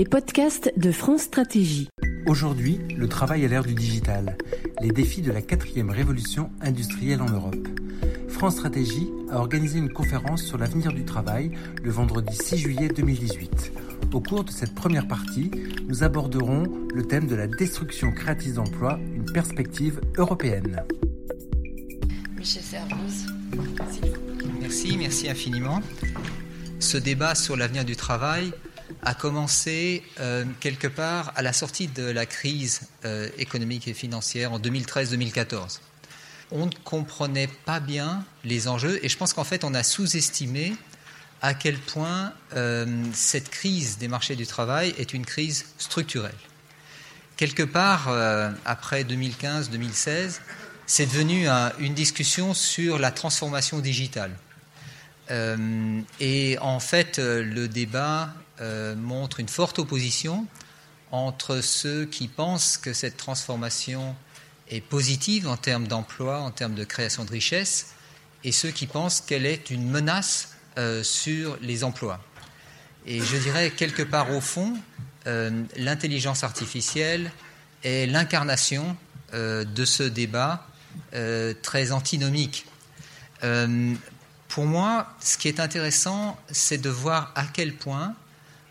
les podcasts de France Stratégie. Aujourd'hui, le travail à l'ère du digital, les défis de la quatrième révolution industrielle en Europe. France Stratégie a organisé une conférence sur l'avenir du travail le vendredi 6 juillet 2018. Au cours de cette première partie, nous aborderons le thème de la destruction créative d'emplois, une perspective européenne. Michel Servouz. Merci, merci infiniment. Ce débat sur l'avenir du travail a commencé euh, quelque part à la sortie de la crise euh, économique et financière en 2013-2014. On ne comprenait pas bien les enjeux et je pense qu'en fait on a sous-estimé à quel point euh, cette crise des marchés du travail est une crise structurelle. Quelque part, après 2015-2016, c'est devenu une discussion sur la transformation digitale. et en fait, le débat euh, montre une forte opposition entre ceux qui pensent que cette transformation est positive en termes d'emploi, en termes de création de richesse, et ceux qui pensent qu'elle est une menace euh, sur les emplois. Et je dirais quelque part au fond, euh, l'intelligence artificielle est l'incarnation de ce débat très antinomique. pour moi, ce qui est intéressant, c'est de voir à quel point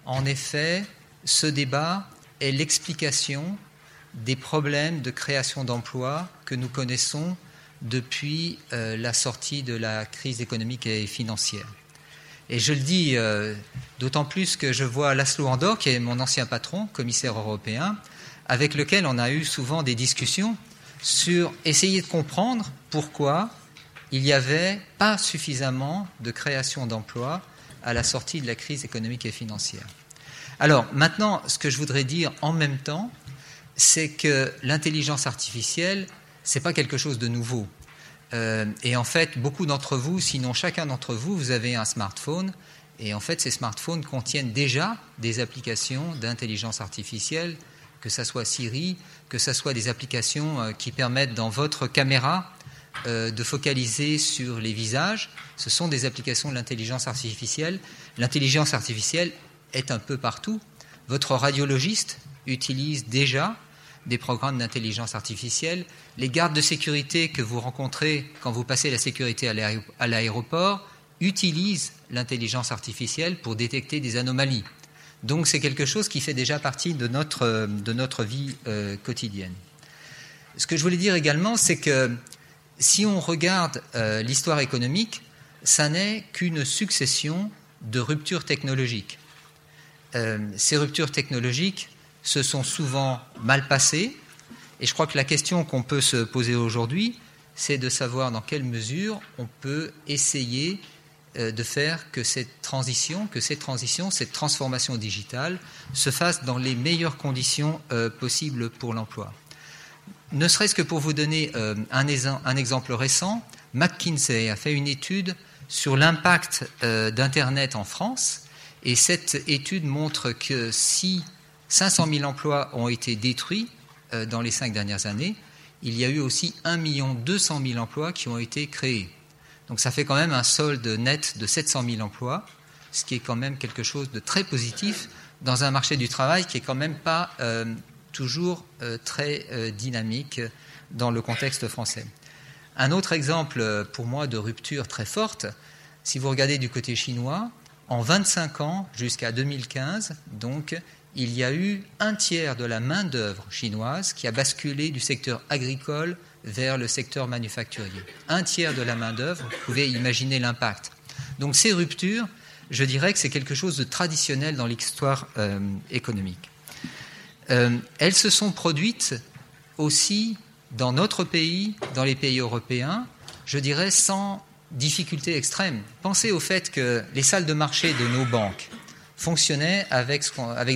en effet, ce débat est l'explication des problèmes de création d'emplois que nous connaissons depuis euh, la sortie de la crise économique et financière. Et je le dis euh, d'autant plus que je vois Laszlo Andor, qui est mon ancien patron, commissaire européen, avec lequel on a eu souvent des discussions sur essayer de comprendre pourquoi il n'y avait pas suffisamment de création d'emplois à la sortie de la crise économique et financière. Alors maintenant, ce que je voudrais dire en même temps, c'est que l'intelligence artificielle, ce n'est pas quelque chose de nouveau. Euh, et en fait, beaucoup d'entre vous, sinon chacun d'entre vous, vous avez un smartphone. Et en fait, ces smartphones contiennent déjà des applications d'intelligence artificielle, que ce soit Siri, que ce soit des applications euh, qui permettent dans votre caméra euh, de focaliser sur les visages. Ce sont des applications de l'intelligence artificielle. L'intelligence artificielle est un peu partout. Votre radiologiste utilise déjà des programmes d'intelligence artificielle. Les gardes de sécurité que vous rencontrez quand vous passez la sécurité à l'aéroport utilisent l'intelligence artificielle pour détecter des anomalies. Donc c'est quelque chose qui fait déjà partie de notre, vie euh, quotidienne. Ce que je voulais dire également, c'est que si on regarde euh, l'histoire économique, ça n'est qu'une succession de ruptures technologiques. Euh, ces ruptures technologiques se sont souvent mal passées. Et je crois que la question qu'on peut se poser aujourd'hui, c'est de savoir dans quelle mesure on peut essayer euh, de faire que cette transition, que cette transition, cette transformation digitale se fasse dans les meilleures conditions euh, possibles pour l'emploi. Ne serait-ce que pour vous donner un, exemple récent, McKinsey a fait une étude sur l'impact d'Internet en France et cette étude montre que si 500 000 emplois ont été détruits euh, dans les cinq dernières années, il y a eu aussi 1 200 000 emplois qui ont été créés. Donc ça fait quand même un solde net de 700 000 emplois, ce qui est quand même quelque chose de très positif dans un marché du travail qui est quand même pas euh, toujours euh, très dynamique dans le contexte français. Un autre exemple pour moi de rupture très forte, si vous regardez du côté chinois, en 25 ans, jusqu'à 2015, donc, il y a eu un tiers de la main-d'œuvre chinoise qui a basculé du secteur agricole vers le secteur manufacturier. Un tiers de la main-d'œuvre, vous pouvez imaginer l'impact. Donc, ces ruptures, je dirais que c'est quelque chose de traditionnel dans l'histoire euh, économique. Euh, elles se sont produites aussi dans notre pays, dans les pays européens, je dirais sans difficulté extrême. Pensez au fait que les salles de marché de nos banques fonctionnaient avec,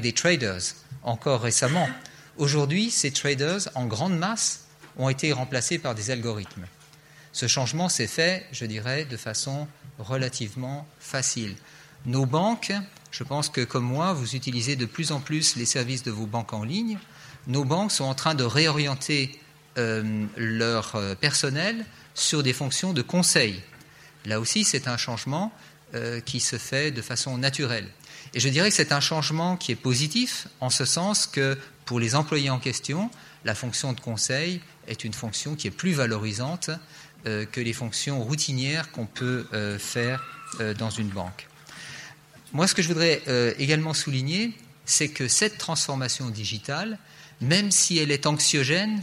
des traders encore récemment. Aujourd'hui, ces traders, en grande masse, ont été remplacés par des algorithmes. Ce changement s'est fait, je dirais, de façon relativement facile. Nos banques, je pense que comme moi, vous utilisez de plus en plus les services de vos banques en ligne. Nos banques sont en train de réorienter euh, leur euh, personnel sur des fonctions de conseil Là aussi, c'est un changement euh, qui se fait de façon naturelle. Et je dirais que c'est un changement qui est positif, en ce sens que pour les employés en question, la fonction de conseil est une fonction qui est plus valorisante euh, que les fonctions routinières qu'on peut euh, faire dans une banque. Moi, ce que je voudrais également souligner, c'est que cette transformation digitale, même si elle est anxiogène,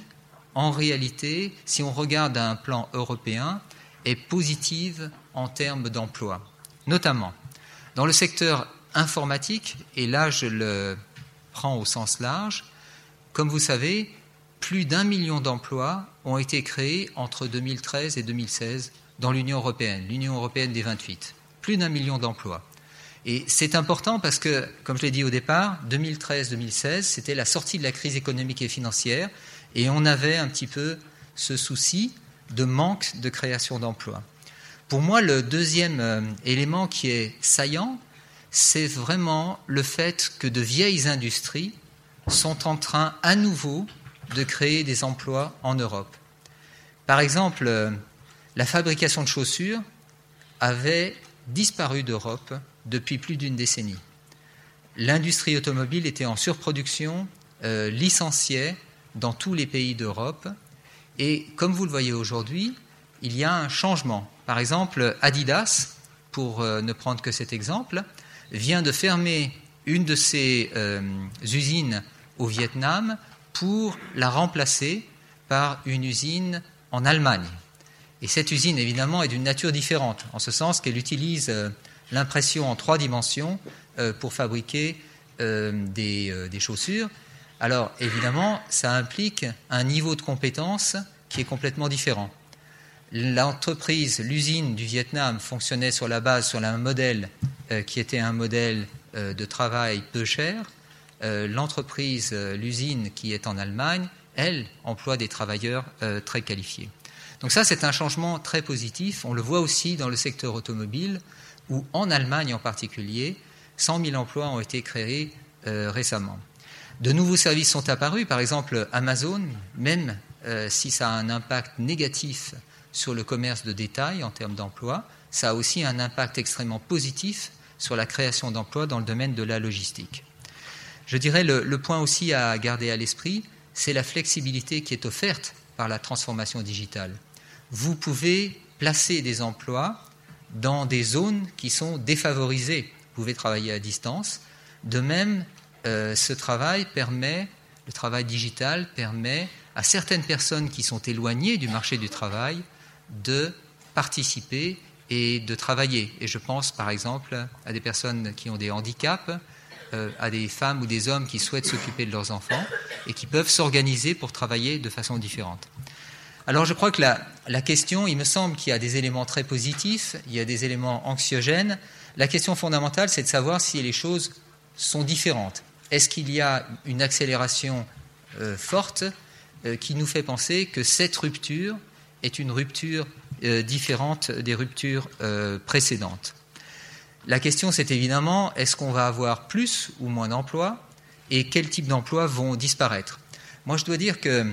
en réalité, si on regarde à un plan européen, est positive en termes d'emploi. Notamment, dans le secteur informatique, et là je le prends au sens large, comme vous savez, plus d'un million d'emplois ont été créés entre 2013 et 2016 dans l'Union européenne, l'Union européenne des 28. Plus d'un million d'emplois. Et c'est important parce que, comme je l'ai dit au départ, 2013-2016, c'était la sortie de la crise économique et financière, et on avait un petit peu ce souci de manque de création d'emplois. Pour moi, le deuxième euh, élément qui est saillant, c'est vraiment le fait que de vieilles industries sont en train à nouveau de créer des emplois en Europe. Par exemple, euh, la fabrication de chaussures avait disparu d'Europe depuis plus d'une décennie. L'industrie automobile était en surproduction, euh, licenciée dans tous les pays d'Europe. Et comme vous le voyez aujourd'hui, il y a un changement. Par exemple, Adidas, pour euh, ne prendre que cet exemple, vient de fermer une de ses usines au Vietnam pour la remplacer par une usine en Allemagne. Et cette usine, évidemment, est d'une nature différente, en ce sens qu'elle utilise euh, l'impression en trois dimensions euh, pour fabriquer euh, des, chaussures. Alors, évidemment, ça implique un niveau de compétence qui est complètement différent. L'entreprise, l'usine du Vietnam fonctionnait sur la base, sur un modèle qui était un modèle de travail peu cher, euh, l'entreprise, euh, l'usine qui est en Allemagne, elle emploie des travailleurs euh, très qualifiés. Donc ça, c'est un changement très positif. On le voit aussi dans le secteur automobile, où en Allemagne en particulier, 100 000 emplois ont été créés récemment. De nouveaux services sont apparus, par exemple Amazon, même si ça a un impact négatif sur le commerce de détail en termes d'emploi, ça a aussi un impact extrêmement positif sur la création d'emplois dans le domaine de la logistique. Je dirais le, le point aussi à garder à l'esprit, c'est la flexibilité qui est offerte par la transformation digitale. Vous pouvez placer des emplois dans des zones qui sont défavorisées. Vous pouvez travailler à distance. De même, euh, ce travail permet, le travail digital permet à certaines personnes qui sont éloignées du marché du travail de participer et de travailler. Et je pense par exemple à des personnes qui ont des handicaps, euh, à des femmes ou des hommes qui souhaitent s'occuper de leurs enfants et qui peuvent s'organiser pour travailler de façon différente. Alors je crois que la, la question, il me semble qu'il y a des éléments très positifs, il y a des éléments anxiogènes. La question fondamentale, c'est de savoir si les choses sont différentes. Est-ce qu'il y a une accélération euh, forte euh, qui nous fait penser que cette rupture est une rupture différente des ruptures précédentes? La question, c'est évidemment, est-ce qu'on va avoir plus ou moins d'emplois et quels types d'emplois vont disparaître? Moi, je dois dire que,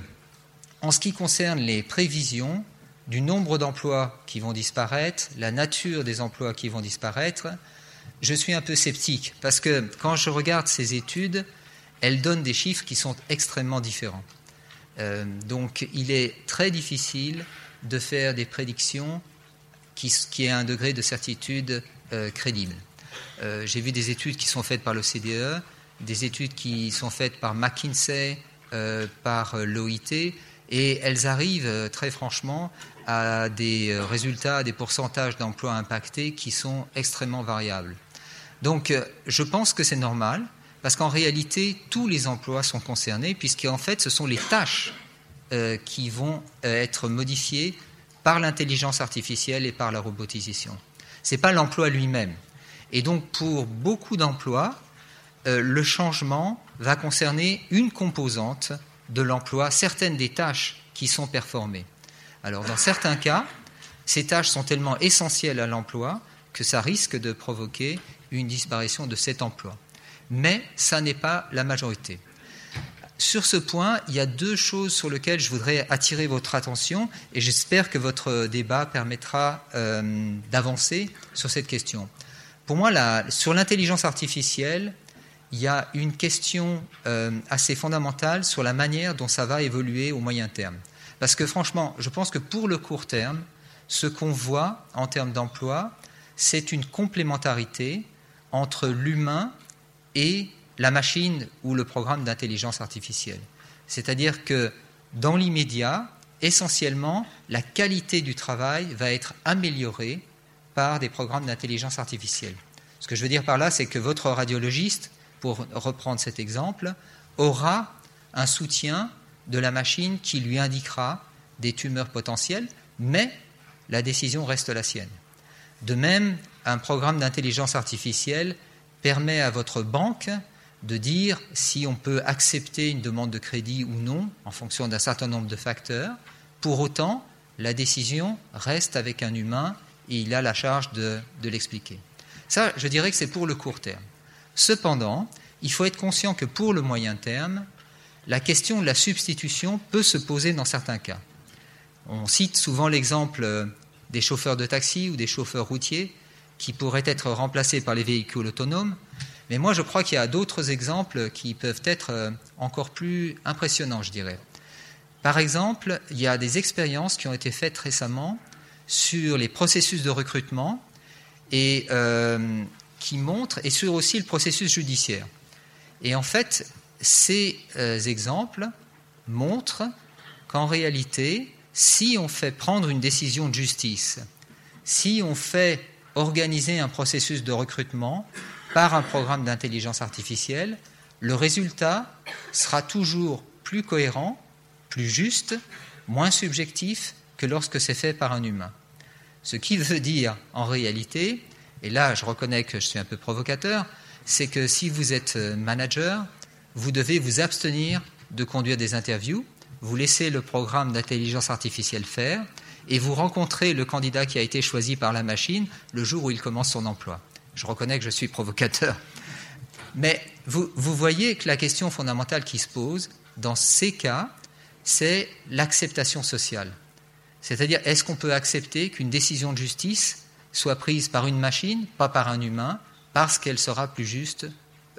en ce qui concerne les prévisions du nombre d'emplois qui vont disparaître, la nature des emplois qui vont disparaître, je suis un peu sceptique parce que quand je regarde ces études, elles donnent des chiffres qui sont extrêmement différents. Euh, donc, il est très difficile de faire des prédictions qui, aient un degré de certitude euh, crédibles. Euh, j'ai vu des études qui sont faites par l'OCDE, des études qui sont faites par McKinsey, par l'OIT, et elles arrivent très franchement à des résultats, à des pourcentages d'emplois impactés qui sont extrêmement variables. Donc je pense que c'est normal, parce qu'en réalité, tous les emplois sont concernés, puisqu'en fait, ce sont les tâches qui vont être modifiées par l'intelligence artificielle et par la robotisation ce n'est pas l'emploi lui-même. Et donc pour beaucoup d'emplois, euh, le changement va concerner une composante de l'emploi, certaines des tâches qui sont performées. Alors dans certains cas, ces tâches sont tellement essentielles à l'emploi que ça risque de provoquer une disparition de cet emploi. Mais ça n'est pas la majorité. Sur ce point, il y a deux choses sur lesquelles je voudrais attirer votre attention et j'espère que votre débat permettra euh, d'avancer sur cette question. pour moi, sur l'intelligence artificielle, il y a une question euh, assez fondamentale sur la manière dont ça va évoluer au moyen terme. Parce que franchement, je pense que pour le court terme, ce qu'on voit en termes d'emploi, c'est une complémentarité entre l'humain et la machine ou le programme d'intelligence artificielle. C'est-à-dire que dans l'immédiat, essentiellement, la qualité du travail va être améliorée par des programmes d'intelligence artificielle. Ce que je veux dire par là, c'est que votre radiologiste, pour reprendre cet exemple, aura un soutien de la machine qui lui indiquera des tumeurs potentielles, mais la décision reste la sienne. De même, un programme d'intelligence artificielle permet à votre banque de dire si on peut accepter une demande de crédit ou non en fonction d'un certain nombre de facteurs. Pour autant, la décision reste avec un humain et il a la charge de, l'expliquer. Ça, je dirais que c'est pour le court terme. Cependant, il faut être conscient que pour le moyen terme, la question de la substitution peut se poser dans certains cas. On cite souvent l'exemple des chauffeurs de taxi ou des chauffeurs routiers qui pourraient être remplacés par les véhicules autonomes. Mais moi, je crois qu'il y a d'autres exemples qui peuvent être euh, encore plus impressionnants, je dirais. Par exemple, il y a des expériences qui ont été faites récemment sur les processus de recrutement et euh, qui montrent, et sur aussi le processus judiciaire. Et en fait, ces euh, exemples montrent qu'en réalité, si on fait prendre une décision de justice, si on fait organiser un processus de recrutement par un programme d'intelligence artificielle, le résultat sera toujours plus cohérent, plus juste, moins subjectif que lorsque c'est fait par un humain. Ce qui veut dire, en réalité, et là je reconnais que je suis un peu provocateur, c'est que si vous êtes manager, vous devez vous abstenir de conduire des interviews, vous laissez le programme d'intelligence artificielle faire, et vous rencontrez le candidat qui a été choisi par la machine le jour où il commence son emploi. Je reconnais que je suis provocateur. Mais vous, voyez que la question fondamentale qui se pose dans ces cas, c'est l'acceptation sociale. C'est-à-dire, est-ce qu'on peut accepter qu'une décision de justice soit prise par une machine, pas par un humain, parce qu'elle sera plus juste,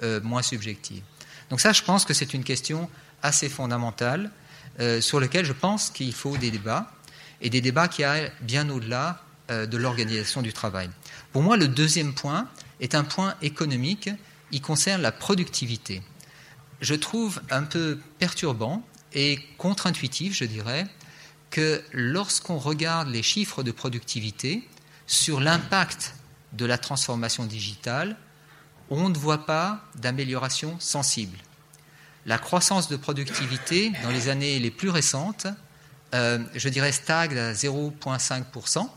euh, moins subjective? Donc ça, je pense que c'est une question assez fondamentale euh, sur laquelle je pense qu'il faut des débats et des débats qui aillent bien au-delà euh, de l'organisation du travail. Pour moi, le deuxième point est un point économique. Il concerne la productivité. Je trouve un peu perturbant et contre-intuitif, je dirais, que lorsqu'on regarde les chiffres de productivité sur l'impact de la transformation digitale, on ne voit pas d'amélioration sensible. La croissance de productivité dans les années les plus récentes euh, je dirais, stagne à 0,5%,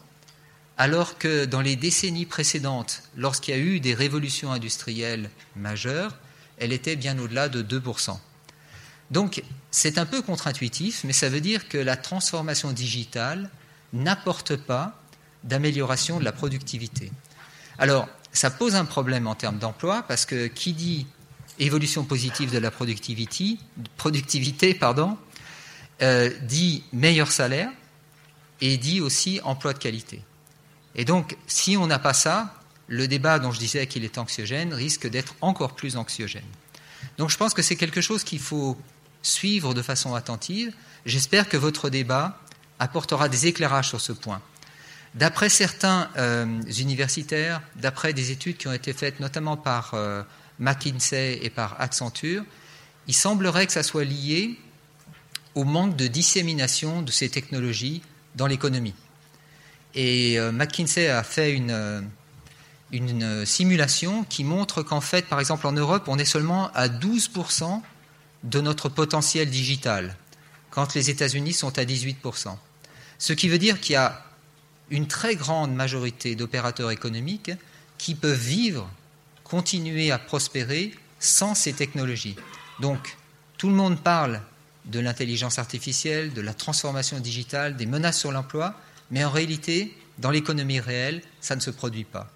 alors que dans les décennies précédentes, lorsqu'il y a eu des révolutions industrielles majeures, elle était bien au-delà de 2%. Donc c'est un peu contre-intuitif, mais ça veut dire que la transformation digitale n'apporte pas d'amélioration de la productivité. Alors, ça pose un problème en termes d'emploi, parce que qui dit évolution positive de la productivité, productivité pardon, euh, dit meilleur salaire et dit aussi emploi de qualité. Et donc, si on n'a pas ça, le débat dont je disais qu'il est anxiogène risque d'être encore plus anxiogène. Donc je pense que c'est quelque chose qu'il faut suivre de façon attentive. J'espère que votre débat apportera des éclairages sur ce point. D'après certains euh, universitaires, d'après des études qui ont été faites notamment par euh, McKinsey et par Accenture, il semblerait que ça soit lié au manque de dissémination de ces technologies dans l'économie. Et euh, McKinsey a fait une, euh, une simulation qui montre qu'en fait, par exemple en Europe, on est seulement à 12% de notre potentiel digital, quand les États-Unis sont à 18%. Ce qui veut dire qu'il y a une très grande majorité d'opérateurs économiques qui peuvent vivre, continuer à prospérer sans ces technologies. Donc, tout le monde parle de l'intelligence artificielle, de la transformation digitale, des menaces sur l'emploi, mais en réalité, dans l'économie réelle, ça ne se produit pas.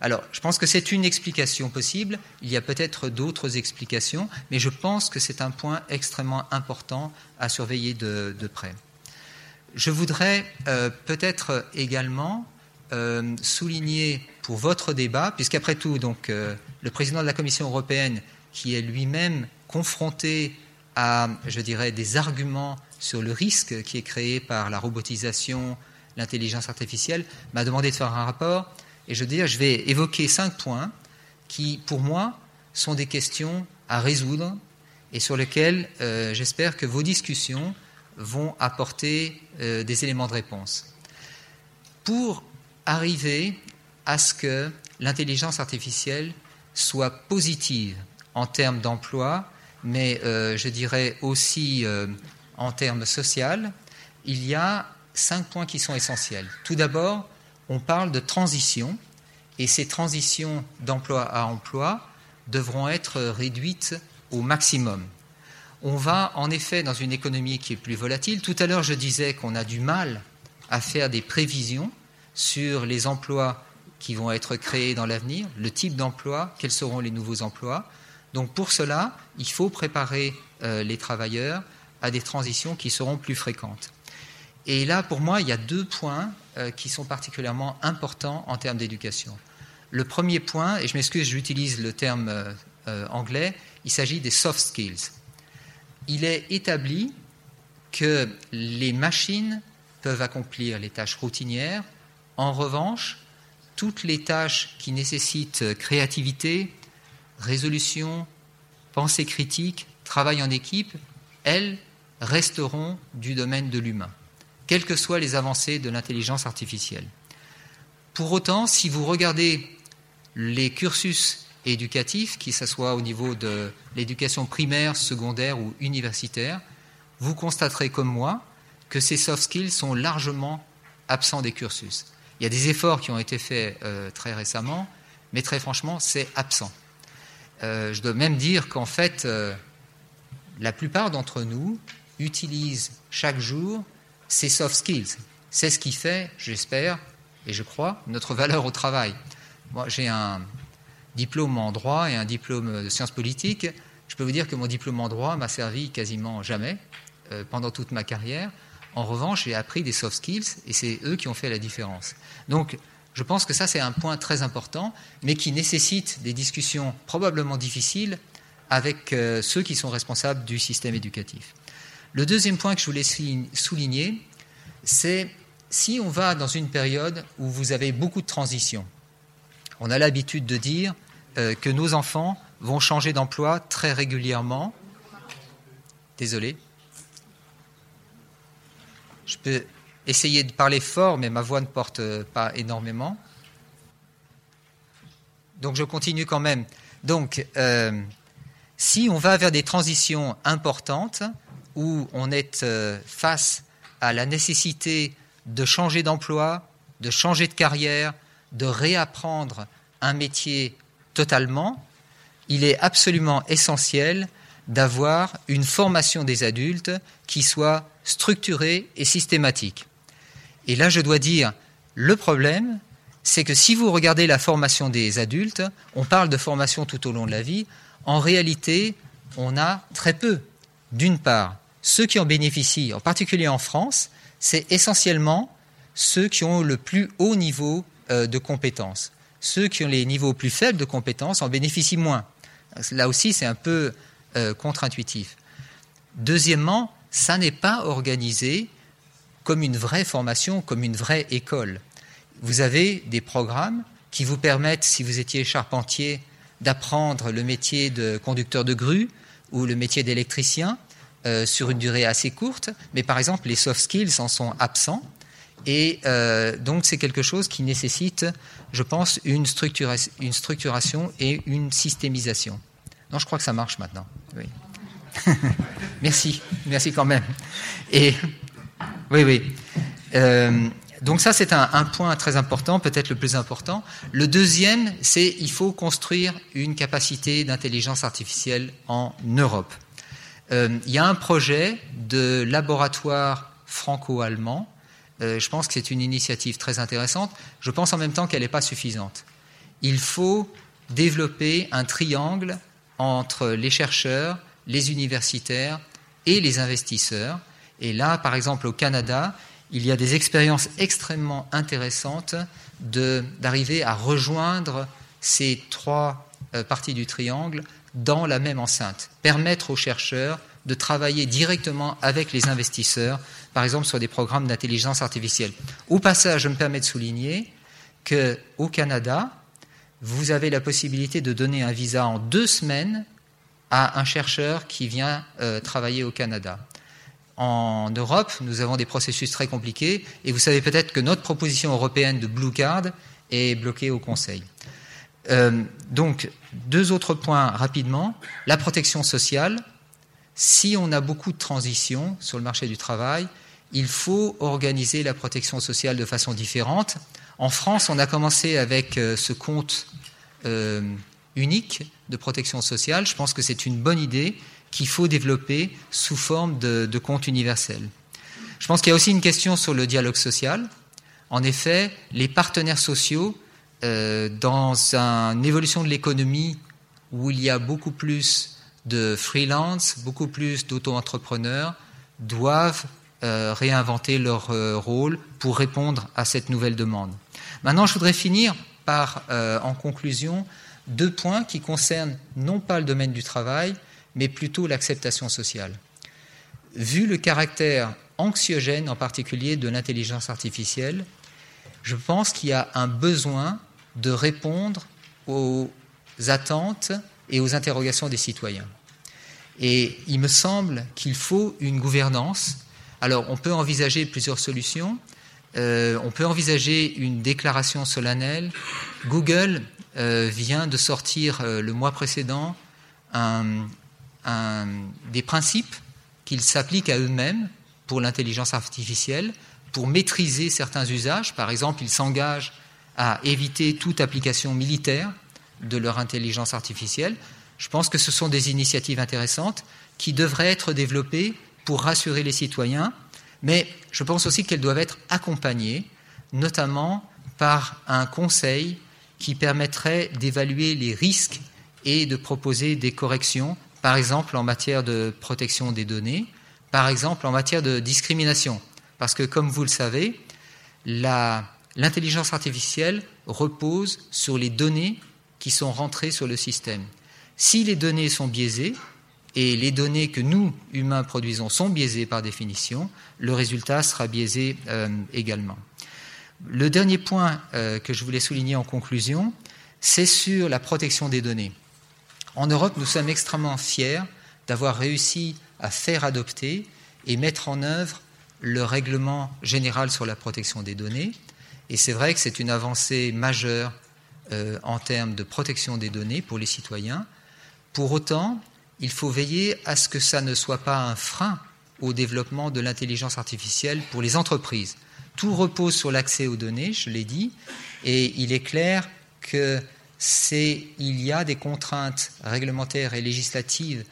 Alors, je pense que c'est une explication possible, il y a peut-être d'autres explications, mais je pense que c'est un point extrêmement important à surveiller de, près. Je voudrais euh, peut-être également euh, souligner pour votre débat, puisqu'après tout, euh, le président de la Commission européenne, qui est lui-même confronté à, je dirais, des arguments sur le risque qui est créé par la robotisation, l'intelligence artificielle, m'a demandé de faire un rapport. Et je vais évoquer cinq points qui, pour moi, sont des questions à résoudre et sur lesquelles euh, j'espère que vos discussions vont apporter euh, des éléments de réponse. Pour arriver à ce que l'intelligence artificielle soit positive en termes d'emploi, mais euh, je dirais aussi en termes social, il y a cinq points qui sont essentiels. Tout d'abord, on parle de transition, et ces transitions d'emploi à emploi devront être réduites au maximum. On va en effet dans une économie qui est plus volatile. Tout à l'heure, je disais qu'on a du mal à faire des prévisions sur les emplois qui vont être créés dans l'avenir, le type d'emploi, quels seront les nouveaux emplois. Donc pour cela, il faut préparer euh, les travailleurs à des transitions qui seront plus fréquentes. Et là, pour moi, il y a deux points euh, qui sont particulièrement importants en termes d'éducation. Le premier point, et je m'excuse, j'utilise le terme euh, anglais, il s'agit des soft skills. Il est établi que les machines peuvent accomplir les tâches routinières. En revanche, toutes les tâches qui nécessitent créativité, résolution, pensée critique, travail en équipe, elles resteront du domaine de l'humain quelles que soient les avancées de l'intelligence artificielle. Pour autant, si vous regardez les cursus éducatifs, qu'il soit au niveau de l'éducation primaire, secondaire ou universitaire, vous constaterez comme moi que ces soft skills sont largement absents des cursus. Il y a des efforts qui ont été faits euh, très récemment, mais très franchement, c'est absent. Euh, je dois même dire qu'en fait, euh, la plupart d'entre nous utilisent chaque jour ces soft skills. C'est ce qui fait, j'espère et je crois, notre valeur au travail. Moi, j'ai un diplôme en droit et un diplôme de sciences politiques. Je peux vous dire que mon diplôme en droit m'a servi quasiment jamais euh, pendant toute ma carrière. En revanche, j'ai appris des soft skills et c'est eux qui ont fait la différence. Donc, je pense que ça, c'est un point très important, mais qui nécessite des discussions probablement difficiles avec euh, ceux qui sont responsables du système éducatif. Le deuxième point que je voulais souligner, c'est si on va dans une période où vous avez beaucoup de transitions, on a l'habitude de dire euh, que nos enfants vont changer d'emploi très régulièrement. Désolé. Je peux essayer de parler fort, mais ma voix ne porte pas énormément. Donc je continue quand même. Donc, euh, si on va vers des transitions importantes, où on est euh, face à la nécessité de changer d'emploi, de changer de carrière, de réapprendre un métier totalement, il est absolument essentiel d'avoir une formation des adultes qui soit structurée et systématique. Et là, je dois dire, le problème, c'est que si vous regardez la formation des adultes, on parle de formation tout au long de la vie, en réalité, on a très peu. D'une part, ceux qui en bénéficient, en particulier en France, c'est essentiellement ceux qui ont le plus haut niveau euh, de compétences. Ceux qui ont les niveaux plus faibles de compétences en bénéficient moins. Là aussi, c'est un peu euh, contre-intuitif. Deuxièmement, ça n'est pas organisé comme une vraie formation, comme une vraie école. Vous avez des programmes qui vous permettent, si vous étiez charpentier, d'apprendre le métier de conducteur de grue ou le métier d'électricien. Euh, sur une durée assez courte, mais par exemple, les soft skills en sont absents. Et euh, donc, c'est quelque chose qui nécessite, je pense, une, structuration et une systémisation. Non, je crois que ça marche maintenant. Merci, merci quand même. Et oui, oui. Euh, donc ça, c'est un, point très important, peut-être le plus important. Le deuxième, c'est il faut construire une capacité d'intelligence artificielle en Europe. Euh, il y a un projet de laboratoire franco-allemand. Euh, je pense que c'est une initiative très intéressante. Je pense en même temps qu'elle n'est pas suffisante. Il faut développer un triangle entre les chercheurs, les universitaires et les investisseurs. Et là, par exemple, au Canada, il y a des expériences extrêmement intéressantes d'arriver à rejoindre ces trois euh, parties du triangle dans la même enceinte, permettre aux chercheurs de travailler directement avec les investisseurs, par exemple sur des programmes d'intelligence artificielle. Au passage, je me permets de souligner qu'au Canada, vous avez la possibilité de donner un visa en deux semaines à un chercheur qui vient euh, travailler au Canada. En Europe, nous avons des processus très compliqués et vous savez peut-être que notre proposition européenne de Blue Card est bloquée au Conseil. Euh, donc, deux autres points rapidement. La protection sociale. Si on a beaucoup de transitions sur le marché du travail, il faut organiser la protection sociale de façon différente. En France, on a commencé avec euh, ce compte euh, unique de protection sociale. Je pense que c'est une bonne idée qu'il faut développer sous forme de, compte universel. Je pense qu'il y a aussi une question sur le dialogue social. En effet, les partenaires sociaux, euh, dans une évolution de l'économie où il y a beaucoup plus de freelance, beaucoup plus d'auto-entrepreneurs, doivent euh, réinventer leur euh, rôle pour répondre à cette nouvelle demande. Maintenant, je voudrais finir par, en conclusion, deux points qui concernent non pas le domaine du travail, mais plutôt l'acceptation sociale. Vu le caractère anxiogène en particulier de l'intelligence artificielle, je pense qu'il y a un besoin de répondre aux attentes et aux interrogations des citoyens. Et il me semble qu'il faut une gouvernance. Alors on peut envisager plusieurs solutions. Euh, on peut envisager une déclaration solennelle. Google euh, vient de sortir euh, le mois précédent un, des principes qu'ils s'appliquent à eux-mêmes pour l'intelligence artificielle, pour maîtriser certains usages. Par exemple, ils s'engagent à éviter toute application militaire de leur intelligence artificielle. Je pense que ce sont des initiatives intéressantes qui devraient être développées pour rassurer les citoyens, mais je pense aussi qu'elles doivent être accompagnées, notamment par un conseil qui permettrait d'évaluer les risques et de proposer des corrections par exemple en matière de protection des données, par exemple en matière de discrimination. Parce que, comme vous le savez, l'intelligence artificielle repose sur les données qui sont rentrées sur le système. Si les données sont biaisées, et les données que nous, humains, produisons sont biaisées par définition, le résultat sera biaisé euh, également. Le dernier point euh, que je voulais souligner en conclusion, c'est sur la protection des données. En Europe, nous sommes extrêmement fiers d'avoir réussi à faire adopter et mettre en œuvre le règlement général sur la protection des données. Et c'est vrai que c'est une avancée majeure euh, en termes de protection des données pour les citoyens. Pour autant, il faut veiller à ce que ça ne soit pas un frein au développement de l'intelligence artificielle pour les entreprises. Tout repose sur l'accès aux données, je l'ai dit, et il est clair que c'est il y a des contraintes réglementaires et législatives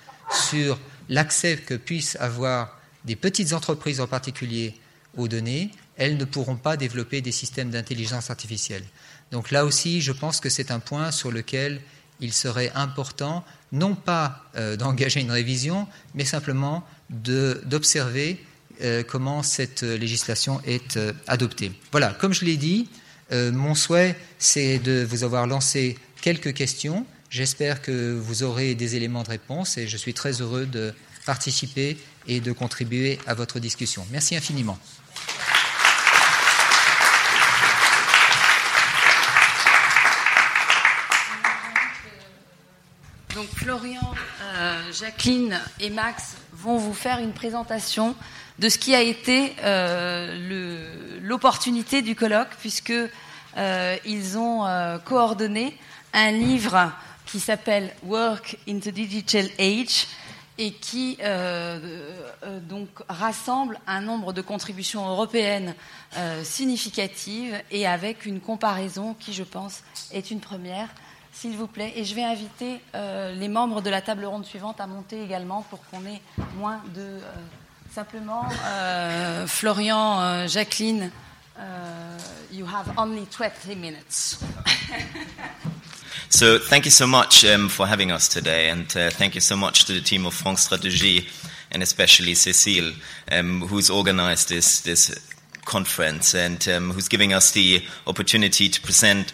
sur l'accès que puissent avoir des petites entreprises en particulier aux données, elles ne pourront pas développer des systèmes d'intelligence artificielle. Donc là aussi, je pense que c'est un point sur lequel il serait important, non pas euh, d'engager une révision, mais simplement d'observer euh, comment cette législation est euh, adoptée. Voilà, comme je l'ai dit, euh, mon souhait, c'est de vous avoir lancé quelques questions. J'espère que vous aurez des éléments de réponse et je suis très heureux de participer et de contribuer à votre discussion. Merci infiniment. Donc Florian, euh, Jacqueline et Max vont vous faire une présentation de ce qui a été euh, l'opportunité du colloque, puisque euh, ont euh, coordonné un livre qui s'appelle Work in the Digital Age et qui donc rassemble un nombre de contributions européennes significatives et avec une comparaison qui, je pense, est une première s'il vous plaît. Et je vais inviter les membres de la table ronde suivante à monter également pour qu'on ait moins de Simplement, euh, Florian, euh, Jacqueline, uh, you have only 20 minutes. so thank you so much um, for having us today, and uh, thank you so much to the team of France Stratégie, and especially Cécile, um, who's organized this, this conference and um, who's giving us the opportunity to present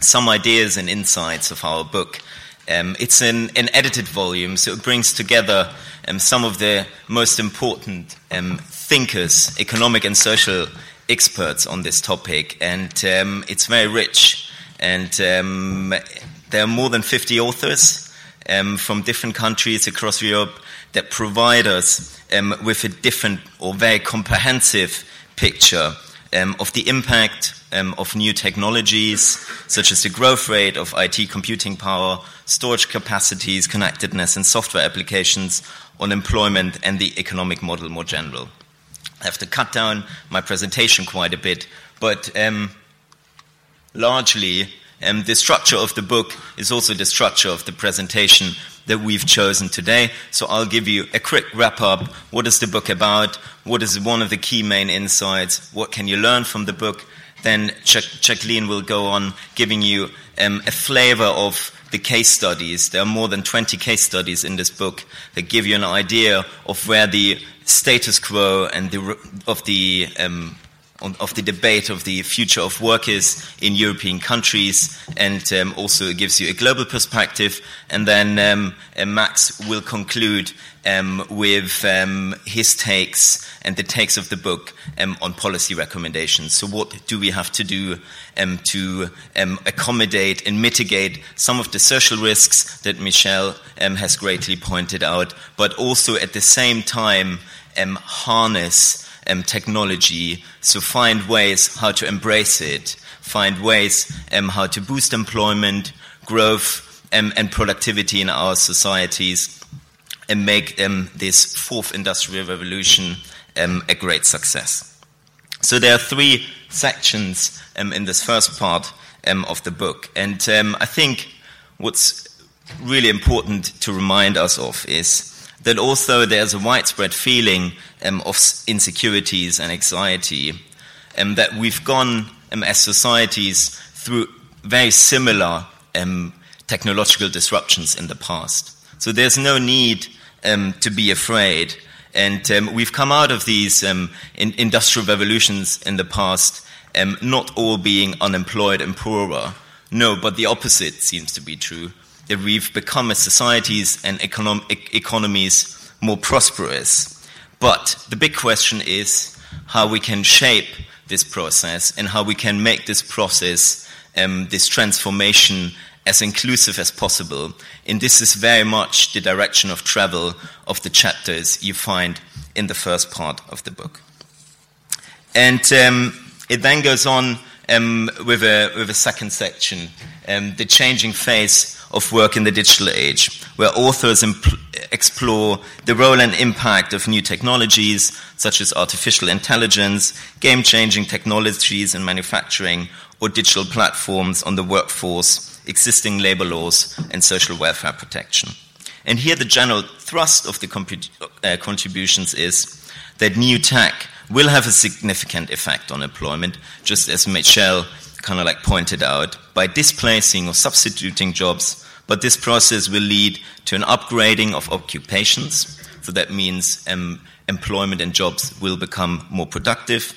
some ideas and insights of our book. Um, it's an, an, edited volume, so it brings together um, some of the most important um, thinkers, economic and social experts on this topic, and um, it's very rich. And um, there are more than 50 authors um, from different countries across Europe that provide us with a different or very comprehensive picture of the impact um, of new technologies, such as the growth rate of IT computing power, storage capacities, connectedness, and software applications on employment and the economic model more general. I have to cut down my presentation quite a bit, but um, largely, um, the structure of the book is also the structure of the presentation that we've chosen today. So I'll give you a quick wrap up. What is the book about? What is one of the key main insights? What can you learn from the book? then Jacqueline will go on giving you um, a flavor of the case studies. There are more than 20 case studies in this book that give you an idea of where the status quo and the, of the um, of the debate of the future of workers in European countries, and um, also it gives you a global perspective. And then um, uh, Max will conclude um, with um, his takes and the takes of the book um, on policy recommendations. So, what do we have to do um, to accommodate and mitigate some of the social risks that Michelle has greatly pointed out, but also at the same time harness um, technology, so find ways how to embrace it, find ways um, how to boost employment, growth, um, and productivity in our societies, and make um, this fourth industrial revolution um, a great success. So there are three sections um, in this first part of the book, and I think what's really important to remind us of is that although there's a widespread feeling um, of insecurities and anxiety, um, that we've gone um, as societies through very similar um, technological disruptions in the past. So there's no need um, to be afraid. And um, we've come out of these in industrial revolutions in the past, not all being unemployed and poorer. No, but the opposite seems to be true that we've become as societies and econom- economies more prosperous. But the big question is how we can shape this process and how we can make this process, um, this transformation, as inclusive as possible. And this is very much the direction of travel of the chapters you find in the first part of the book. And um, it then goes on um, with, a, with a second section, um, the changing face of work in the digital age, where authors impl- explore the role and impact of new technologies such as artificial intelligence, game changing technologies in manufacturing, or digital platforms on the workforce, existing labor laws, and social welfare protection. And here, the general thrust of the uh, contributions is that new tech will have a significant effect on employment, just as Michelle kind of like pointed out, by displacing or substituting jobs. But this process will lead to an upgrading of occupations. So that means um, employment and jobs will become more productive.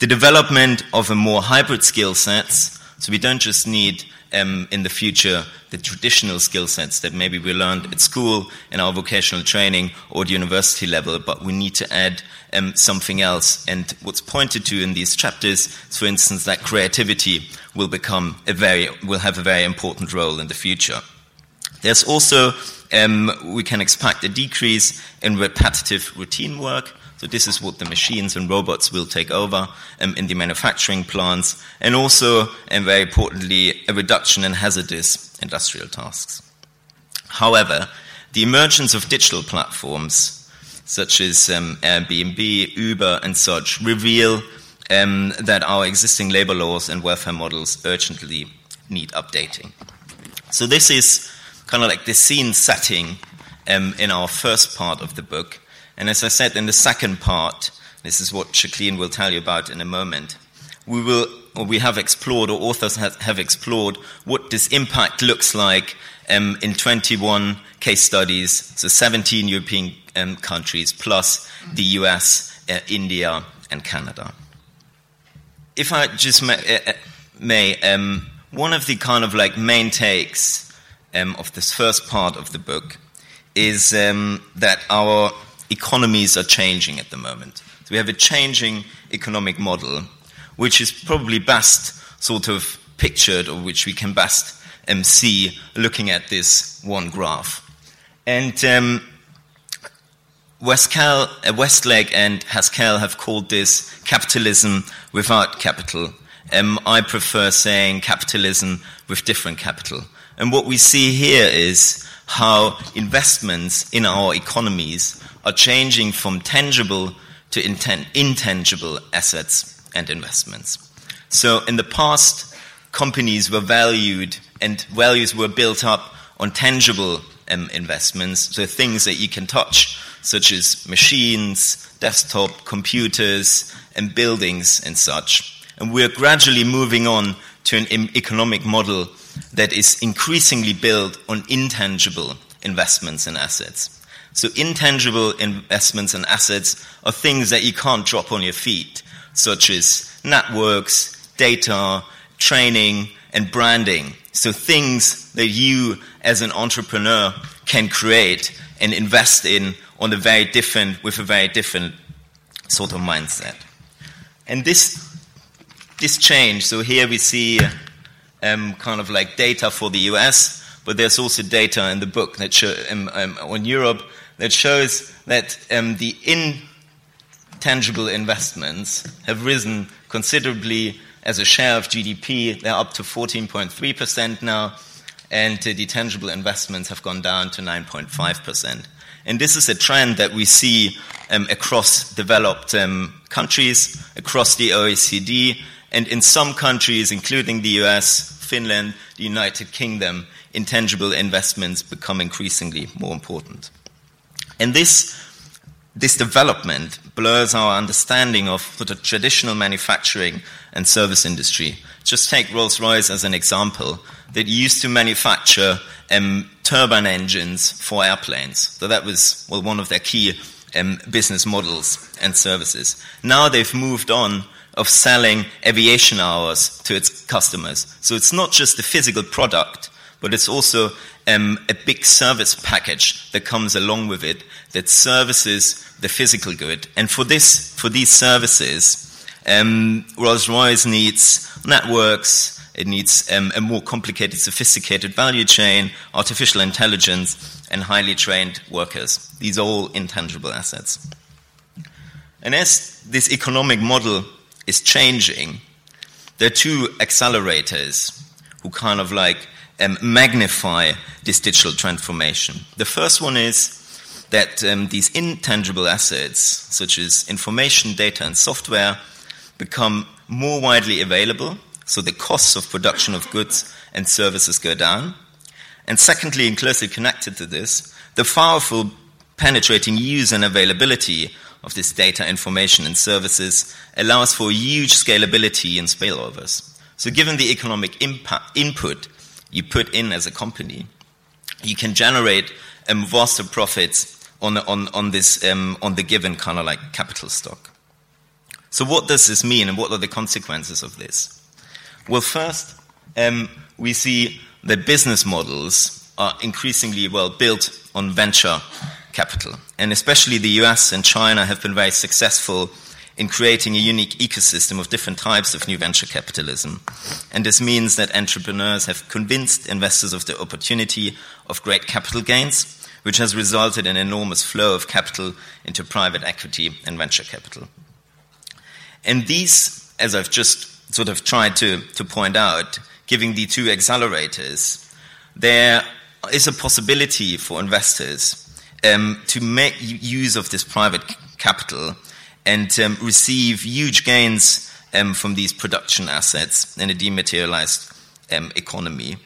The development of a more hybrid skill sets. So we don't just need um, in the future the traditional skill sets that maybe we learned at school in our vocational training or the university level, but we need to add um, something else. And what's pointed to in these chapters is, for instance, that creativity will become a very will have a very important role in the future. There's also um, we can expect a decrease in repetitive routine work. So this is what the machines and robots will take over um, in the manufacturing plants, and also, and very importantly, a reduction in hazardous industrial tasks. However, the emergence of digital platforms such as um, Airbnb, Uber, and such, reveal um, that our existing labor laws and welfare models urgently need updating. So, this is kind of like the scene setting um, in our first part of the book. And as I said in the second part, this is what Jacqueline will tell you about in a moment. We will, or we have explored, or authors have, have explored, what this impact looks like um, in 21 case studies, so 17 European um, countries, plus the US, uh, India, and Canada. if I just may, uh, uh, may um, one of the kind of like main takes um, of this first part of the book is um, that our economies are changing at the moment. So we have a changing economic model, which is probably best sort of pictured, or which we can best um, see looking at this one graph. And um, Westcal, uh, Westlake and Haskell have called this capitalism without capital. Um, I prefer saying capitalism with different capital. And what we see here is how investments in our economies are changing from tangible to intangible assets and investments. So in the past, companies were valued and values were built up on tangible um, investments, so things that you can touch, such as machines, desktop, computers, and buildings and such. And we're gradually moving on to an economic model that is increasingly built on intangible investments and assets. So, intangible investments and assets are things that you can't drop on your feet, such as networks, data, training, and branding. So, things that you as an entrepreneur can create and invest in on a very different, with a very different sort of mindset. And this, this change, so here we see um, kind of like data for the US, but there's also data in the book that show, um, um, on Europe that shows that um, the intangible investments have risen considerably as a share of GDP. They're up to 14.3% now, and uh, the tangible investments have gone down to 9.5%. And this is a trend that we see um, across developed um, countries, across the OECD, and in some countries, including the US, Finland, the United Kingdom, intangible investments become increasingly more important. And this, this development blurs our understanding of of traditional manufacturing and service industry. Just take Rolls Royce as an example that used to manufacture um, turbine engines for airplanes. So that was well, one of their key um, business models and services. Now they've moved on of selling aviation hours to its customers. So it's not just the physical product, but it's also um, a big service package that comes along with it that services the physical good. And for this, for these services, um, Rolls-Royce needs networks, it needs um, a more complicated, sophisticated value chain, artificial intelligence, and highly trained workers. These are all intangible assets. And as this economic model is changing, there are two accelerators who kind of like um, magnify this digital transformation. The first one is that um, these intangible assets, such as information, data, and software, become more widely available, so the costs of production of goods and services go down. And secondly, and closely connected to this, the powerful penetrating use and availability of this data, information, and services allows for huge scalability and spillovers. So, given the economic impact, input you put in as a company, you can generate um, vaster profits on, on, on, this, um, on the given kind of like capital stock. So, what does this mean, and what are the consequences of this? Well, first, um, we see that business models are increasingly well built on venture capital. And especially the US and China have been very successful in creating a unique ecosystem of different types of new venture capitalism. And this means that entrepreneurs have convinced investors of the opportunity of great capital gains, which has resulted in an enormous flow of capital into private equity and venture capital. And these, as I've just sort of tried to, to point out, giving the two accelerators, there is a possibility for investors um, to make use of this private capital and um, receive huge gains um, from these production assets in a dematerialized um, economy,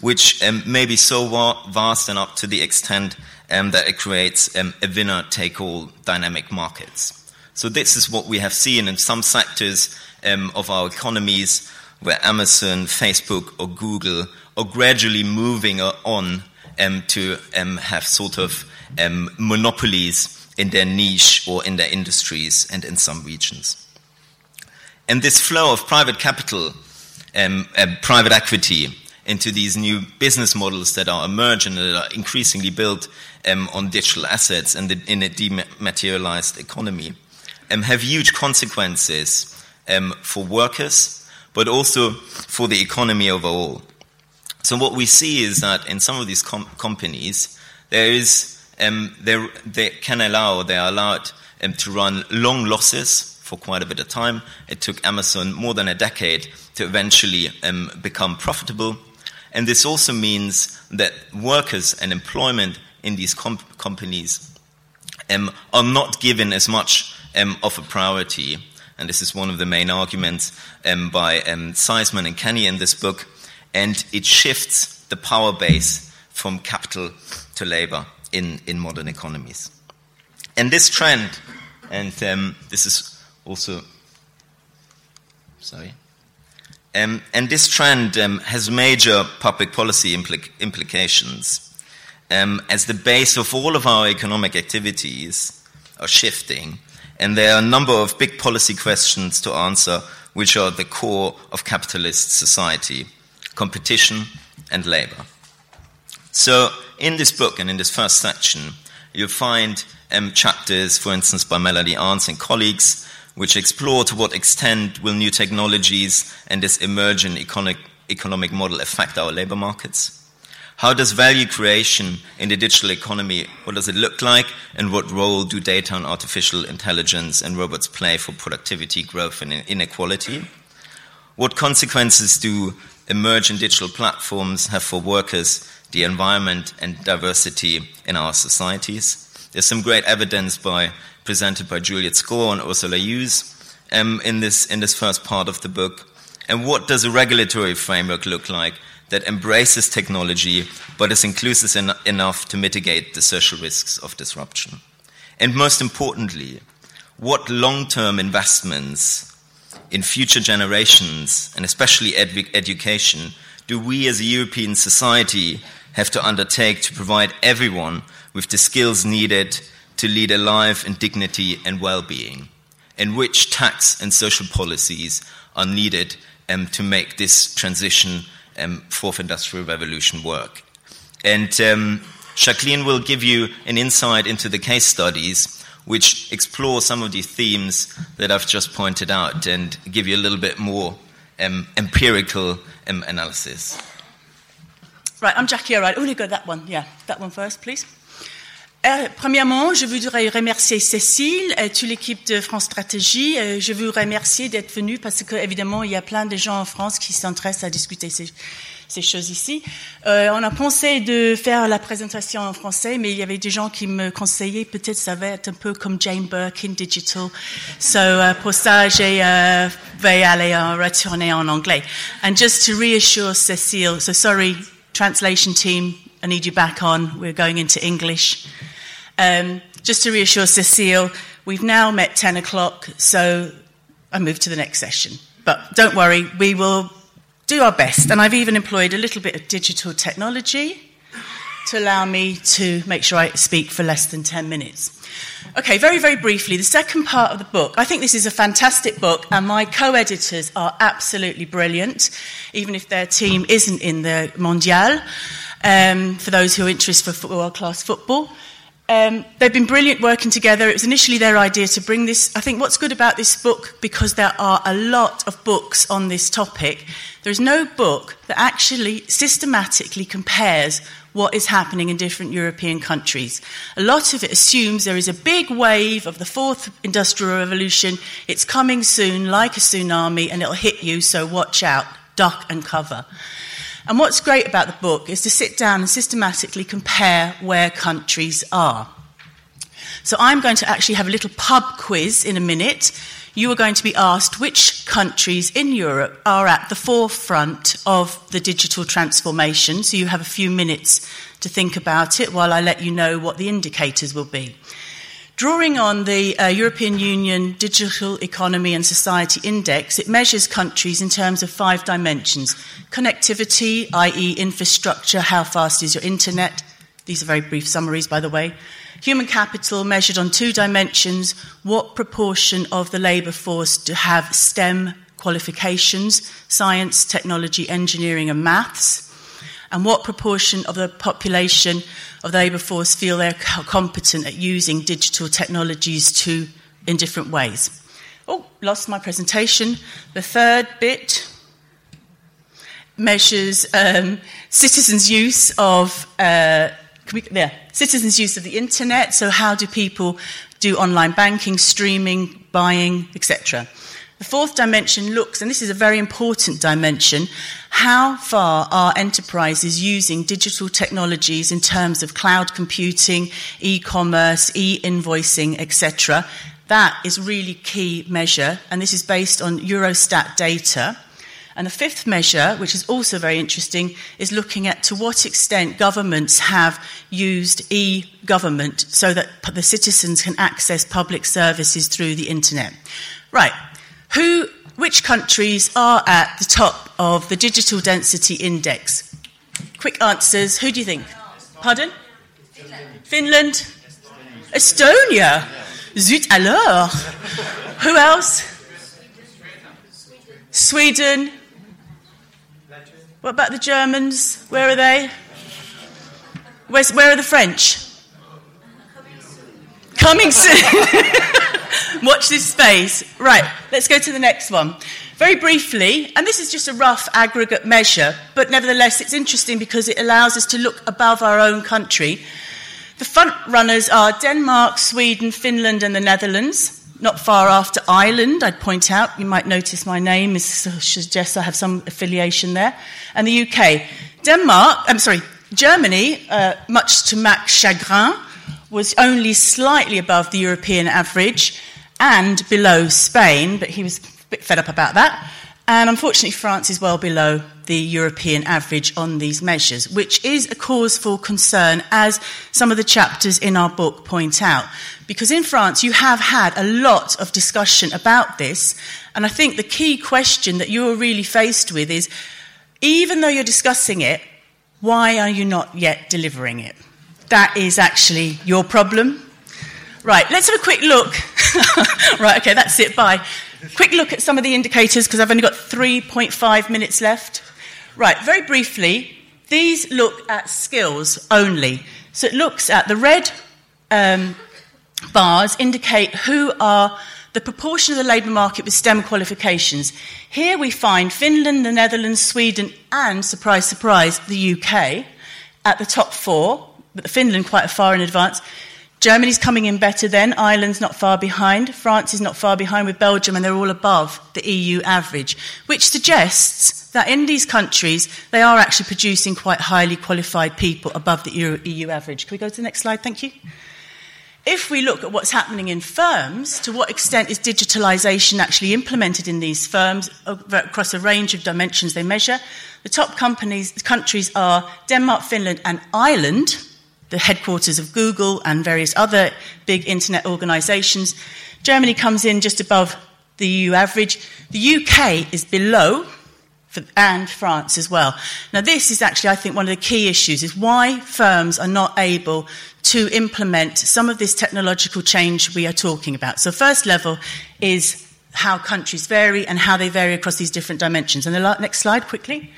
which um, may be so vast and up to the extent um, that it creates a winner take all dynamic markets. So, this is what we have seen in some sectors of our economies where Amazon, Facebook, or Google are gradually moving on to have sort of um, monopolies in their niche or in their industries and in some regions. And this flow of private capital, um, private equity into these new business models that are emerging and that are increasingly built um, on digital assets and the, in a dematerialized economy um, have huge consequences um, for workers, but also for the economy overall. So what we see is that in some of these com- companies, there is um, they can allow they are allowed um, to run long losses for quite a bit of time. It took Amazon more than a decade to eventually um, become profitable, and this also means that workers and employment in these comp- companies um, are not given as much um, of a priority. And this is one of the main arguments um, by Seisman and Kenny in this book. And it shifts the power base from capital to labor in, in modern economies. And this trend, and um, this is also, sorry, um, and this trend um, has major public policy impl- implications. Um, as the base of all of our economic activities are shifting, and there are a number of big policy questions to answer, which are the core of capitalist society competition and labor. So, in this book and in this first section, you'll find um, chapters, for instance, by Melody Arns and colleagues, which explore to what extent will new technologies and this emerging economic, economic model affect our labor markets. How does value creation in the digital economy, what does it look like, and what role do data and artificial intelligence and robots play for productivity, growth, and inequality? What consequences do emerging digital platforms have for workers, the environment, and diversity in our societies? There's some great evidence by, presented by Juliet Score and Ursula Hughes um, in, this, in this first part of the book. And what does a regulatory framework look like that embraces technology but is inclusive en- enough to mitigate the social risks of disruption? And most importantly, what long term investments in future generations, and especially ed- education, do we as a European society have to undertake to provide everyone with the skills needed to lead a life in dignity and well being? And which tax and social policies are needed um, to make this transition um, fourth industrial revolution work. And um, Jacqueline will give you an insight into the case studies which explore some of the themes that I've just pointed out and give you a little bit more um, empirical um, analysis. Right, I'm Jackie, all. Oh, go that one. Yeah, that one first, please. Euh, premièrement, je voudrais remercier Cécile et toute l'équipe de France Stratégie. Euh, je veux remercier d'être venu parce que évidemment il y a plein de gens en France qui s'intéressent à discuter ces, ces choses ici. Euh, on a pensé de faire la présentation en français, mais il y avait des gens qui me conseillaient peut-être ça va être un peu comme Jane Burke in digital. So uh, pour ça, j'ai uh, vais aller uh, retourner en anglais. And just to reassure Cécile, so sorry, translation team, I need you back on. We're going into English. Um, just to reassure Cecile, we've now met 10 o'clock, so I move to the next session. But don't worry, we will do our best. And I've even employed a little bit of digital technology to allow me to make sure I speak for less than 10 minutes. Okay, very, very briefly, the second part of the book. I think this is a fantastic book, and my co editors are absolutely brilliant, even if their team isn't in the Mondial, um, for those who are interested for world class football. Um, they've been brilliant working together. It was initially their idea to bring this. I think what's good about this book, because there are a lot of books on this topic, there is no book that actually systematically compares what is happening in different European countries. A lot of it assumes there is a big wave of the fourth industrial revolution. It's coming soon, like a tsunami, and it'll hit you, so watch out, duck and cover. And what's great about the book is to sit down and systematically compare where countries are. So I'm going to actually have a little pub quiz in a minute. You are going to be asked which countries in Europe are at the forefront of the digital transformation. So you have a few minutes to think about it while I let you know what the indicators will be. Drawing on the uh, European Union Digital Economy and Society Index, it measures countries in terms of five dimensions connectivity, i.e., infrastructure, how fast is your internet? These are very brief summaries, by the way. human capital measured on two dimensions. What proportion of the labour force do have STEM qualifications, science, technology, engineering, and maths? And what proportion of the population of the labour force feel they're competent at using digital technologies to, in different ways? Oh, lost my presentation. The third bit measures um, citizens' use of uh, we, yeah, citizens' use of the internet. So, how do people do online banking, streaming, buying, etc. The fourth dimension looks, and this is a very important dimension, how far are enterprises using digital technologies in terms of cloud computing, e-commerce, e-invoicing, etc. That is really key measure, and this is based on Eurostat data. And the fifth measure, which is also very interesting, is looking at to what extent governments have used e government so that the citizens can access public services through the internet. Right. Who, which countries are at the top of the digital density index? Quick answers. Who do you think? Pardon? Finland? Estonia? Zut alors! Who else? Sweden? What about the Germans? Where are they? Where's, where are the French? Coming soon. Watch this space. Right, let's go to the next one. Very briefly, and this is just a rough aggregate measure, but nevertheless it's interesting because it allows us to look above our own country. The front runners are Denmark, Sweden, Finland, and the Netherlands not far after Ireland, I'd point out. You might notice my name is, suggests I have some affiliation there. And the UK. Denmark, I'm sorry, Germany, uh, much to Mac's chagrin, was only slightly above the European average and below Spain, but he was a bit fed up about that. And unfortunately, France is well below the European average on these measures, which is a cause for concern, as some of the chapters in our book point out. Because in France, you have had a lot of discussion about this, and I think the key question that you're really faced with is even though you're discussing it, why are you not yet delivering it? That is actually your problem. Right, let's have a quick look. right, okay, that's it, bye. Quick look at some of the indicators because I've only got 3.5 minutes left. Right, very briefly, these look at skills only. So it looks at the red um, bars indicate who are the proportion of the labour market with STEM qualifications. Here we find Finland, the Netherlands, Sweden, and, surprise, surprise, the UK at the top four, Finland quite far in advance. Germany's coming in better then, Ireland's not far behind, France is not far behind with Belgium, and they're all above the EU average, which suggests that in these countries they are actually producing quite highly qualified people above the EU average. Can we go to the next slide? Thank you. If we look at what's happening in firms, to what extent is digitalisation actually implemented in these firms uh, across a range of dimensions they measure? The top companies, countries are Denmark, Finland, and Ireland the headquarters of Google and various other big internet organizations. Germany comes in just above the EU average. The UK is below, and France as well. Now, this is actually, I think, one of the key issues is why firms are not able to implement some of this technological change we are talking about. So, first level is how countries vary and how they vary across these different dimensions. And the next slide, quickly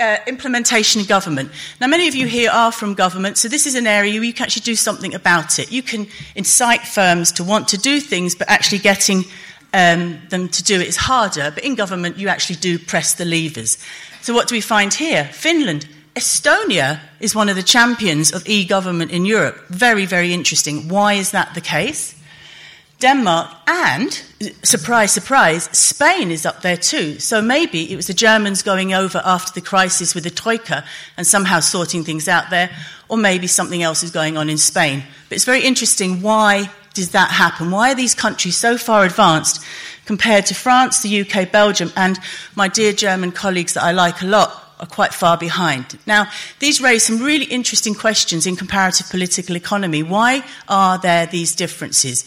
uh, implementation in government. Now, many of you here are from government, so this is an area where you can actually do something about it. You can incite firms to want to do things, but actually getting um, them to do it is harder. But in government, you actually do press the levers. So, what do we find here? Finland. Estonia is one of the champions of e government in Europe. Very, very interesting. Why is that the case? Denmark, and surprise, surprise, Spain is up there too. So maybe it was the Germans going over after the crisis with the Troika and somehow sorting things out there, or maybe something else is going on in Spain. But it's very interesting why does that happen? Why are these countries so far advanced compared to France, the UK, Belgium, and my dear German colleagues that I like a lot are quite far behind. Now, these raise some really interesting questions in comparative political economy. Why are there these differences?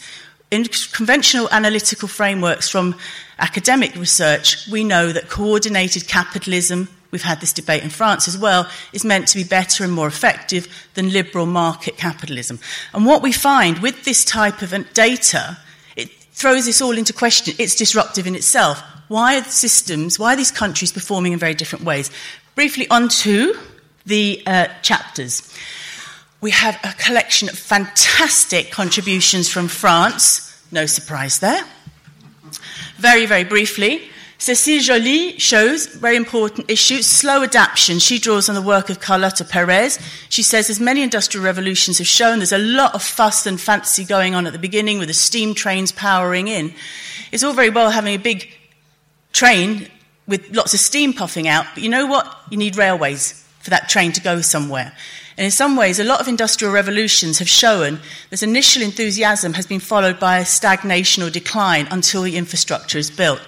In conventional analytical frameworks from academic research, we know that coordinated capitalism, we've had this debate in France as well, is meant to be better and more effective than liberal market capitalism. And what we find with this type of data, it throws this all into question. It's disruptive in itself. Why are the systems, why are these countries performing in very different ways? Briefly, on to the uh, chapters. We have a collection of fantastic contributions from France. No surprise there. Very, very briefly, Cécile Joly shows very important issue, slow adaptation. She draws on the work of Carlota Perez. She says, as many industrial revolutions have shown, there's a lot of fuss and fancy going on at the beginning with the steam trains powering in. It's all very well having a big train with lots of steam puffing out, but you know what? You need railways for that train to go somewhere. And in some ways, a lot of industrial revolutions have shown that initial enthusiasm has been followed by a stagnation or decline until the infrastructure is built.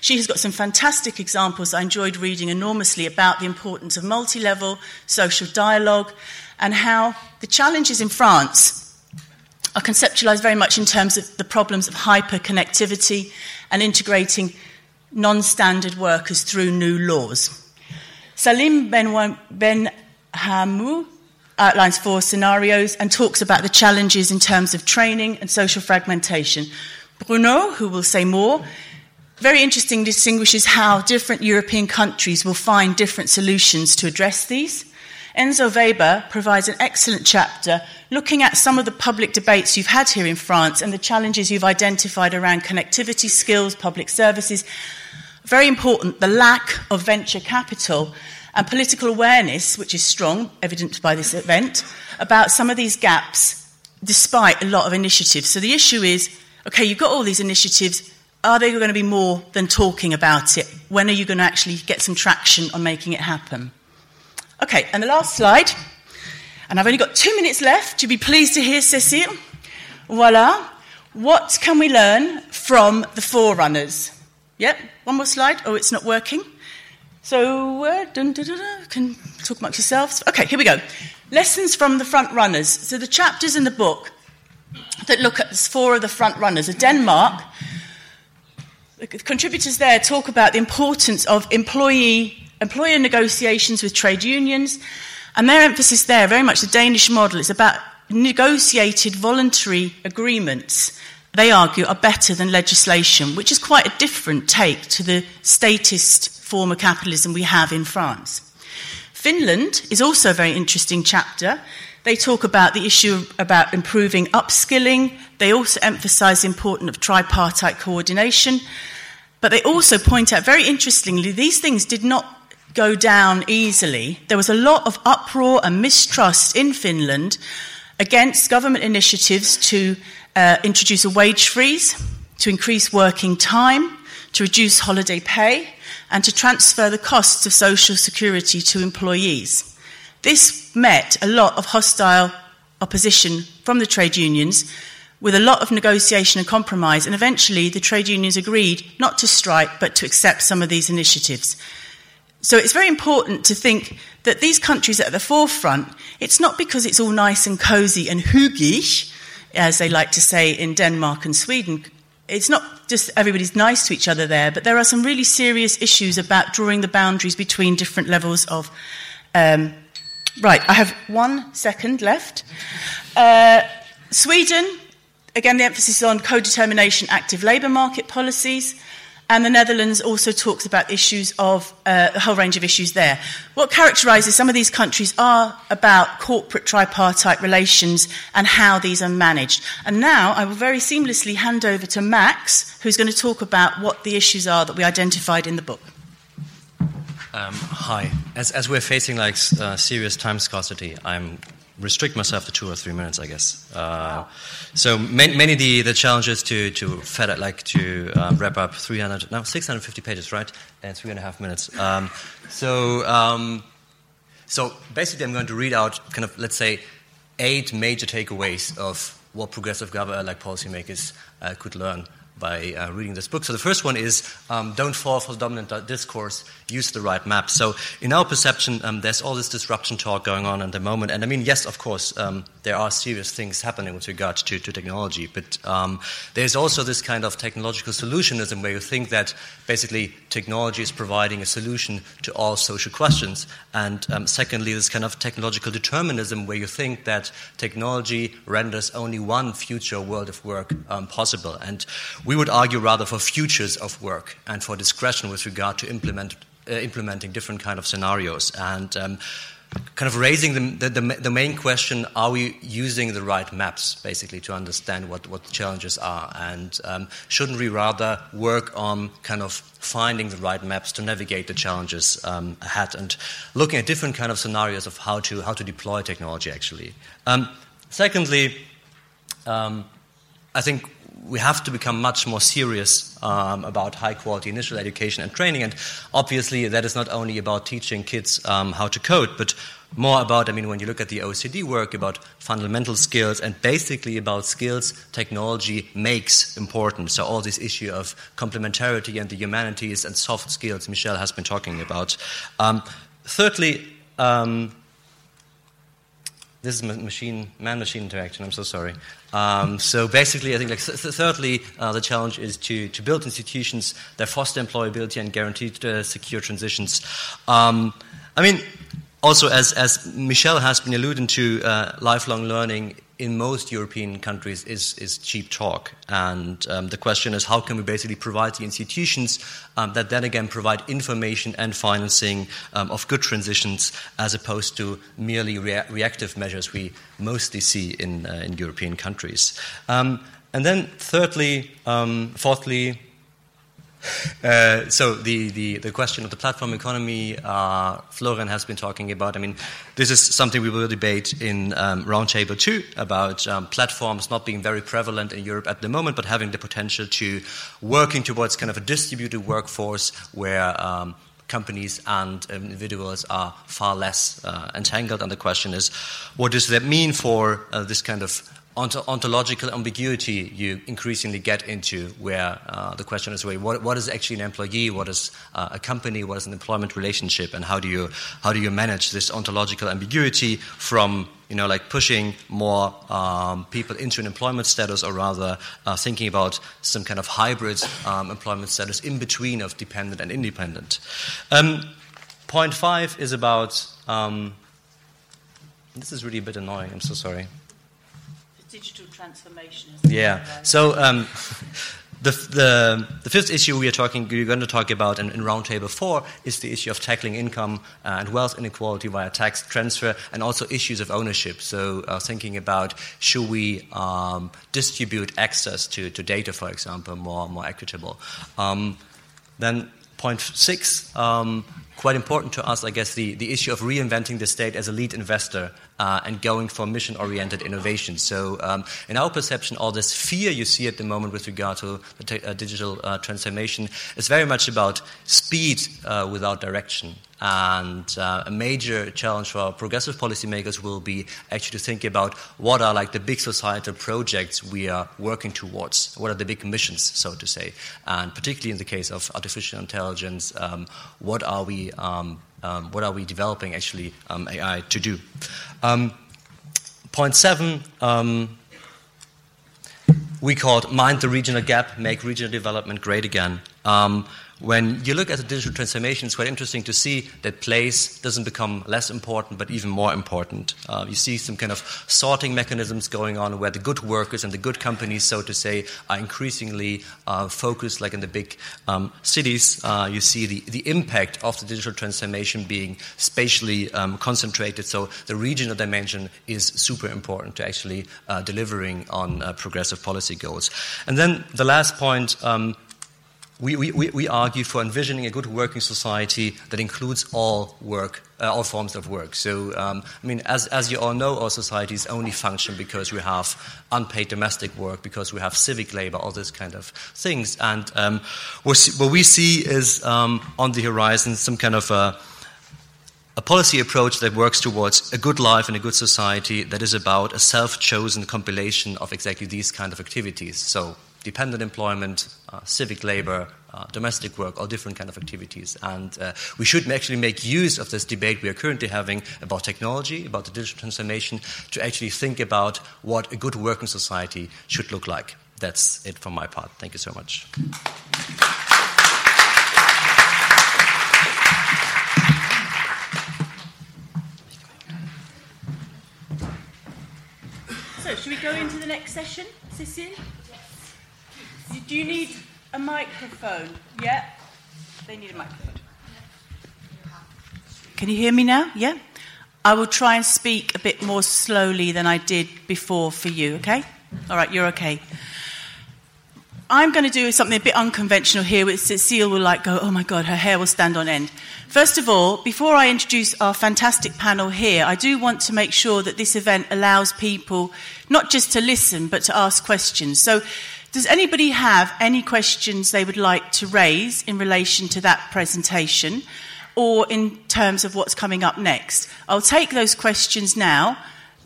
She has got some fantastic examples I enjoyed reading enormously about the importance of multi level social dialogue and how the challenges in France are conceptualized very much in terms of the problems of hyperconnectivity and integrating non standard workers through new laws. Salim Ben, ben Hamou outlines four scenarios and talks about the challenges in terms of training and social fragmentation. Bruno, who will say more, very interesting distinguishes how different European countries will find different solutions to address these. Enzo Weber provides an excellent chapter looking at some of the public debates you've had here in France and the challenges you've identified around connectivity skills, public services. Very important, the lack of venture capital and political awareness, which is strong, evidenced by this event, about some of these gaps despite a lot of initiatives. So the issue is okay, you've got all these initiatives, are they going to be more than talking about it? When are you going to actually get some traction on making it happen? Okay, and the last slide, and I've only got two minutes left. You'll be pleased to hear, Cécile. Voila. What can we learn from the forerunners? Yep, one more slide. Oh, it's not working. So, uh, dun, dun, dun, can talk amongst yourselves. Okay, here we go. Lessons from the front runners. So, the chapters in the book that look at four of the front runners are Denmark, the contributors there talk about the importance of employee employer negotiations with trade unions, and their emphasis there, very much the Danish model, is about negotiated voluntary agreements. They argue are better than legislation, which is quite a different take to the statist form of capitalism we have in France. Finland is also a very interesting chapter. They talk about the issue about improving upskilling. They also emphasize the importance of tripartite coordination. But they also point out, very interestingly, these things did not go down easily. There was a lot of uproar and mistrust in Finland against government initiatives to uh, introduce a wage freeze, to increase working time, to reduce holiday pay, and to transfer the costs of social security to employees. This met a lot of hostile opposition from the trade unions with a lot of negotiation and compromise, and eventually the trade unions agreed not to strike but to accept some of these initiatives. So it's very important to think that these countries are at the forefront, it's not because it's all nice and cozy and hygge, as they like to say in Denmark and Sweden. It's not just everybody's nice to each other there, but there are some really serious issues about drawing the boundaries between different levels of um, Right, I have one second left. Uh, Sweden, again, the emphasis is on co determination, active labour market policies. And the Netherlands also talks about issues of uh, a whole range of issues there. What characterises some of these countries are about corporate tripartite relations and how these are managed. And now I will very seamlessly hand over to Max, who's going to talk about what the issues are that we identified in the book. Um, hi. As, as we're facing like uh, serious time scarcity, I'm restrict myself to two or three minutes, I guess. Uh, wow. So many, many the, the challenges to to fed like to uh, wrap up 300 now 650 pages, right? And three and a half minutes. Um, so um, so basically, I'm going to read out kind of let's say eight major takeaways of what progressive government like policymakers uh, could learn by uh, reading this book. So the first one is um, don't fall for the dominant discourse, use the right map. So in our perception, um, there's all this disruption talk going on at the moment. And I mean, yes, of course, um, there are serious things happening with regard to, to technology, but um, there's also this kind of technological solutionism where you think that basically technology is providing a solution to all social questions. And um, secondly, this kind of technological determinism where you think that technology renders only one future world of work um, possible. And we would argue rather for futures of work and for discretion with regard to implement, uh, implementing different kind of scenarios. And um, kind of raising the, the, the, main question are we using the right maps basically to understand what, what the challenges are and um, shouldn't we rather work on kind of finding the right maps to navigate the challenges um, ahead and looking at different kind of scenarios of how to, how to deploy technology actually um, secondly um, i think we have to become much more serious um, about high quality initial education and training. And obviously, that is not only about teaching kids um, how to code, but more about, I mean, when you look at the OECD work, about fundamental skills and basically about skills technology makes important. So, all this issue of complementarity and the humanities and soft skills Michelle has been talking about. Um, thirdly, um, this is machine man machine interaction. I'm so sorry. Um, so basically, I think like th- thirdly, uh, the challenge is to to build institutions that foster employability and guarantee uh, secure transitions. Um, I mean, also as as Michelle has been alluding to, uh, lifelong learning in most European countries is, is cheap talk. And um, the question is how can we basically provide the institutions um, that then again provide information and financing um, of good transitions as opposed to merely rea- reactive measures we mostly see in, uh, in European countries. Um, and then, thirdly, um, fourthly, uh, so the, the, the, question of the platform economy, uh, Florian has been talking about. I mean, this is something we will debate in um, Roundtable 2 about um, platforms not being very prevalent in Europe at the moment, but having the potential to working towards kind of a distributed workforce where um, companies and individuals are far less uh, entangled. And the question is, what does that mean for uh, this kind of ontological ambiguity you increasingly get into, where uh, the question is, what, what is actually an employee, what is uh, a company, what is an employment relationship, and how do you how do you manage this ontological ambiguity from you know like pushing more um, people into an employment status, or rather uh, thinking about some kind of hybrid um, employment status in between of dependent and independent. Um, point five is about. Um, this is really a bit annoying. I'm so sorry digital transformation. Yeah. So um, the, the, the, fifth issue we are talking, we're going to talk about in, in Roundtable 4 is the issue of tackling income and wealth inequality via tax transfer and also issues of ownership. So uh, thinking about should we um, distribute access to, to data, for example, more, more equitable. Um, then point six, um, quite important to us, I guess, the, the issue of reinventing the state as a lead investor uh, and going for mission oriented innovation. So, um, in our perception, all this fear you see at the moment with regard to te- uh, digital uh, transformation is very much about speed uh, without direction. And uh, a major challenge for progressive policymakers will be actually to think about what are like the big societal projects we are working towards. What are the big missions, so to say? And particularly in the case of artificial intelligence, um, what are we um, um, what are we developing actually um, AI to do? Point seven, we called Mind the Regional Gap, Make Regional Development Great Again. Um, when you look at the digital transformation, it's quite interesting to see that place doesn't become less important, but even more important. Uh, you see some kind of sorting mechanisms going on where the good workers and the good companies, so to say, are increasingly uh, focused, like in the big um, cities. Uh, you see the, the impact of the digital transformation being spatially um, concentrated. So the regional dimension is super important to actually uh, delivering on uh, progressive policy goals. And then the last point. Um, we, we, we argue for envisioning a good working society that includes all work, uh, all forms of work. So, um, I mean, as, as you all know, our societies only function because we have unpaid domestic work, because we have civic labor, all these kind of things. And um, what, what we see is um, on the horizon some kind of a, a policy approach that works towards a good life and a good society that is about a self chosen compilation of exactly these kind of activities. So, dependent employment, uh, civic labor, uh, domestic work, all different kind of activities. And uh, we should actually make use of this debate we are currently having about technology, about the digital transformation, to actually think about what a good working society should look like. That's it from my part. Thank you so much. So, should we go into the next session, Cecile? Do you need a microphone? Yeah? They need a microphone. Can you hear me now? Yeah? I will try and speak a bit more slowly than I did before for you, okay? All right, you're okay. I'm going to do something a bit unconventional here, which Cecile will like go, oh my God, her hair will stand on end. First of all, before I introduce our fantastic panel here, I do want to make sure that this event allows people not just to listen, but to ask questions. So, does anybody have any questions they would like to raise in relation to that presentation or in terms of what's coming up next? I'll take those questions now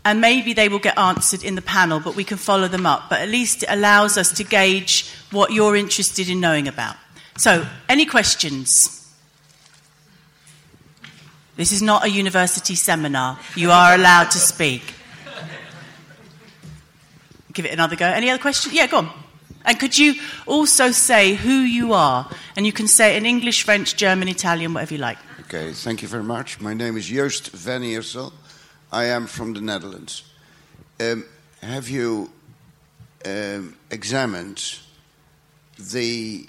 and maybe they will get answered in the panel, but we can follow them up. But at least it allows us to gauge what you're interested in knowing about. So, any questions? This is not a university seminar. You are allowed to speak. Give it another go. Any other questions? Yeah, go on. And could you also say who you are? And you can say it in English, French, German, Italian, whatever you like. Okay, thank you very much. My name is Joost Van Eersel. I am from the Netherlands. Um, have you um, examined the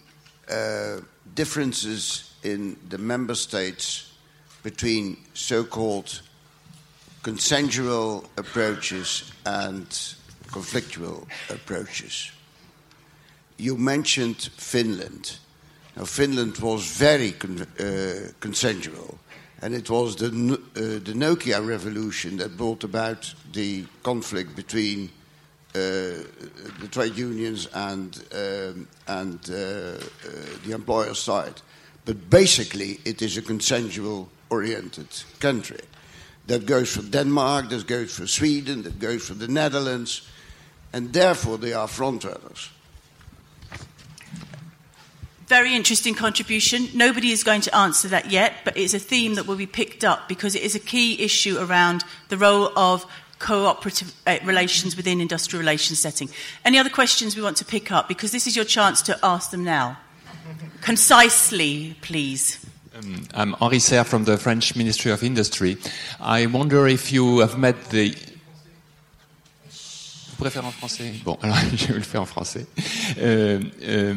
uh, differences in the member states between so called consensual approaches and conflictual approaches? You mentioned Finland. Now, Finland was very con- uh, consensual and it was the, uh, the Nokia revolution that brought about the conflict between uh, the trade unions and, um, and uh, uh the employer side. But basically, it is a consensual oriented country. That goes for Denmark, that goes for Sweden, that goes for the Netherlands, and therefore they are frontrunners. Very interesting contribution. Nobody is going to answer that yet, but it's a theme that will be picked up because it is a key issue around the role of cooperative uh, relations within industrial relations setting. Any other questions we want to pick up? Because this is your chance to ask them now. Concisely, please. Um, I'm Henri Serre from the French Ministry of Industry. I wonder if you have met the Vous préférez en français? Bon, alors je vais le faire en français. Euh, euh,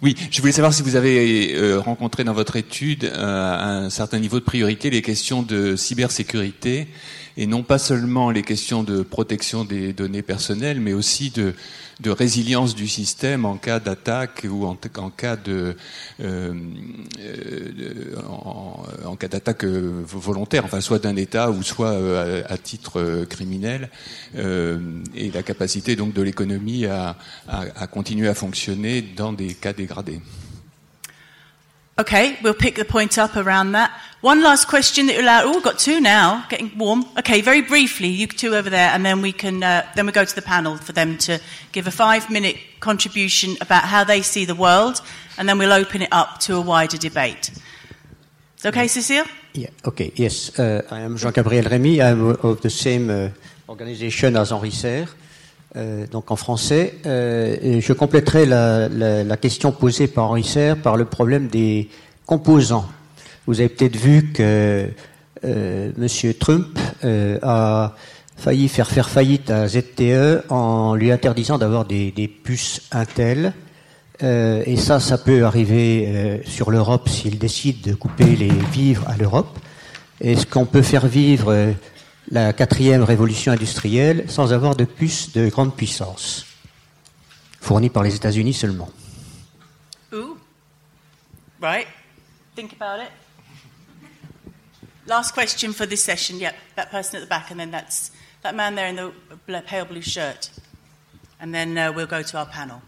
oui, je voulais savoir si vous avez euh, rencontré dans votre étude euh, un certain niveau de priorité les questions de cybersécurité et non pas seulement les questions de protection des données personnelles, mais aussi de, de résilience du système en cas d'attaque ou en, cas de, euh, euh en, en, cas d'attaque euh, volontaire, enfin soit d'un État ou soit euh, à, à, titre criminel, et la capacité donc de l'économie à, à, à continuer à fonctionner dans des cas dégradés. Okay, we'll pick the point up around that. One last question that you're allowed. Oh, we've got two now, getting warm. Okay, very briefly, you two over there, and then we can uh, then we go to the panel for them to give a five-minute contribution about how they see the world, and then we'll open it up to a wider debate. Okay, Cecile? Yeah. Okay. Yes, uh, I am Jean-Gabriel Rémy. I'm of the same uh, organization as Henri Serre. Euh, donc en français. Euh, je compléterai la, la, la, question posée par Henri Serre par le problème des composants. Vous avez peut-être vu que euh, Monsieur Trump euh, a failli faire faire faillite à ZTE en lui interdisant d'avoir des, des, puces Intel. Euh, et ça, ça peut arriver sur l'Europe s'il décide de couper les vivres à l'Europe. Est-ce qu'on peut faire vivre la quatrième révolution industrielle sans avoir de puces de grande puissance, fournies par les États-Unis seulement. Ooh. Right. Think about it. Last question for this session. Yep, that person at the back, and then that's that man there in the pale blue shirt. And then uh, we'll go to our panel.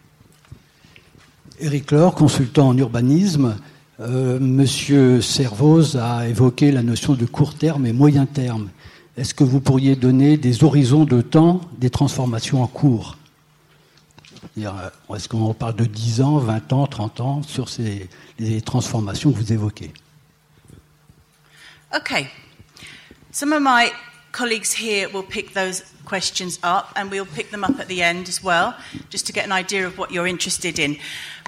Eric Laure, consultant en urbanisme. Euh, Monsieur Servoz a évoqué la notion de court terme et moyen terme. Est-ce que vous pourriez donner des horizons de temps des transformations en cours Est-ce qu'on parle de 10 ans, 20 ans, 30 ans sur ces transformations que vous évoquez Okay. Some of my colleagues here will pick those questions up and we'll pick them up at the end as well, just to get an idea of what you're interested in.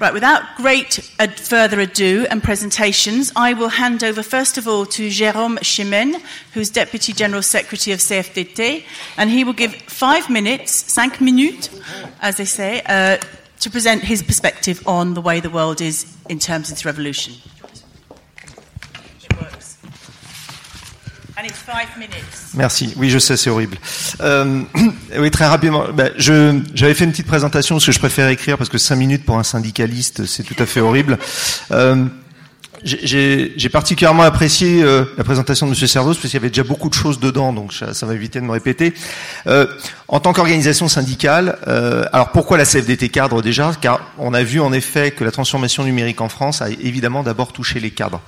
Right, without great ad- further ado and presentations, I will hand over first of all to Jérôme Chimène, who's Deputy General Secretary of CFDT, and he will give five minutes, cinq minutes, as they say, uh, to present his perspective on the way the world is in terms of its revolution. Minutes. Merci. Oui, je sais, c'est horrible. Euh, oui, très rapidement. Ben, je, j'avais fait une petite présentation parce que je préfère écrire parce que cinq minutes pour un syndicaliste, c'est tout à fait horrible. Euh, j'ai, j'ai particulièrement apprécié euh, la présentation de M. Servos parce qu'il y avait déjà beaucoup de choses dedans, donc ça, ça va éviter de me répéter. Euh, en tant qu'organisation syndicale, euh, alors pourquoi la CFDT cadre déjà? Car on a vu en effet que la transformation numérique en France a évidemment d'abord touché les cadres.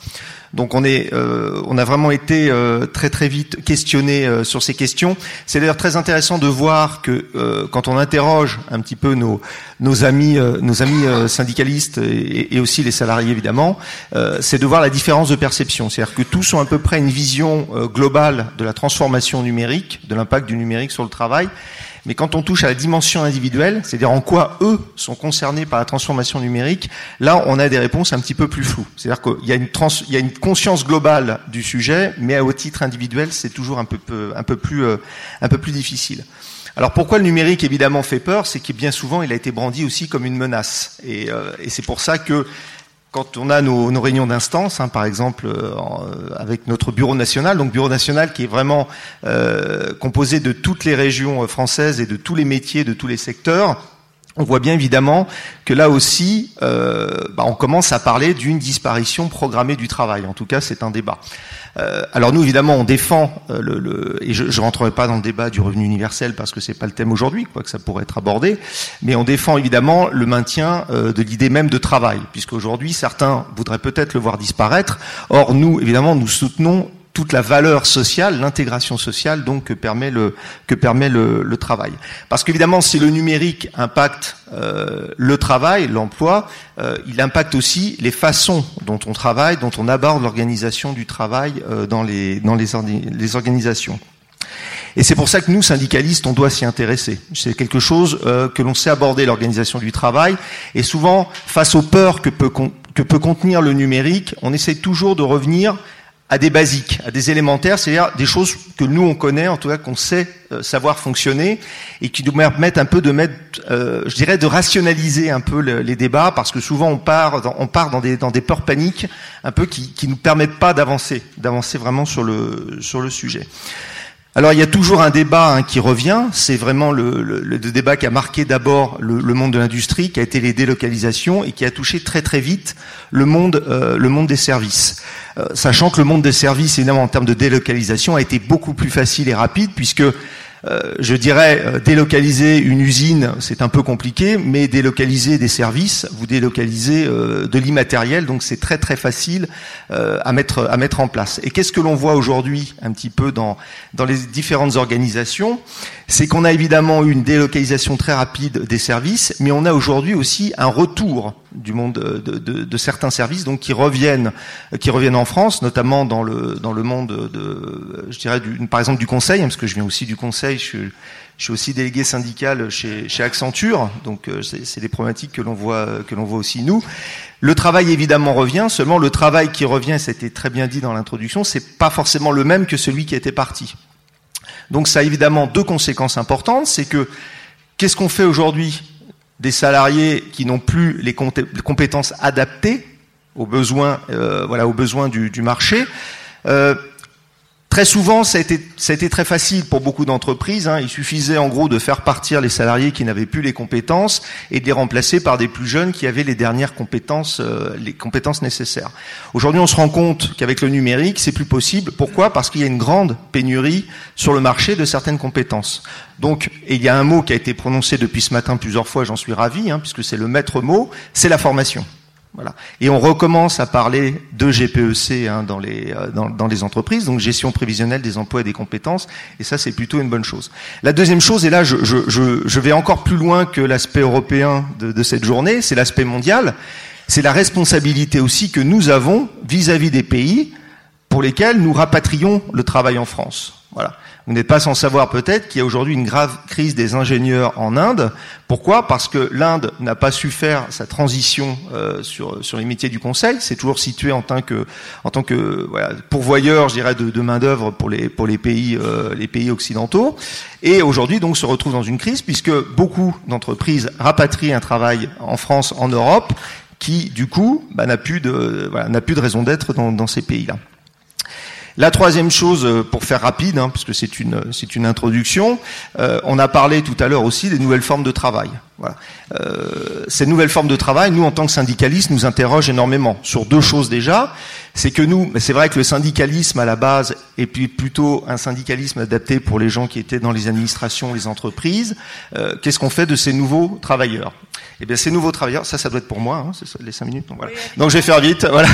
Donc euh, on a vraiment été euh, très très vite questionné euh, sur ces questions. C'est d'ailleurs très intéressant de voir que euh, quand on interroge un petit peu nos amis, syndicalistes et, et, aussi les salariés évidemment, c'est de voir la différence de perception. C'est-à-dire que tous ont à peu près une vision globale de la transformation numérique, de l'impact du numérique sur le travail. Mais quand on touche à la dimension individuelle, c'est-à-dire en quoi eux sont concernés par la transformation numérique, là, on a des réponses un petit peu plus floues. C'est-à-dire qu'il y, a une y a une conscience globale du sujet, mais au titre individuel, c'est toujours un peu, un peu plus, euh, un peu plus difficile. Alors pourquoi le numérique évidemment fait peur? C'est que bien souvent il a été brandi aussi comme une menace. Et, euh, et c'est pour ça que quand on a nos, réunions d'instance, hein, par exemple euh, avec notre bureau national, donc bureau national qui est vraiment euh, composé de toutes les régions euh, françaises et de tous les métiers, de tous les secteurs, on voit bien évidemment que là aussi, euh, bah, on commence à parler d'une disparition programmée du travail. En tout cas, c'est un débat. Euh, alors nous, évidemment, on défend euh, le, et je ne rentrerai pas dans le débat du revenu universel parce que c'est pas le thème aujourd'hui, quoi que ça pourrait être abordé, mais on défend évidemment le maintien euh, de l'idée même de travail, puisqu'aujourd'hui certains voudraient peut-être le voir disparaître. Or, nous, évidemment, nous soutenons toute la valeur sociale, l'intégration sociale donc que permet le que permet le, le travail. Parce qu'évidemment, si le numérique impacte euh, le travail, l'emploi, euh, il impacte aussi les façons dont on travaille, dont on aborde l'organisation du travail euh, dans les dans les, les organisations. Et c'est pour ça que nous, syndicalistes, on doit s'y intéresser. C'est quelque chose euh, que l'on sait aborder, l'organisation du travail. Et souvent, face aux peurs que peut, que peut contenir le numérique, on essaie toujours de revenir à des basiques, à des élémentaires, c'est-à-dire des choses que nous on connaît, en tout cas qu'on sait euh, savoir fonctionner, et qui nous permettent un peu de mettre, euh, je dirais, de rationaliser un peu le, les débats, parce que souvent on part, dans, on part dans des dans peurs paniques, un peu qui qui nous permettent pas d'avancer, d'avancer vraiment sur le sujet. Alors il y a toujours un débat hein, qui revient, c'est vraiment le, débat qui a marqué d'abord le, le, monde de l'industrie, qui a été les délocalisations et qui a touché très très vite le monde, euh, le monde des services. Euh, sachant que le monde des services, évidemment en termes de délocalisation, a été beaucoup plus facile et rapide puisque euh, je dirais, euh, délocaliser une usine, c'est un peu compliqué, mais délocaliser des services, vous délocalisez euh, de l'immatériel, donc c'est très très facile à mettre à mettre en place. Et qu'est-ce que l'on voit aujourd'hui, un petit peu dans dans les différentes organisations, c'est qu'on a évidemment une délocalisation très rapide des services, mais on a aujourd'hui aussi un retour du monde de, de, certains services, donc qui reviennent, qui reviennent en France, notamment dans le dans le monde de, je dirais, du, par exemple du conseil, parce que je viens aussi du conseil, je suis, je suis aussi délégué syndical chez, chez Accenture, donc c'est des problématiques que l'on voit que l'on voit aussi nous. Le travail évidemment revient, seulement le travail qui revient, c'était très bien dit dans l'introduction, c'est pas forcément le même que celui qui était parti. Donc ça a évidemment deux conséquences importantes, c'est que qu'est-ce qu'on fait aujourd'hui des salariés qui n'ont plus les compétences adaptées aux besoins, euh, voilà, aux besoins du, marché. Euh, Très souvent, ça a, été, très facile pour beaucoup d'entreprises. Hein. Il suffisait en gros de faire partir les salariés qui n'avaient plus les compétences et de les remplacer par des plus jeunes qui avaient les dernières compétences, euh, les compétences nécessaires. Aujourd'hui, on se rend compte qu'avec le numérique, c'est plus possible. Pourquoi? Parce qu'il y a une grande pénurie sur le marché de certaines compétences. Donc, il y a un mot qui a été prononcé depuis ce matin plusieurs fois, j'en suis ravi, hein, puisque c'est le maître mot, c'est la formation. Voilà. Et on recommence à parler de GPEC hein, dans, les, euh, dans, les entreprises, donc gestion prévisionnelle des emplois et des compétences, et ça c'est plutôt une bonne chose. La deuxième chose, et là je, vais encore plus loin que l'aspect européen de, de cette journée, c'est l'aspect mondial, c'est la responsabilité aussi que nous avons vis-à-vis -vis des pays pour lesquels nous rapatrions le travail en France. Voilà. Vous n'êtes pas sans savoir peut-être qu'il y a aujourd'hui une grave crise des ingénieurs en Inde. Pourquoi? Parce que l'Inde n'a pas su faire sa transition euh, sur, sur les métiers du conseil. C'est toujours situé en tant que, en tant que pourvoyeur, je dirais, de, de main d'œuvre pour les pour les pays euh, les pays occidentaux. Et aujourd'hui, donc, se retrouve dans une crise puisque beaucoup d'entreprises rapatrient un travail en France, en Europe, qui du coup bah, n'a plus de n'a plus de raison d'être dans, dans ces pays-là. La troisième chose, euh, pour faire rapide, hein, parce que c'est une c'est une introduction, euh, on a parlé tout à l'heure aussi des nouvelles formes de travail. Voilà. Euh, ces nouvelles formes de travail, nous en tant que syndicalistes, nous interrogent énormément sur deux choses déjà. C'est que nous, c'est vrai que le syndicalisme à la base est plutôt un syndicalisme adapté pour les gens qui étaient dans les administrations, les entreprises. Euh, Qu'est-ce qu'on fait de ces nouveaux travailleurs? Eh bien, ces nouveaux travailleurs, ça, ça doit être pour moi, hein, c'est les cinq minutes. Donc, voilà. donc, je vais faire vite. Voilà.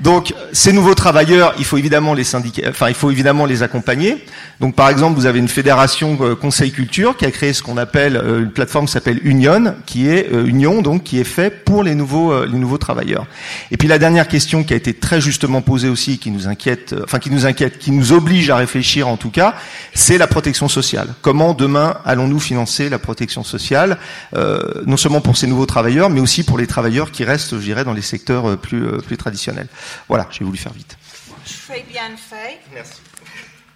Donc, ces nouveaux travailleurs, il faut évidemment les syndiquer, enfin, il faut évidemment les accompagner. Donc, par exemple, vous avez une fédération euh, Conseil Culture qui a créé ce qu'on appelle euh, une plateforme qui s'appelle Union, qui est euh, Union, donc qui est fait pour les nouveaux euh, les nouveaux travailleurs. Et puis la dernière question qui a été très justement posée aussi, qui nous inquiète, euh, enfin qui nous inquiète, qui nous oblige à réfléchir en tout cas, c'est la protection sociale. Comment demain allons-nous financer la protection sociale, non seulement pour ces nouveaux travailleurs, mais aussi pour les travailleurs qui restent, je dirais, dans les secteurs plus, euh, plus traditionnels. Voilà, j'ai voulu faire vite. Très bien fait. Merci.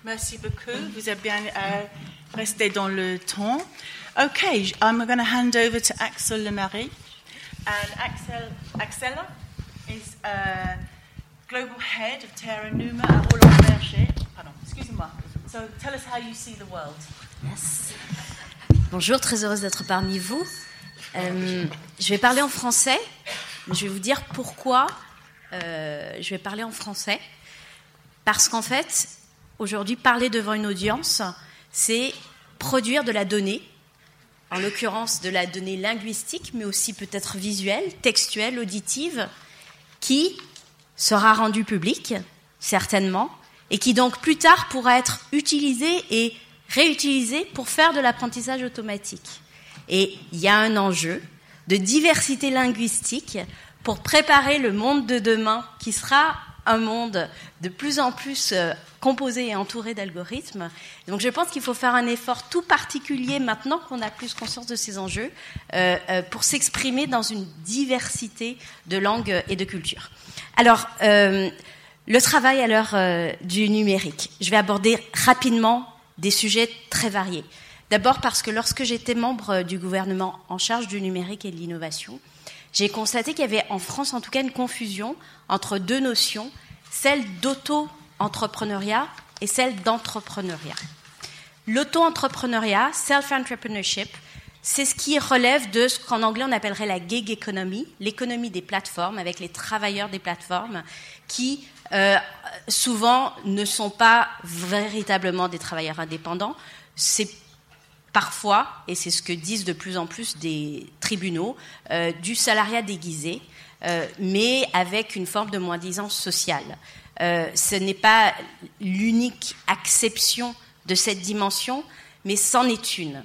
Merci beaucoup. Vous avez bien euh, resté dans le temps. Okay, I'm going to hand over to Axel Lemarie. And Axel, is uh, Global Head of Terra Numa at Roland Berger. Pardon, excusez-moi. So tell us how you see the world. Yes. Bonjour, très heureuse d'être parmi vous. Euh, je vais parler en français. Je vais vous dire pourquoi euh, je vais parler en français. Parce qu'en fait, aujourd'hui, parler devant une audience, c'est produire de la donnée, en l'occurrence de la donnée linguistique, mais aussi peut-être visuelle, textuelle, auditive, qui sera rendue publique, certainement, et qui donc plus tard pourra être utilisée et réutilisée pour faire de l'apprentissage automatique. Et il y a un enjeu de diversité linguistique pour préparer le monde de demain qui sera un monde de plus en plus euh, composé et entouré d'algorithmes. Donc je pense qu'il faut faire un effort tout particulier maintenant qu'on a plus conscience de ces enjeux euh, euh, pour s'exprimer dans une diversité de langues et de cultures. Alors, le travail à l'heure du numérique. Je vais aborder rapidement des sujets très variés. D'abord parce que lorsque j'étais membre du gouvernement en charge du numérique et de l'innovation, j'ai constaté qu'il y avait en France en tout cas une confusion entre deux notions, celle d'auto-entrepreneuriat et celle d'entrepreneuriat. L'auto-entrepreneuriat, self-entrepreneurship, c'est ce qui relève de ce qu'en anglais on appellerait la gig economy, l'économie des plateformes, avec les travailleurs des plateformes qui euh, souvent ne sont pas véritablement des travailleurs indépendants. Parfois, et c'est ce que disent de plus en plus des tribunaux, euh, du salariat déguisé, euh, mais avec une forme de moins-disance sociale. Euh, ce n'est pas l'unique acception de cette dimension, mais c'en est une.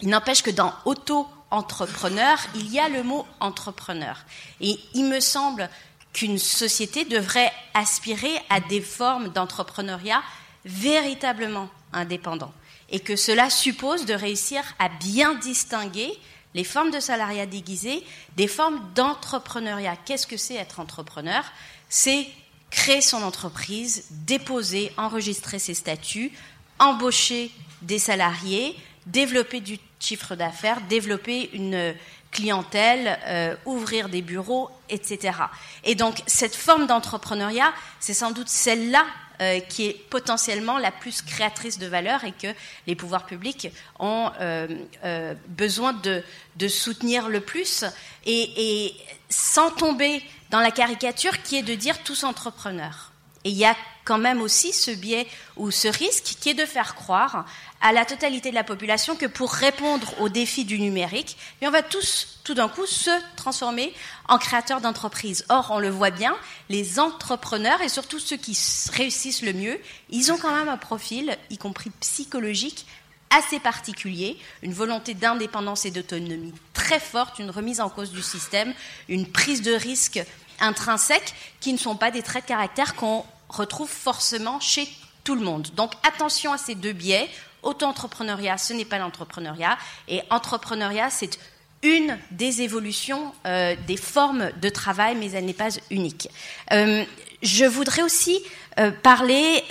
Il n'empêche que dans auto-entrepreneur, il y a le mot entrepreneur. Et il me semble qu'une société devrait aspirer à des formes d'entrepreneuriat véritablement indépendants et que cela suppose de réussir à bien distinguer les formes de salariat déguisé des formes d'entrepreneuriat. Qu'est-ce que c'est être entrepreneur? C'est créer son entreprise, déposer, enregistrer ses statuts, embaucher des salariés, développer du chiffre d'affaires, développer une clientèle, euh, ouvrir des bureaux, etc. Et donc cette forme d'entrepreneuriat, c'est sans doute celle-là euh, qui est potentiellement la plus créatrice de valeur et que les pouvoirs publics ont euh, euh, besoin de, soutenir le plus et, sans tomber dans la caricature qui est de dire tous entrepreneurs. Et il y a quand même aussi ce biais ou ce risque qui est de faire croire à la totalité de la population que pour répondre aux défis du numérique, on va tous, tout d'un coup, se transformer en créateurs d'entreprises. Or, on le voit bien, les entrepreneurs et surtout ceux qui réussissent le mieux, ils ont quand même un profil, y compris psychologique, assez particulier, une volonté d'indépendance et d'autonomie très forte, une remise en cause du système, une prise de risque intrinsèque, qui ne sont pas des traits de caractère qu'on retrouve forcément chez tout le monde. Donc attention à ces deux biais. Auto-entrepreneuriat, ce n'est pas l'entrepreneuriat, et entrepreneuriat, c'est une des évolutions euh, des formes de travail, mais elle n'est pas unique. Euh, je voudrais aussi euh, parler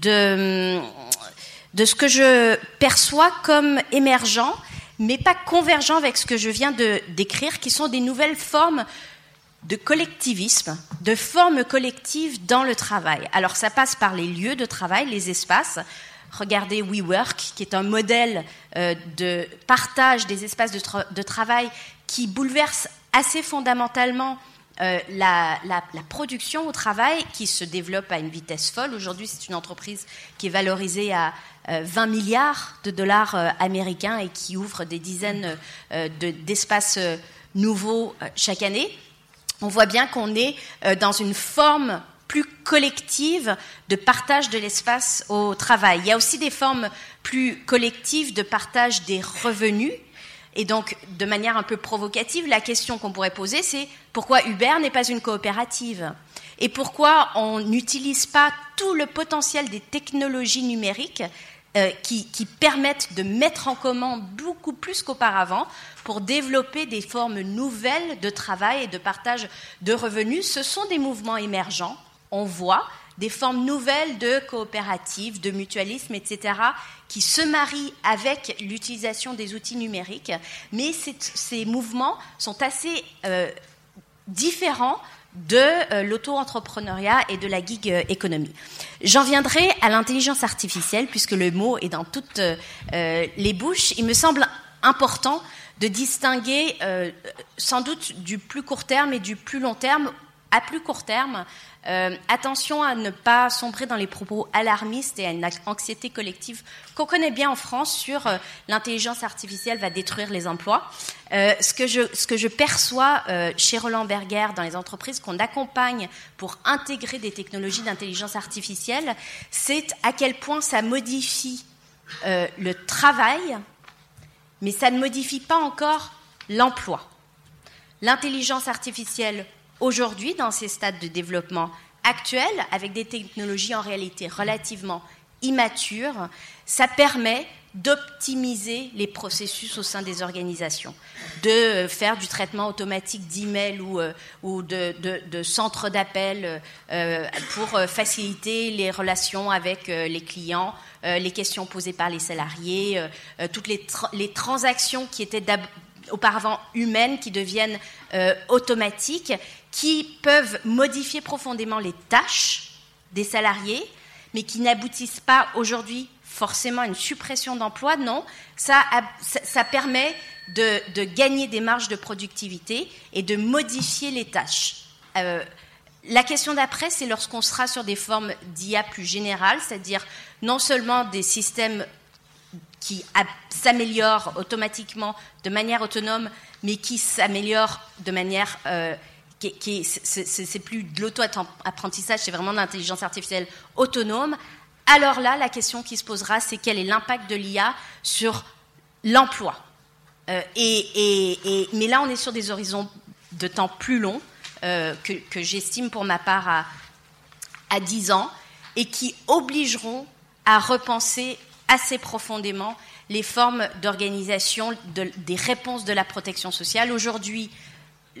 de de ce que je perçois comme émergent, mais pas convergent avec ce que je viens de décrire, qui sont des nouvelles formes de collectivisme, de formes collectives dans le travail. Alors ça passe par les lieux de travail, les espaces. Regardez WeWork, qui est un modèle euh, de partage des espaces de, travail qui bouleverse assez fondamentalement euh, la, production au travail qui se développe à une vitesse folle. Aujourd'hui, c'est une entreprise qui est valorisée à 20 euh, milliards de dollars américains et qui ouvre des dizaines d'espaces nouveaux chaque année. On voit bien qu'on est dans une forme plus collective de partage de l'espace au travail. Il y a aussi des formes plus collectives de partage des revenus. Et donc, de manière un peu provocative, la question qu'on pourrait poser, c'est pourquoi Uber n'est pas une coopérative? Et pourquoi on n'utilise pas tout le potentiel des technologies numériques euh, qui, permettent de mettre en commun beaucoup plus qu'auparavant pour développer des formes nouvelles de travail et de partage de revenus. Ce sont des mouvements émergents, on voit des formes nouvelles de coopératives, de mutualisme, etc., qui se marient avec l'utilisation des outils numériques, mais ces mouvements sont assez euh, différents de euh, l'auto-entrepreneuriat et de la gig euh, économie. J'en viendrai à l'intelligence artificielle, puisque le mot est dans toutes euh, les bouches. Il me semble important de distinguer sans doute du plus court terme et du plus long terme. À plus court terme, euh, attention à ne pas sombrer dans les propos alarmistes et à une anxiété collective qu'on connaît bien en France sur euh, l'intelligence artificielle va détruire les emplois. Euh, ce, que je, ce, que je, perçois chez Roland Berger dans les entreprises qu'on accompagne pour intégrer des technologies d'intelligence artificielle, c'est à quel point ça modifie le travail, mais ça ne modifie pas encore l'emploi. L'intelligence artificielle Aujourd'hui, dans ces stades de développement actuels, avec des technologies en réalité relativement immatures, ça permet d'optimiser les processus au sein des organisations, de faire du traitement automatique d'emails ou, euh, ou de, centres d'appel euh, pour faciliter les relations avec euh, les clients, les questions posées par les salariés, toutes les, transactions qui étaient auparavant humaines qui deviennent automatiques qui peuvent modifier profondément les tâches des salariés, mais qui n'aboutissent pas aujourd'hui forcément à une suppression d'emplois. Non, ça, permet de, gagner des marges de productivité et de modifier les tâches. Euh, la question d'après, c'est lorsqu'on sera sur des formes d'IA plus générales, c'est-à-dire non seulement des systèmes qui s'améliorent automatiquement de manière autonome, mais qui s'améliorent de manière euh, c'est plus de l'auto-apprentissage, c'est vraiment de l'intelligence artificielle autonome, alors là, la question qui se posera, c'est quel est l'impact de l'IA sur l'emploi? Euh, et, mais là, on est sur des horizons de temps plus longs, euh, que, j'estime pour ma part à, à 10 ans, et qui obligeront à repenser assez profondément les formes d'organisation des réponses de la protection sociale. Aujourd'hui,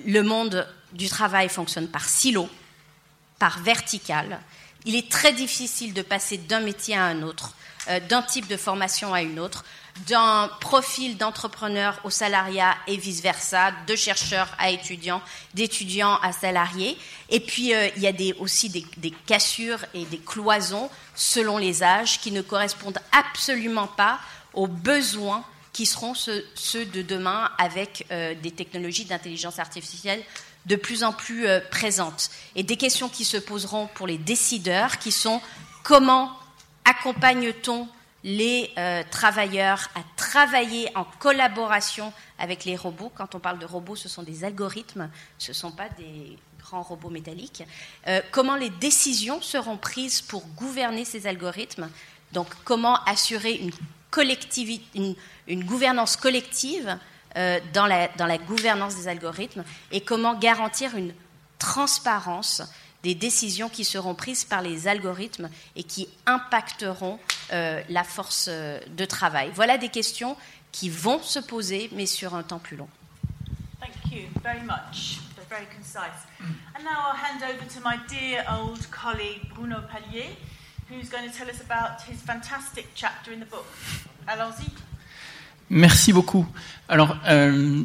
le monde du travail fonctionne par silo, par vertical. Il est très difficile de passer d'un métier à un autre, euh, d'un type de formation à une autre, d'un profil d'entrepreneur au salariat et vice-versa, de chercheur à étudiant, d'étudiant à salarié. Et puis, euh, il y a aussi des, cassures et des cloisons selon les âges qui ne correspondent absolument pas aux besoins qui seront ceux, de demain avec euh, des technologies d'intelligence artificielle de plus en plus euh, présentes. Et des questions qui se poseront pour les décideurs, qui sont comment accompagne-t-on les euh, travailleurs à travailler en collaboration avec les robots? Quand on parle de robots, ce sont des algorithmes, ce ne sont pas des grands robots métalliques. Euh, comment les décisions seront prises pour gouverner ces algorithmes? Donc, comment assurer une, une, une gouvernance collective euh, dans, la, dans la gouvernance des algorithmes et comment garantir une transparence des décisions qui seront prises par les algorithmes et qui impacteront euh, la force euh, de travail. Voilà des questions qui vont se poser, mais sur un temps plus long. Thank you very much. Very concise. And now I'll hand over to my dear old colleague Bruno Pallier, who's going to tell us about his fantastic chapter in the book. Allons-y. Merci beaucoup. Alors, euh,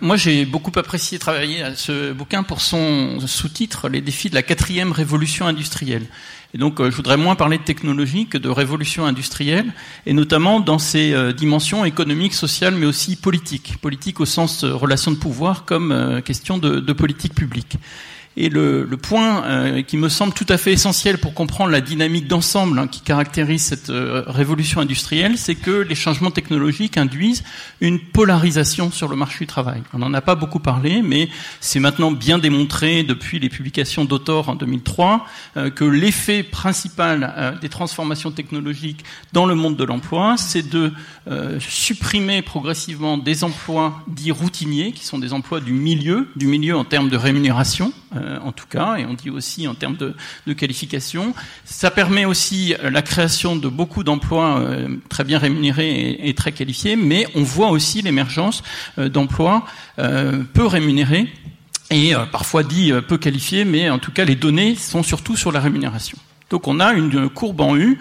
moi, j'ai beaucoup apprécié travailler à ce bouquin pour son sous-titre Les défis de la quatrième révolution industrielle. Et donc, euh, je voudrais moins parler de technologie que de révolution industrielle, et notamment dans ses euh, dimensions économiques, sociales, mais aussi politiques. Politique au sens euh, relation de pouvoir comme question de, de politique publique. Et le, le point euh, qui me semble tout à fait essentiel pour comprendre la dynamique d'ensemble hein, qui caractérise cette euh, révolution industrielle, c'est que les changements technologiques induisent une polarisation sur le marché du travail. On n'en a pas beaucoup parlé, mais c'est maintenant bien démontré depuis les publications d'Autor en 2003 euh, que l'effet principal des transformations technologiques dans le monde de l'emploi, c'est de supprimer progressivement des emplois dits routiniers, qui sont des emplois du milieu, du milieu en termes de rémunération euh, en tout cas, et on dit aussi en termes de, qualification. Ça permet aussi euh, la création de beaucoup d'emplois euh, très bien rémunérés et, et, très qualifiés, mais on voit aussi l'émergence d'emplois peu rémunérés et parfois dit peu qualifiés, mais en tout cas les données sont surtout sur la rémunération. Donc on a une courbe en U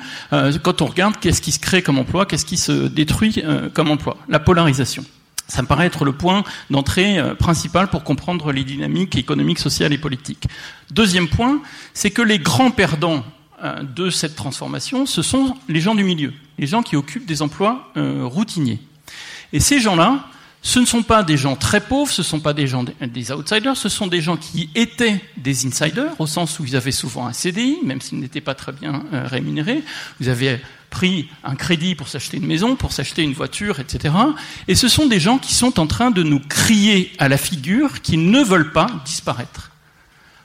quand on regarde qu'est-ce qui se crée comme emploi, qu'est-ce qui se détruit comme emploi, la polarisation. Ça me paraît être le point d'entrée euh, principal pour comprendre les dynamiques économiques, sociales et politiques. Deuxième point, c'est que les grands perdants euh, de cette transformation, ce sont les gens du milieu, les gens qui occupent des emplois euh, routiniers. Et ces gens-là, ce ne sont pas des gens très pauvres, ce ne sont pas des gens des outsiders, ce sont des gens qui étaient des insiders, au sens où ils avaient souvent un CDI, même s'ils n'étaient pas très bien rémunérés. Vous avez pris un crédit pour s'acheter une maison, pour s'acheter une voiture, etc. Et ce sont des gens qui sont en train de nous crier à la figure qu'ils ne veulent pas disparaître.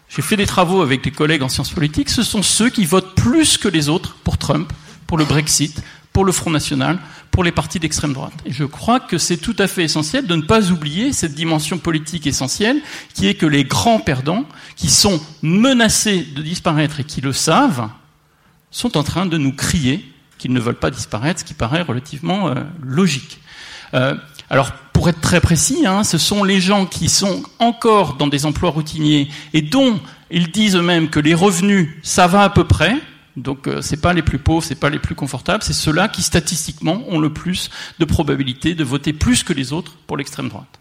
J'ai fait des travaux avec des collègues en sciences politiques, ce sont ceux qui votent plus que les autres pour Trump, pour le Brexit, pour le Front National, pour les partis d'extrême droite. Et je crois que c'est tout à fait essentiel de ne pas oublier cette dimension politique essentielle, qui est que les grands perdants, qui sont menacés de disparaître et qui le savent, sont en train de nous crier qu'ils ne veulent pas disparaître, ce qui paraît relativement euh, logique. Euh, alors, pour être très précis, hein, ce sont les gens qui sont encore dans des emplois routiniers et dont ils disent eux-mêmes que les revenus, ça va à peu près. Donc, euh, c'est pas les plus pauvres, c'est pas les plus confortables, c'est ceux-là qui statistiquement ont le plus de probabilité de voter plus que les autres pour l'extrême droite.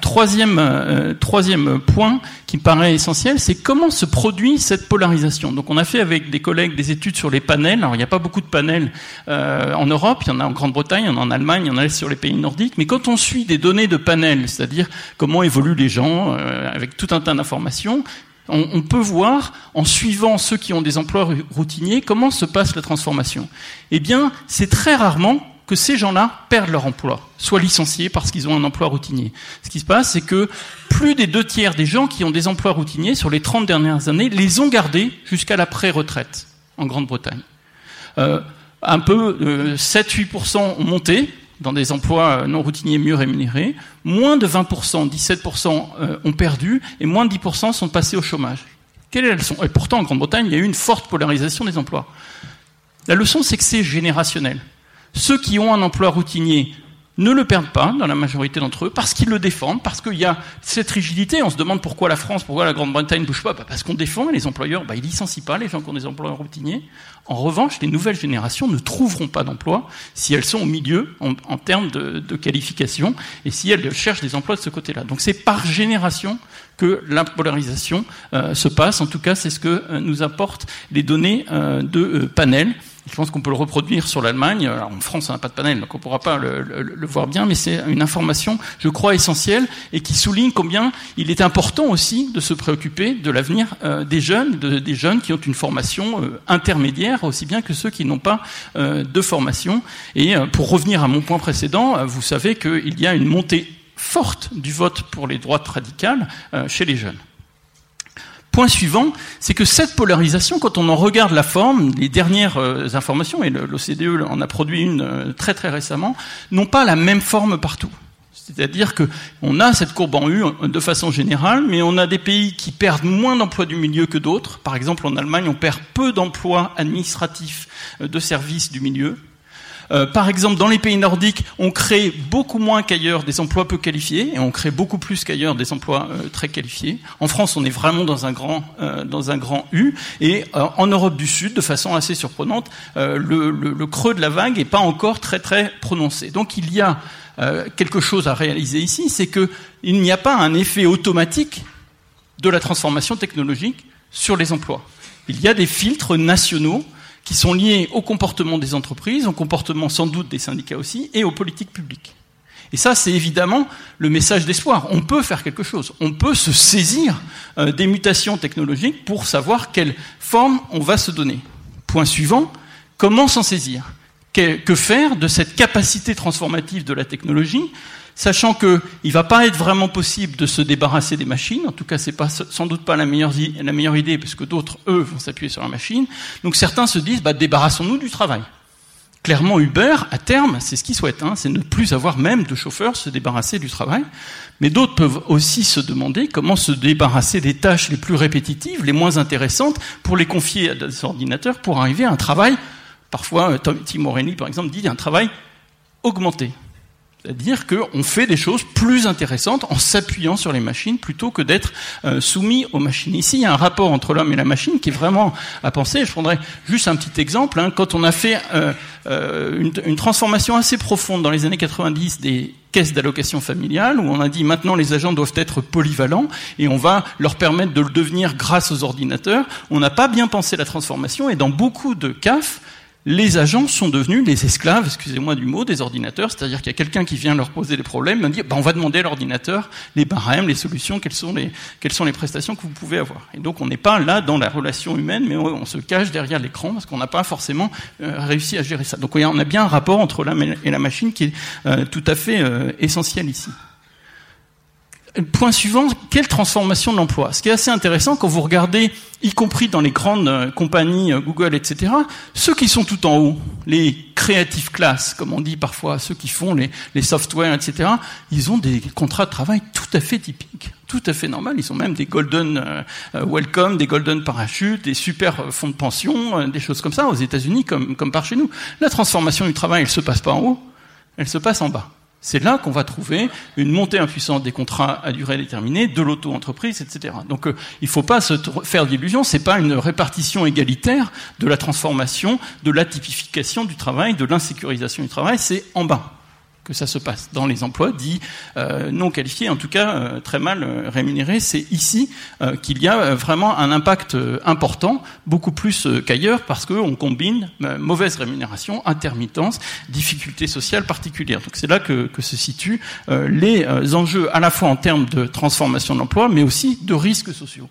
Troisième, euh, troisième point qui me paraît essentiel, c'est comment se produit cette polarisation. Donc on a fait avec des collègues des études sur les panels. Alors il n'y a pas beaucoup de panels euh, en Europe, il y en a en Grande-Bretagne, il y en a en Allemagne, il y en a sur les pays nordiques. Mais quand on suit des données de panels, c'est-à-dire comment évoluent les gens euh, avec tout un tas d'informations, on, on, peut voir, en suivant ceux qui ont des emplois routiniers, comment se passe la transformation. Eh bien, c'est très rarement que ces gens-là perdent leur emploi, soient licenciés parce qu'ils ont un emploi routinier. Ce qui se passe, c'est que plus des deux tiers des gens qui ont des emplois routiniers sur les 30 dernières années les ont gardés jusqu'à la pré-retraite en Grande-Bretagne. Euh, un peu, euh, 7-8% ont monté dans des emplois non routiniers mieux rémunérés, moins de 20%, 17% euh, ont perdu, et moins de 10% sont passés au chômage. Quelle est la leçon Et pourtant, en Grande-Bretagne, il y a eu une forte polarisation des emplois. La leçon, c'est que c'est générationnel. Ceux qui ont un emploi routinier ne le perdent pas dans la majorité d'entre eux parce qu'ils le défendent, parce qu'il y a cette rigidité. On se demande pourquoi la France, pourquoi la Grande-Bretagne ne bouge pas. Bah, parce qu'on défend les employeurs, bah, ils licencient pas les gens qui ont des emplois routiniers. En revanche, les nouvelles générations ne trouveront pas d'emploi si elles sont au milieu en, termes de, de, qualification et si elles cherchent des emplois de ce côté-là. Donc c'est par génération que la polarisation euh, se passe. En tout cas, c'est ce que euh, nous apportent les données euh, de panel Je pense qu'on peut le reproduire sur l'Allemagne. En France, on n'a pas de panel, donc on ne pourra pas le, voir bien, mais c'est une information, je crois, essentielle et qui souligne combien il est important aussi de se préoccuper de l'avenir euh, des jeunes, de, des jeunes qui ont une formation euh, intermédiaire, aussi bien que ceux qui n'ont pas euh, de formation. Et pour revenir à mon point précédent, vous savez qu'il y a une montée forte du vote pour les droites radicales chez les jeunes. Point suivant, c'est que cette polarisation, quand on en regarde la forme, les dernières euh, informations, et l'OCDE en a produit une euh, très très récemment, n'ont pas la même forme partout. C'est-à-dire qu'on a cette courbe en U de façon générale, mais on a des pays qui perdent moins d'emplois du milieu que d'autres. Par exemple, en Allemagne, on perd peu d'emplois administratifs euh, de services du milieu. Euh, par exemple, dans les pays nordiques, on crée beaucoup moins qu'ailleurs des emplois peu qualifiés et on crée beaucoup plus qu'ailleurs des emplois euh, très qualifiés. En France, on est vraiment dans un grand, euh, U. Et en Europe du Sud, de façon assez surprenante, le, creux de la vague n'est pas encore très très prononcé. Donc il y a quelque chose à réaliser ici, c'est qu'il n'y a pas un effet automatique de la transformation technologique sur les emplois. Il y a des filtres nationaux qui sont liés au comportement des entreprises, au comportement sans doute des syndicats aussi, et aux politiques publiques. Et ça, c'est évidemment le message d'espoir. On peut faire quelque chose. On peut se saisir euh, des mutations technologiques pour savoir quelle forme on va se donner. Point suivant, comment s'en saisir? Que faire de cette capacité transformative de la technologie sachant qu'il ne va pas être vraiment possible de se débarrasser des machines. En tout cas, ce n'est sans doute pas la meilleure, idée, parce que d'autres, eux, vont s'appuyer sur la machine. Donc certains se disent, bah, débarrassons-nous du travail. Clairement, Uber, à terme, c'est ce qu'ils souhaitent, hein, c'est ne plus avoir même de chauffeurs, se débarrasser du travail. Mais d'autres peuvent aussi se demander comment se débarrasser des tâches les plus répétitives, les moins intéressantes, pour les confier à des ordinateurs, pour arriver à un travail, parfois, Tim O'Reilly, par exemple, dit un travail augmenté. C'est-à-dire qu'on fait des choses plus intéressantes en s'appuyant sur les machines plutôt que d'être euh, soumis aux machines. Ici, il y a un rapport entre l'homme et la machine qui est vraiment à penser. Je prendrai juste un petit exemple. Hein. Quand on a fait euh, euh, une, une, transformation assez profonde dans les années 90 des caisses d'allocation familiale, où on a dit maintenant les agents doivent être polyvalents et on va leur permettre de le devenir grâce aux ordinateurs, on n'a pas bien pensé la transformation et dans beaucoup de CAF, les agents sont devenus les esclaves, excusez-moi du mot, des ordinateurs, c'est-à-dire qu'il y a quelqu'un qui vient leur poser des problèmes, dit bah, on va demander à l'ordinateur les barèmes, les solutions, quelles sont les, quelles sont les prestations que vous pouvez avoir. Et donc on n'est pas là dans la relation humaine, mais on, se cache derrière l'écran parce qu'on n'a pas forcément euh, réussi à gérer ça. Donc on a bien un rapport entre l'homme et la machine qui est euh, tout à fait euh, essentiel ici. Point suivant, quelle transformation de l'emploi? Ce qui est assez intéressant quand vous regardez, y compris dans les grandes euh, compagnies, euh, Google, etc., ceux qui sont tout en haut, les creative class, comme on dit parfois, ceux qui font les, les softwares, etc., ils ont des contrats de travail tout à fait typiques, tout à fait normal. Ils ont même des golden euh, welcome, des golden parachutes, des super fonds de pension, des choses comme ça aux États-Unis comme, comme par chez nous. La transformation du travail, elle se passe pas en haut, elle se passe en bas. C'est là qu'on va trouver une montée impuissante des contrats à durée déterminée, de l'auto-entreprise, etc. Donc euh, il ne faut pas se faire d'illusions, ce n'est pas une répartition égalitaire de la transformation, de l'atypification du travail, de l'insécurisation du travail, c'est en bas que ça se passe dans les emplois dits euh, non qualifiés, en tout cas euh, très mal euh, rémunérés. C'est ici qu'il y a vraiment un impact important, beaucoup plus qu'ailleurs, parce qu'on combine mauvaise rémunération, intermittence, difficultés sociales particulières. Donc c'est là que, que, se situent les enjeux à la fois en termes de transformation de l'emploi, mais aussi de risques sociaux.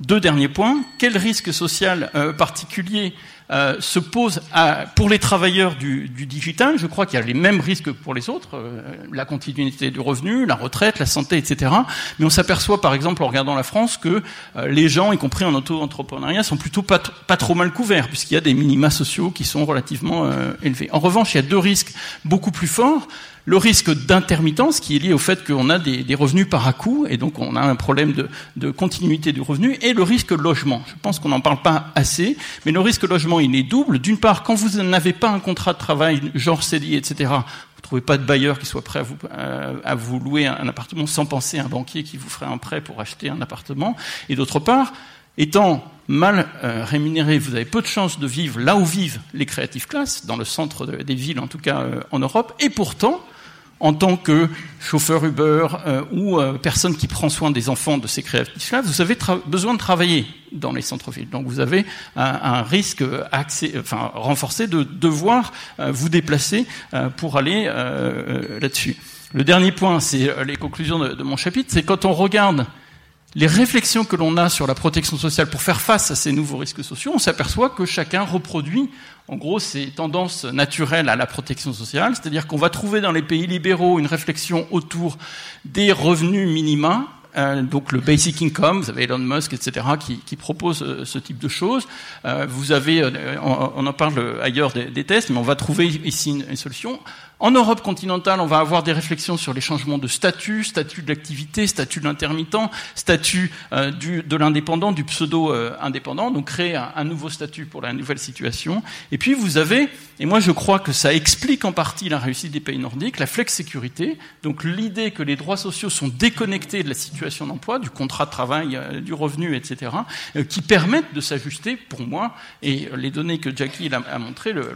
Deux derniers points. Quel risque social particulier euh, se pose à, pour les travailleurs du, du digital, je crois qu'il y a les mêmes risques que pour les autres, euh, la continuité du revenu, la retraite, la santé, etc. Mais on s'aperçoit, par exemple, en regardant la France, que euh, les gens, y compris en auto-entrepreneuriat, sont plutôt pas, pas, trop mal couverts, puisqu'il y a des minima sociaux qui sont relativement élevés. En revanche, il y a deux risques beaucoup plus forts le risque d'intermittence qui est lié au fait qu'on a des, revenus par à-coup et donc on a un problème de, continuité du revenu et le risque logement. Je pense qu'on n'en parle pas assez, mais le risque logement il est double. D'une part, quand vous n'avez pas un contrat de travail genre CDI, etc., vous trouvez pas de bailleur qui soit prêt à vous, euh, à louer un appartement sans penser à un banquier qui vous ferait un prêt pour acheter un appartement. Et d'autre part, étant mal euh, rémunéré, vous avez peu de chances de vivre là où vivent les créatifs classes, dans le centre des villes en tout cas euh, en Europe, et pourtant, en tant que chauffeur Uber euh, ou euh, personne qui prend soin des enfants de ces créatifs-là, vous avez besoin de travailler dans les centres-villes. Donc vous avez un, risque enfin, renforcé de devoir euh, vous déplacer pour aller là-dessus. Le dernier point, c'est les conclusions de mon chapitre, c'est quand on regarde les réflexions que l'on a sur la protection sociale pour faire face à ces nouveaux risques sociaux, on s'aperçoit que chacun reproduit en gros ces tendances naturelles à la protection sociale, c'est-à-dire qu'on va trouver dans les pays libéraux une réflexion autour des revenus minima, euh, donc le basic income, vous avez Elon Musk, etc., qui, propose euh, ce type de choses. Euh, vous avez, on, en parle ailleurs des, tests, mais on va trouver ici une solution. En Europe continentale, on va avoir des réflexions sur les changements de statut, statut de l'activité, statut de l'intermittent, statut euh, de l'indépendant, du pseudo-indépendant, donc créer un, nouveau statut pour la nouvelle situation. Et puis vous avez, et moi je crois que ça explique en partie la réussite des pays nordiques, la flex-sécurité, donc l'idée que les droits sociaux sont déconnectés de la situation d'emploi, du contrat de travail, euh, du revenu, etc., euh, qui permettent de s'ajuster, pour moi, et les données que Jackie a, a montrées le,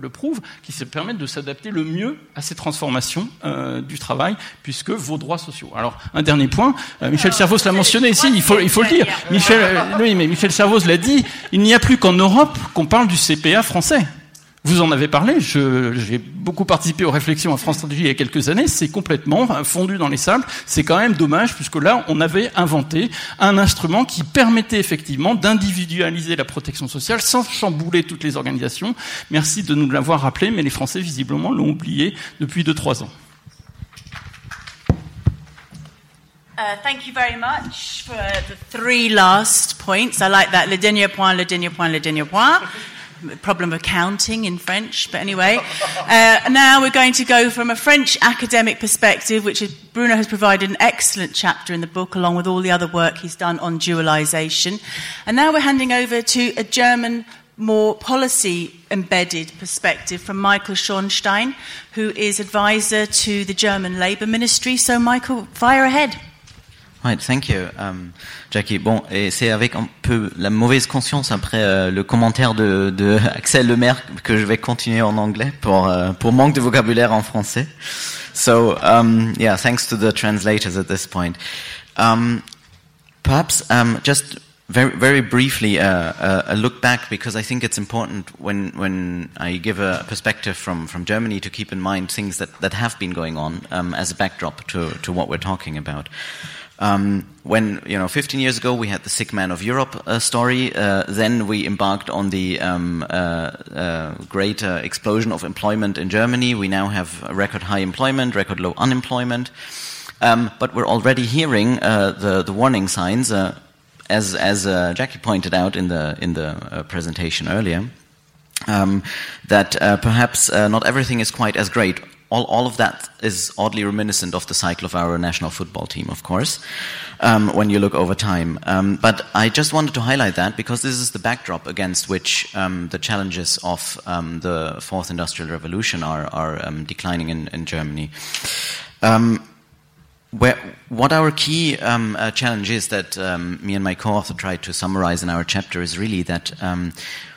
le prouvent, qui se permettent de s'adapter le mieux à ces transformations euh, du travail, puisque vos droits sociaux. Alors, un dernier point, euh, Michel Servoz l'a mentionné ici, il faut, il faut le dire. Michel, euh, oui, mais Michel Servoz l'a dit, il n'y a plus qu'en Europe qu'on parle du CPA français. Vous en avez parlé, j'ai beaucoup participé aux réflexions à France Stratégie il y a quelques années, c'est complètement fondu dans les salles, c'est quand même dommage puisque là on avait inventé un instrument qui permettait effectivement d'individualiser la protection sociale sans chambouler toutes les organisations. Merci de nous l'avoir rappelé, mais les Français visiblement l'ont oublié depuis deux trois ans. Uh, thank you very much for the three last points. I like that. Le dernier point, le dernier point, le dernier point. Problem of counting in French, but anyway. Uh, now we're going to go from a French academic perspective, which is, Bruno has provided an excellent chapter in the book, along with all the other work he's done on dualization. And now we're handing over to a German more policy embedded perspective from Michael Schornstein, who is advisor to the German Labour Ministry. So, Michael, fire ahead. Right, thank you, um, Jackie. Bon, et c'est avec un peu la mauvaise conscience après euh, le commentaire de, de Axel Lemaire que je vais continuer en anglais pour euh, pour manque de vocabulaire en français. So, um, yeah, thanks to the translators at this point. Um, perhaps just very very briefly uh, uh, a look back because I think it's important when when I give a perspective from from Germany to keep in mind things that that have been going on as a backdrop to to what we're talking about. Um, when you know, 15 years ago, we had the sick man of Europe uh, story. Uh, then we embarked on the um, uh, uh great uh, explosion of employment in Germany. We now have record high employment, record low unemployment. Um, but we're already hearing uh, the, the warning signs, as as Jackie pointed out in the in the presentation earlier. Um, that perhaps not everything is quite as great all, all of that is oddly reminiscent of the cycle of our national football team, of course, um, when you look over time. Um, but I just wanted to highlight that because this is the backdrop against which um, the challenges of um, the fourth industrial revolution are, are um, declining in, in Germany. Um, where, what our key uh, challenge is that me and my co-author tried to summarize in our chapter is really that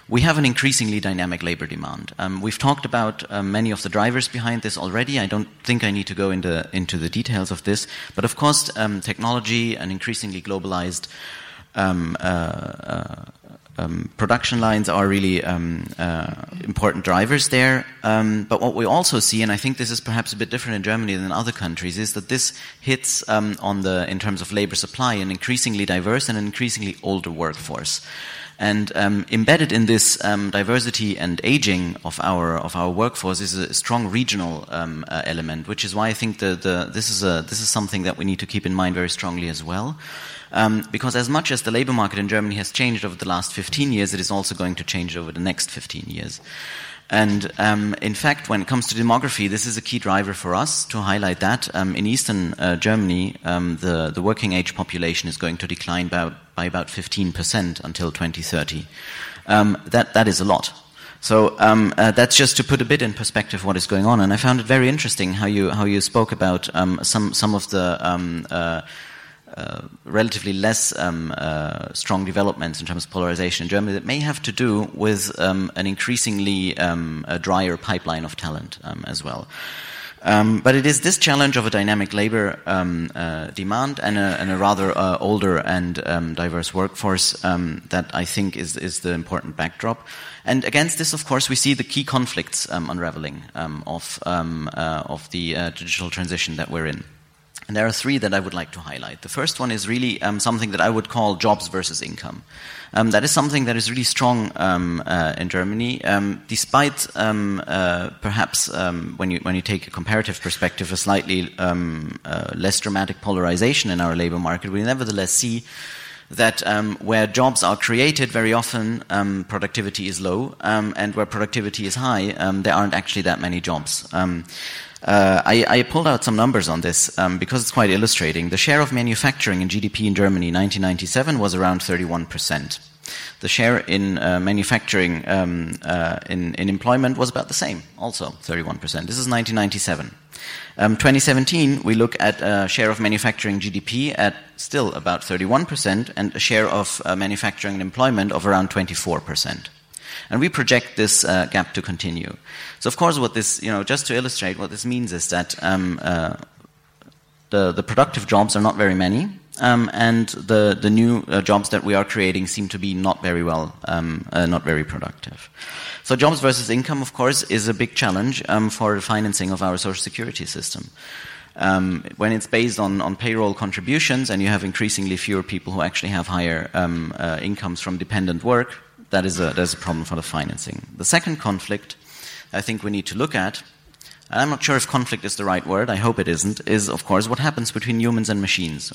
we have an increasingly dynamic labor demand. Um, we've talked about uh, many of the drivers behind this already. I don't think I need to go into, into the details of this. But of course, um, technology and increasingly globalized um, uh, uh, um, production lines are really um, uh, important drivers there. Um, but what we also see, and I think this is perhaps a bit different in Germany than other countries, is that this hits on the, in terms of labor supply, an increasingly diverse and an increasingly older workforce. And um, embedded in this um, diversity and aging of our of our workforce is a strong regional um, uh, element, which is why I think the, the, this is a, this is something that we need to keep in mind very strongly as well. Um, because as much as the labor market in Germany has changed over the last 15 years, it is also going to change over the next 15 years. And um, in fact, when it comes to demography, this is a key driver for us to highlight that. Um, in eastern uh, Germany, um, the, the working age population is going to decline by, by about 15% until 2030. Um, that, that is a lot. So um, uh, that's just to put a bit in perspective what is going on. And I found it very interesting how you, how you spoke about um, some, some of the uh, uh, relatively less um, uh, strong developments in terms of polarization in Germany that may have to do with um, an increasingly um, drier pipeline of talent um, as well. Um, but it is this challenge of a dynamic labor um, uh, demand and a, and a rather uh, older and diverse workforce that I think is, is the important backdrop. And against this, of course, we see the key conflicts unraveling of, uh, of the digital transition that we're in. And there are three that I would like to highlight. The first one is really um, something that I would call jobs versus income. Um, that is something that is really strong um, uh, in Germany, um, despite um, uh, perhaps um, when you when you take a comparative perspective, a slightly uh, less dramatic polarization in our labor market. We nevertheless see that um, where jobs are created, very often um, productivity is low, um, and where productivity is high, there aren't actually that many jobs. Uh, I, I, pulled out some numbers on this um, because it's quite illustrating. The share of manufacturing in GDP in Germany in 1997 was around 31%. The share in uh, manufacturing um, uh, in, in, employment was about the same, also 31%. This is 1997. Um, 2017, we look at a share of manufacturing GDP at still about 31% and a share of uh, manufacturing and employment of around 24%. And we project this uh, gap to continue. So, of course, what this, you know, just to illustrate, what this means is that um, uh, the, the productive jobs are not very many, um, and the, the new uh, jobs that we are creating seem to be not very well, um, uh, not very productive. So, jobs versus income, of course, is a big challenge um, for the financing of our social security system. Um, when it's based on, on payroll contributions and you have increasingly fewer people who actually have higher um, uh, incomes from dependent work, that is a, that is a problem for the financing. The second conflict I think we need to look at, and I'm not sure if conflict is the right word, I hope it isn't, is of course what happens between humans and machines.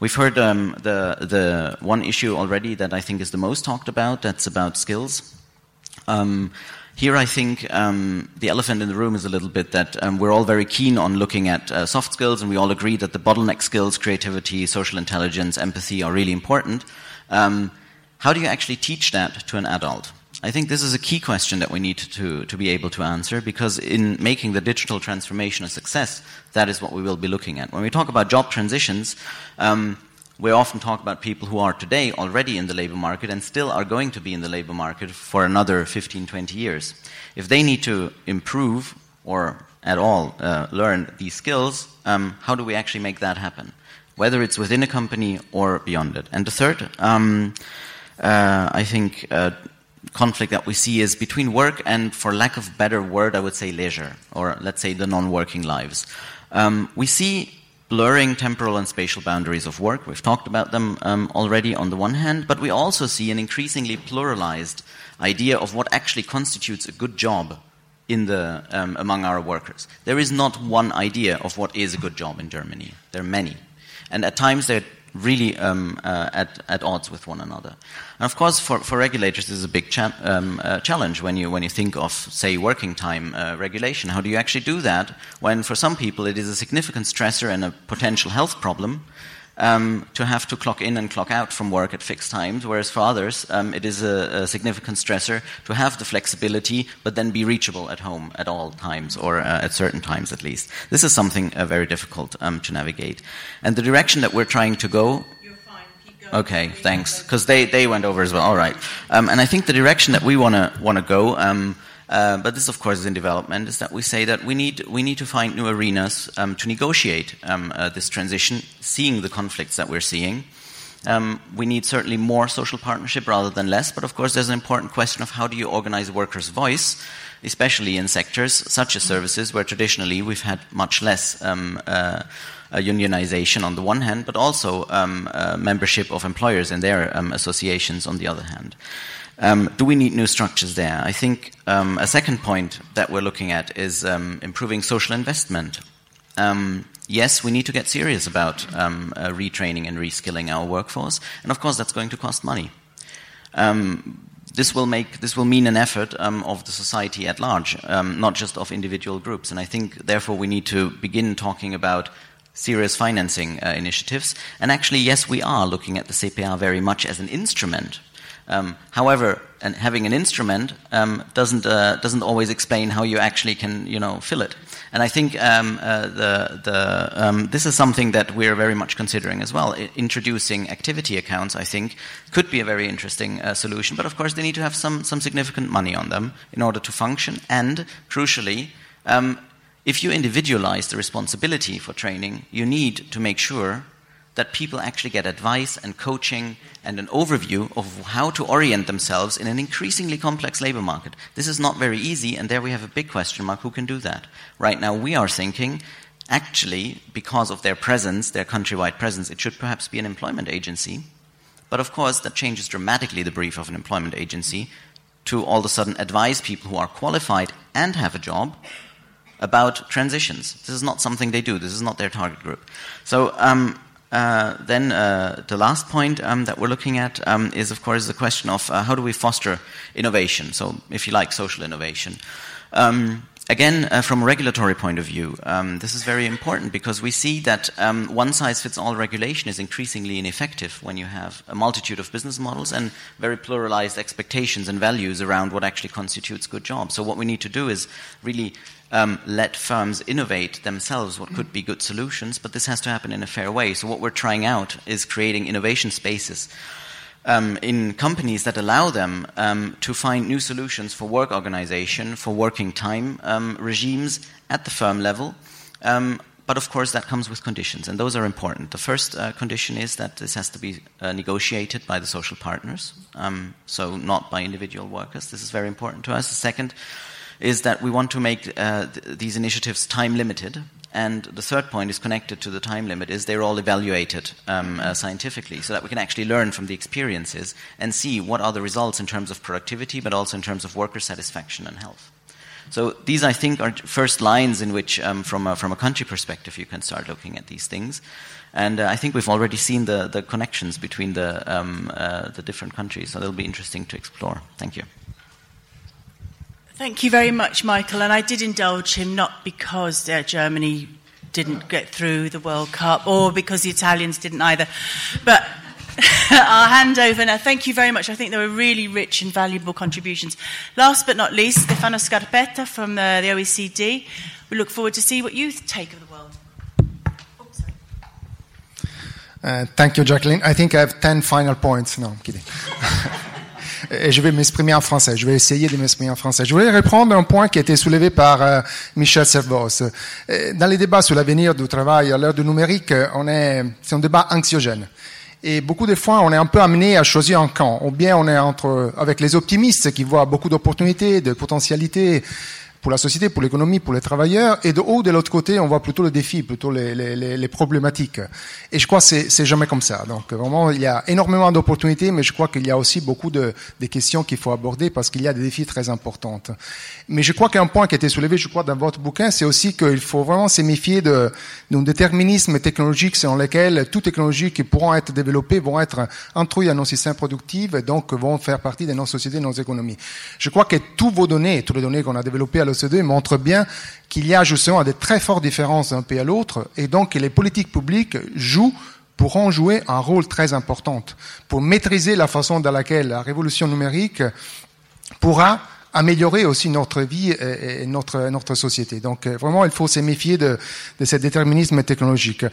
We've heard um, the, the one issue already that I think is the most talked about, that's about skills. Um, here, I think um, the elephant in the room is a little bit that um, we're all very keen on looking at uh, soft skills, and we all agree that the bottleneck skills, creativity, social intelligence, empathy, are really important. Um, how do you actually teach that to an adult? I think this is a key question that we need to, to be able to answer because in making the digital transformation a success, that is what we will be looking at. When we talk about job transitions, um, we often talk about people who are today already in the labor market and still are going to be in the labor market for another 15, 20 years. If they need to improve or at all uh, learn these skills, um, how do we actually make that happen? Whether it's within a company or beyond it. And the third, um, I think, uh, conflict that we see is between work and, for lack of better word, I would say leisure, or let's say the non-working lives. Um, we see blurring temporal and spatial boundaries of work. We've talked about them um, already on the one hand, but we also see an increasingly pluralized idea of what actually constitutes a good job in the, um, among our workers. There is not one idea of what is a good job in Germany. There are many. And at times they're really um, uh, at, at odds with one another. And of course, for, for regulators, this is a big cha- um, uh, challenge when you, when you think of, say, working time uh, regulation. How do you actually do that when, for some people, it is a significant stressor and a potential health problem? Um, to have to clock in and clock out from work at fixed times, whereas for others, um, it is a, a, significant stressor to have the flexibility but then be reachable at home at all times or uh, at certain times at least. This is something uh, very difficult um, to navigate. And the direction that we're trying to go. Okay, thanks. Because they, they went over as well. All right. Um, and I think the direction that we want to want to go um, but this, of course, is in development, is that we say that we need, we need to find new arenas um, to negotiate um, uh, this transition, seeing the conflicts that we're seeing. Um, we need certainly more social partnership rather than less, but of course, there's an important question of how do you organize workers' voice, especially in sectors such as services, where traditionally we've had much less. Um, uh, unionization on the one hand, but also um, uh, membership of employers in their um, associations on the other hand. Um, do we need new structures there? I think um, a second point that we're looking at is um, improving social investment. Um, yes, we need to get serious about um, uh, retraining and reskilling our workforce, and of course, that's going to cost money. Um, this will make this will mean an effort of the society at large, not just of individual groups. And I think, therefore, we need to begin talking about serious financing uh, initiatives. And actually, yes, we are looking at the CPR very much as an instrument um, however, and having an instrument um, doesn't uh, doesn't always explain how you actually can you know fill it. And I think um, uh, the the um, this is something that we're very much considering as well. I, introducing activity accounts, I think, could be a very interesting uh, solution. But of course, they need to have some some significant money on them in order to function. And crucially, um, if you individualize the responsibility for training, you need to make sure that people actually get advice and coaching and an overview of how to orient themselves in an increasingly complex labor market. This is not very easy, and there we have a big question mark who can do that? Right now, we are thinking actually, because of their presence, their countrywide presence, it should perhaps be an employment agency. But of course, that changes dramatically the brief of an employment agency to all of a sudden advise people who are qualified and have a job about transitions. This is not something they do. This is not their target group. So um, uh, then uh, the last point um, that we're looking at um, is, of course, the question of uh, how do we foster innovation? So, if you like, social innovation. Um, again, uh, from a regulatory point of view, um, this is very important because we see that um, one size fits all regulation is increasingly ineffective when you have a multitude of business models and very pluralized expectations and values around what actually constitutes good jobs. So, what we need to do is really um, let firms innovate themselves what could be good solutions, but this has to happen in a fair way. So, what we're trying out is creating innovation spaces um, in companies that allow them um, to find new solutions for work organization, for working time um, regimes at the firm level. Um, but of course, that comes with conditions, and those are important. The first uh, condition is that this has to be uh, negotiated by the social partners, um, so not by individual workers. This is very important to us. The second, is that we want to make uh, th- these initiatives time limited. And the third point is connected to the time limit is they're all evaluated um, uh, scientifically so that we can actually learn from the experiences and see what are the results in terms of productivity but also in terms of worker satisfaction and health. So these, I think, are first lines in which, um, from, a, from a country perspective, you can start looking at these things. And uh, I think we've already seen the, the connections between the, um, uh, the different countries, so it'll be interesting to explore. Thank you. Thank you very much, Michael. And I did indulge him not because uh, Germany didn't get through the World Cup or because the Italians didn't either. But I'll hand over now. Thank you very much. I think there were really rich and valuable contributions. Last but not least, Stefano Scarpetta from uh, the OECD. We look forward to see what you take of the world. Uh, thank you, Jacqueline. I think I have 10 final points. No, I'm kidding. et je vais m'exprimer en français. Je vais essayer de m'exprimer en français. Je voulais reprendre un point qui a été soulevé par euh, Michel Servos. Euh, dans les débats sur l'avenir du travail à l'heure du numérique, on est, c'est un débat anxiogène. Et beaucoup de fois, on est un peu amené à choisir un camp. Ou bien on est entre, avec les optimistes qui voient beaucoup d'opportunités, de potentialités, pour la société, pour l'économie, pour les travailleurs, et de haut, de l'autre côté, on voit plutôt le défi, plutôt les, les, les problématiques. Et je crois que c'est jamais comme ça. Donc vraiment, il y a énormément d'opportunités, mais je crois qu'il y a aussi beaucoup de des questions qu'il faut aborder parce qu'il y a des défis très importants. Mais je crois qu'un point qui a été soulevé, je crois, dans votre bouquin, c'est aussi qu'il faut vraiment se méfier de, d'un déterminisme technologique selon lequel toutes technologies qui pourront être développées vont être introduites dans nos systèmes productifs et donc vont faire partie de nos sociétés, de nos économies. Je crois que toutes vos données, toutes les données qu'on a développées à l'OCDE montrent bien qu'il y a justement des très fortes différences d'un pays à l'autre et donc que les politiques publiques jouent pourront jouer un rôle très important pour maîtriser la façon dans laquelle la révolution numérique pourra améliorer aussi notre vie et, notre, notre société. Donc vraiment, il faut se méfier de, de ce déterminisme technologique.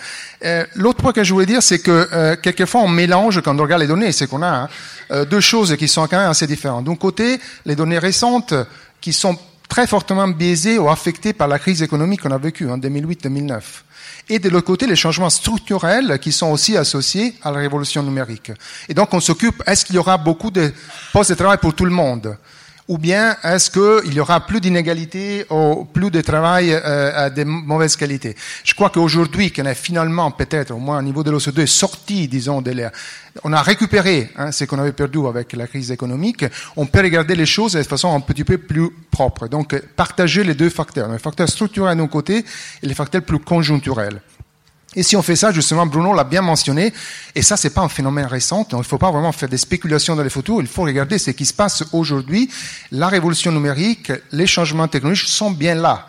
Euh, L'autre point que je voulais dire, c'est que euh, quelquefois on mélange, quand on regarde les données, c'est qu'on a hein, euh, deux choses qui sont quand même assez différentes. D'un côté, les données récentes qui sont très fortement biaisées ou affectées par la crise économique qu'on a vécue en 2008-2009 et de l'autre côté les changements structurels qui sont aussi associés à la révolution numérique. Et donc on s'occupe, est-ce qu'il y aura beaucoup de postes de travail pour tout le monde? Ou bien est-ce qu'il y aura plus d'inégalités ou plus de travail euh, de mauvaise qualité Je crois qu'aujourd'hui, qu'on est finalement peut-être, au moins au niveau de l'OCDE, sorti, disons, de l'air, on a récupéré hein, ce qu'on avait perdu avec la crise économique, on peut regarder les choses de façon un petit peu plus propre. Donc, partager les deux facteurs, les facteurs structurels d'un côté et les facteurs plus conjoncturels. Et si on fait ça, justement, Bruno l'a bien mentionné, et ça, c'est pas un phénomène récent, donc il ne faut pas vraiment faire des spéculations dans les photos, il faut regarder ce qui se passe aujourd'hui. La révolution numérique, les changements technologiques sont bien là.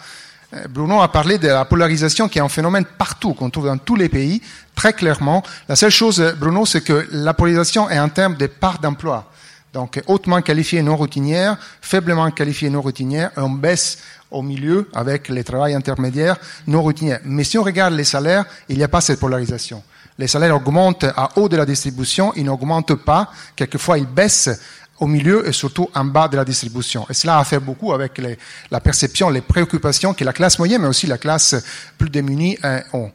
Euh, Bruno a parlé de la polarisation qui est un phénomène partout, qu'on trouve dans tous les pays, très clairement. La seule chose, Bruno, c'est que la polarisation est en termes de part d'emploi. Donc, hautement qualifiée non routinière, faiblement qualifiée non routinière, on baisse au milieu avec les travails intermédiaires non routiniers. Mais si on regarde les salaires, il n'y a pas cette polarisation. Les salaires augmentent à haut de la distribution, ils n'augmentent pas, quelquefois ils baissent au milieu et surtout en bas de la distribution. Et cela a fait beaucoup avec les, la perception, les préoccupations que la classe moyenne, mais aussi la classe plus démunie euh, ont.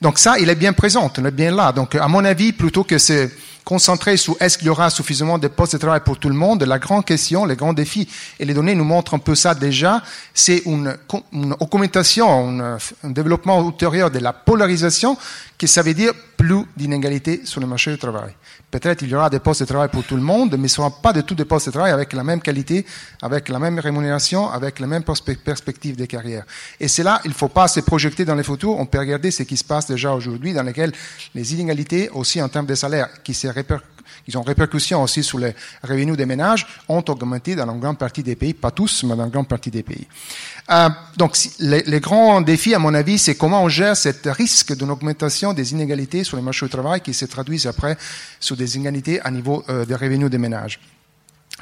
Donc ça, il est bien présent, il est bien là. Donc à mon avis, plutôt que se concentrer sur est-ce qu'il y aura suffisamment de postes de travail pour tout le monde, la grande question, les grands défis, et les données nous montrent un peu ça déjà, c'est une augmentation, un développement ultérieur de la polarisation, qui ça veut dire plus d'inégalités sur le marché du travail. Peut-être il y aura des postes de travail pour tout le monde, mais ce ne seront pas de tout des postes de travail avec la même qualité, avec la même rémunération, avec la même perspective de carrière. Et c'est là, il ne faut pas se projeter dans les futurs, on peut regarder ce qui se passe déjà aujourd'hui, dans lesquels les inégalités, aussi en termes de salaire, qui se répercutent qui ont répercussions aussi sur les revenus des ménages, ont augmenté dans une grande partie des pays, pas tous, mais dans une grande partie des pays. Euh, donc, les, les, grands défis, à mon avis, c'est comment on gère ce risque d'une augmentation des inégalités sur les marchés du travail qui se traduisent après sur des inégalités à niveau euh, des revenus des ménages.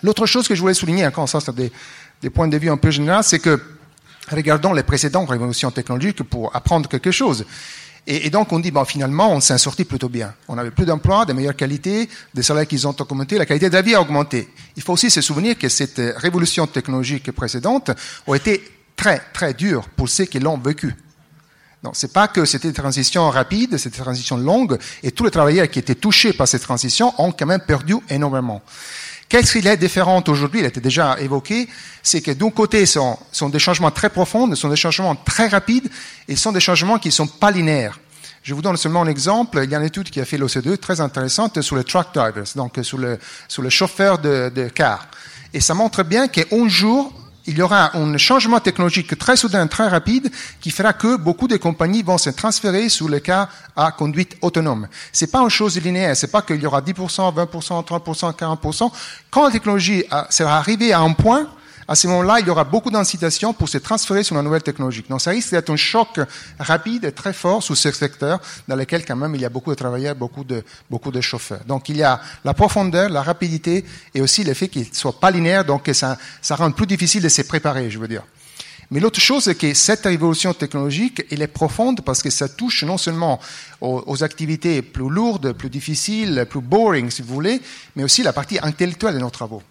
L'autre chose que je voulais souligner, encore ça, c'est des, des points de vue un peu généraux, c'est que regardons les précédentes révolutions technologiques pour apprendre quelque chose. Et, donc on dit, bon, finalement, on s'est sorti plutôt bien. On avait plus d'emplois, de meilleure qualité, des salaires qui ont augmenté, la qualité de la vie a augmenté. Il faut aussi se souvenir que cette révolution technologique précédente a été très, très dure pour ceux qui l'ont vécu. Non, c'est pas que c'était une transition rapide, c'était une transition longue, et tous les travailleurs qui étaient touchés par cette transition ont quand même perdu énormément. Qu'est-ce qu'il est différent aujourd'hui Il a été déjà évoqué, c'est que d'un côté, ce sont, des changements très profonds, ce sont des changements très rapides, et ce sont des changements qui ne sont pas linéaires. Je vous donne seulement un exemple. Il y a une étude qui a fait l'OCDE très intéressante sur les truck drivers, donc sur le, sur chauffeur de, de car. Et ça montre bien qu'un jour, il y aura un changement technologique très soudain, très rapide, qui fera que beaucoup de compagnies vont se transférer sur le cas à conduite autonome. C'est pas une chose linéaire. C'est pas qu'il y aura 10%, 20%, 30%, 40%. Quand la technologie sera arrivée à un point, à ce moment-là, il y aura beaucoup d'incitations pour se transférer sur la nouvelle technologie. Donc, ça risque d'être un choc rapide et très fort sur ce secteur dans lequel, quand même, il y a beaucoup de travailleurs, beaucoup de, beaucoup de chauffeurs. Donc, il y a la profondeur, la rapidité et aussi le fait qu'il ne soit pas linéaire, donc ça, ça rend plus difficile de se préparer, je veux dire. Mais l'autre chose, c'est que cette révolution technologique, elle est profonde parce que ça touche non seulement aux, aux, activités plus lourdes, plus difficiles, plus boring, si vous voulez, mais aussi la partie intellectuelle de nos travaux.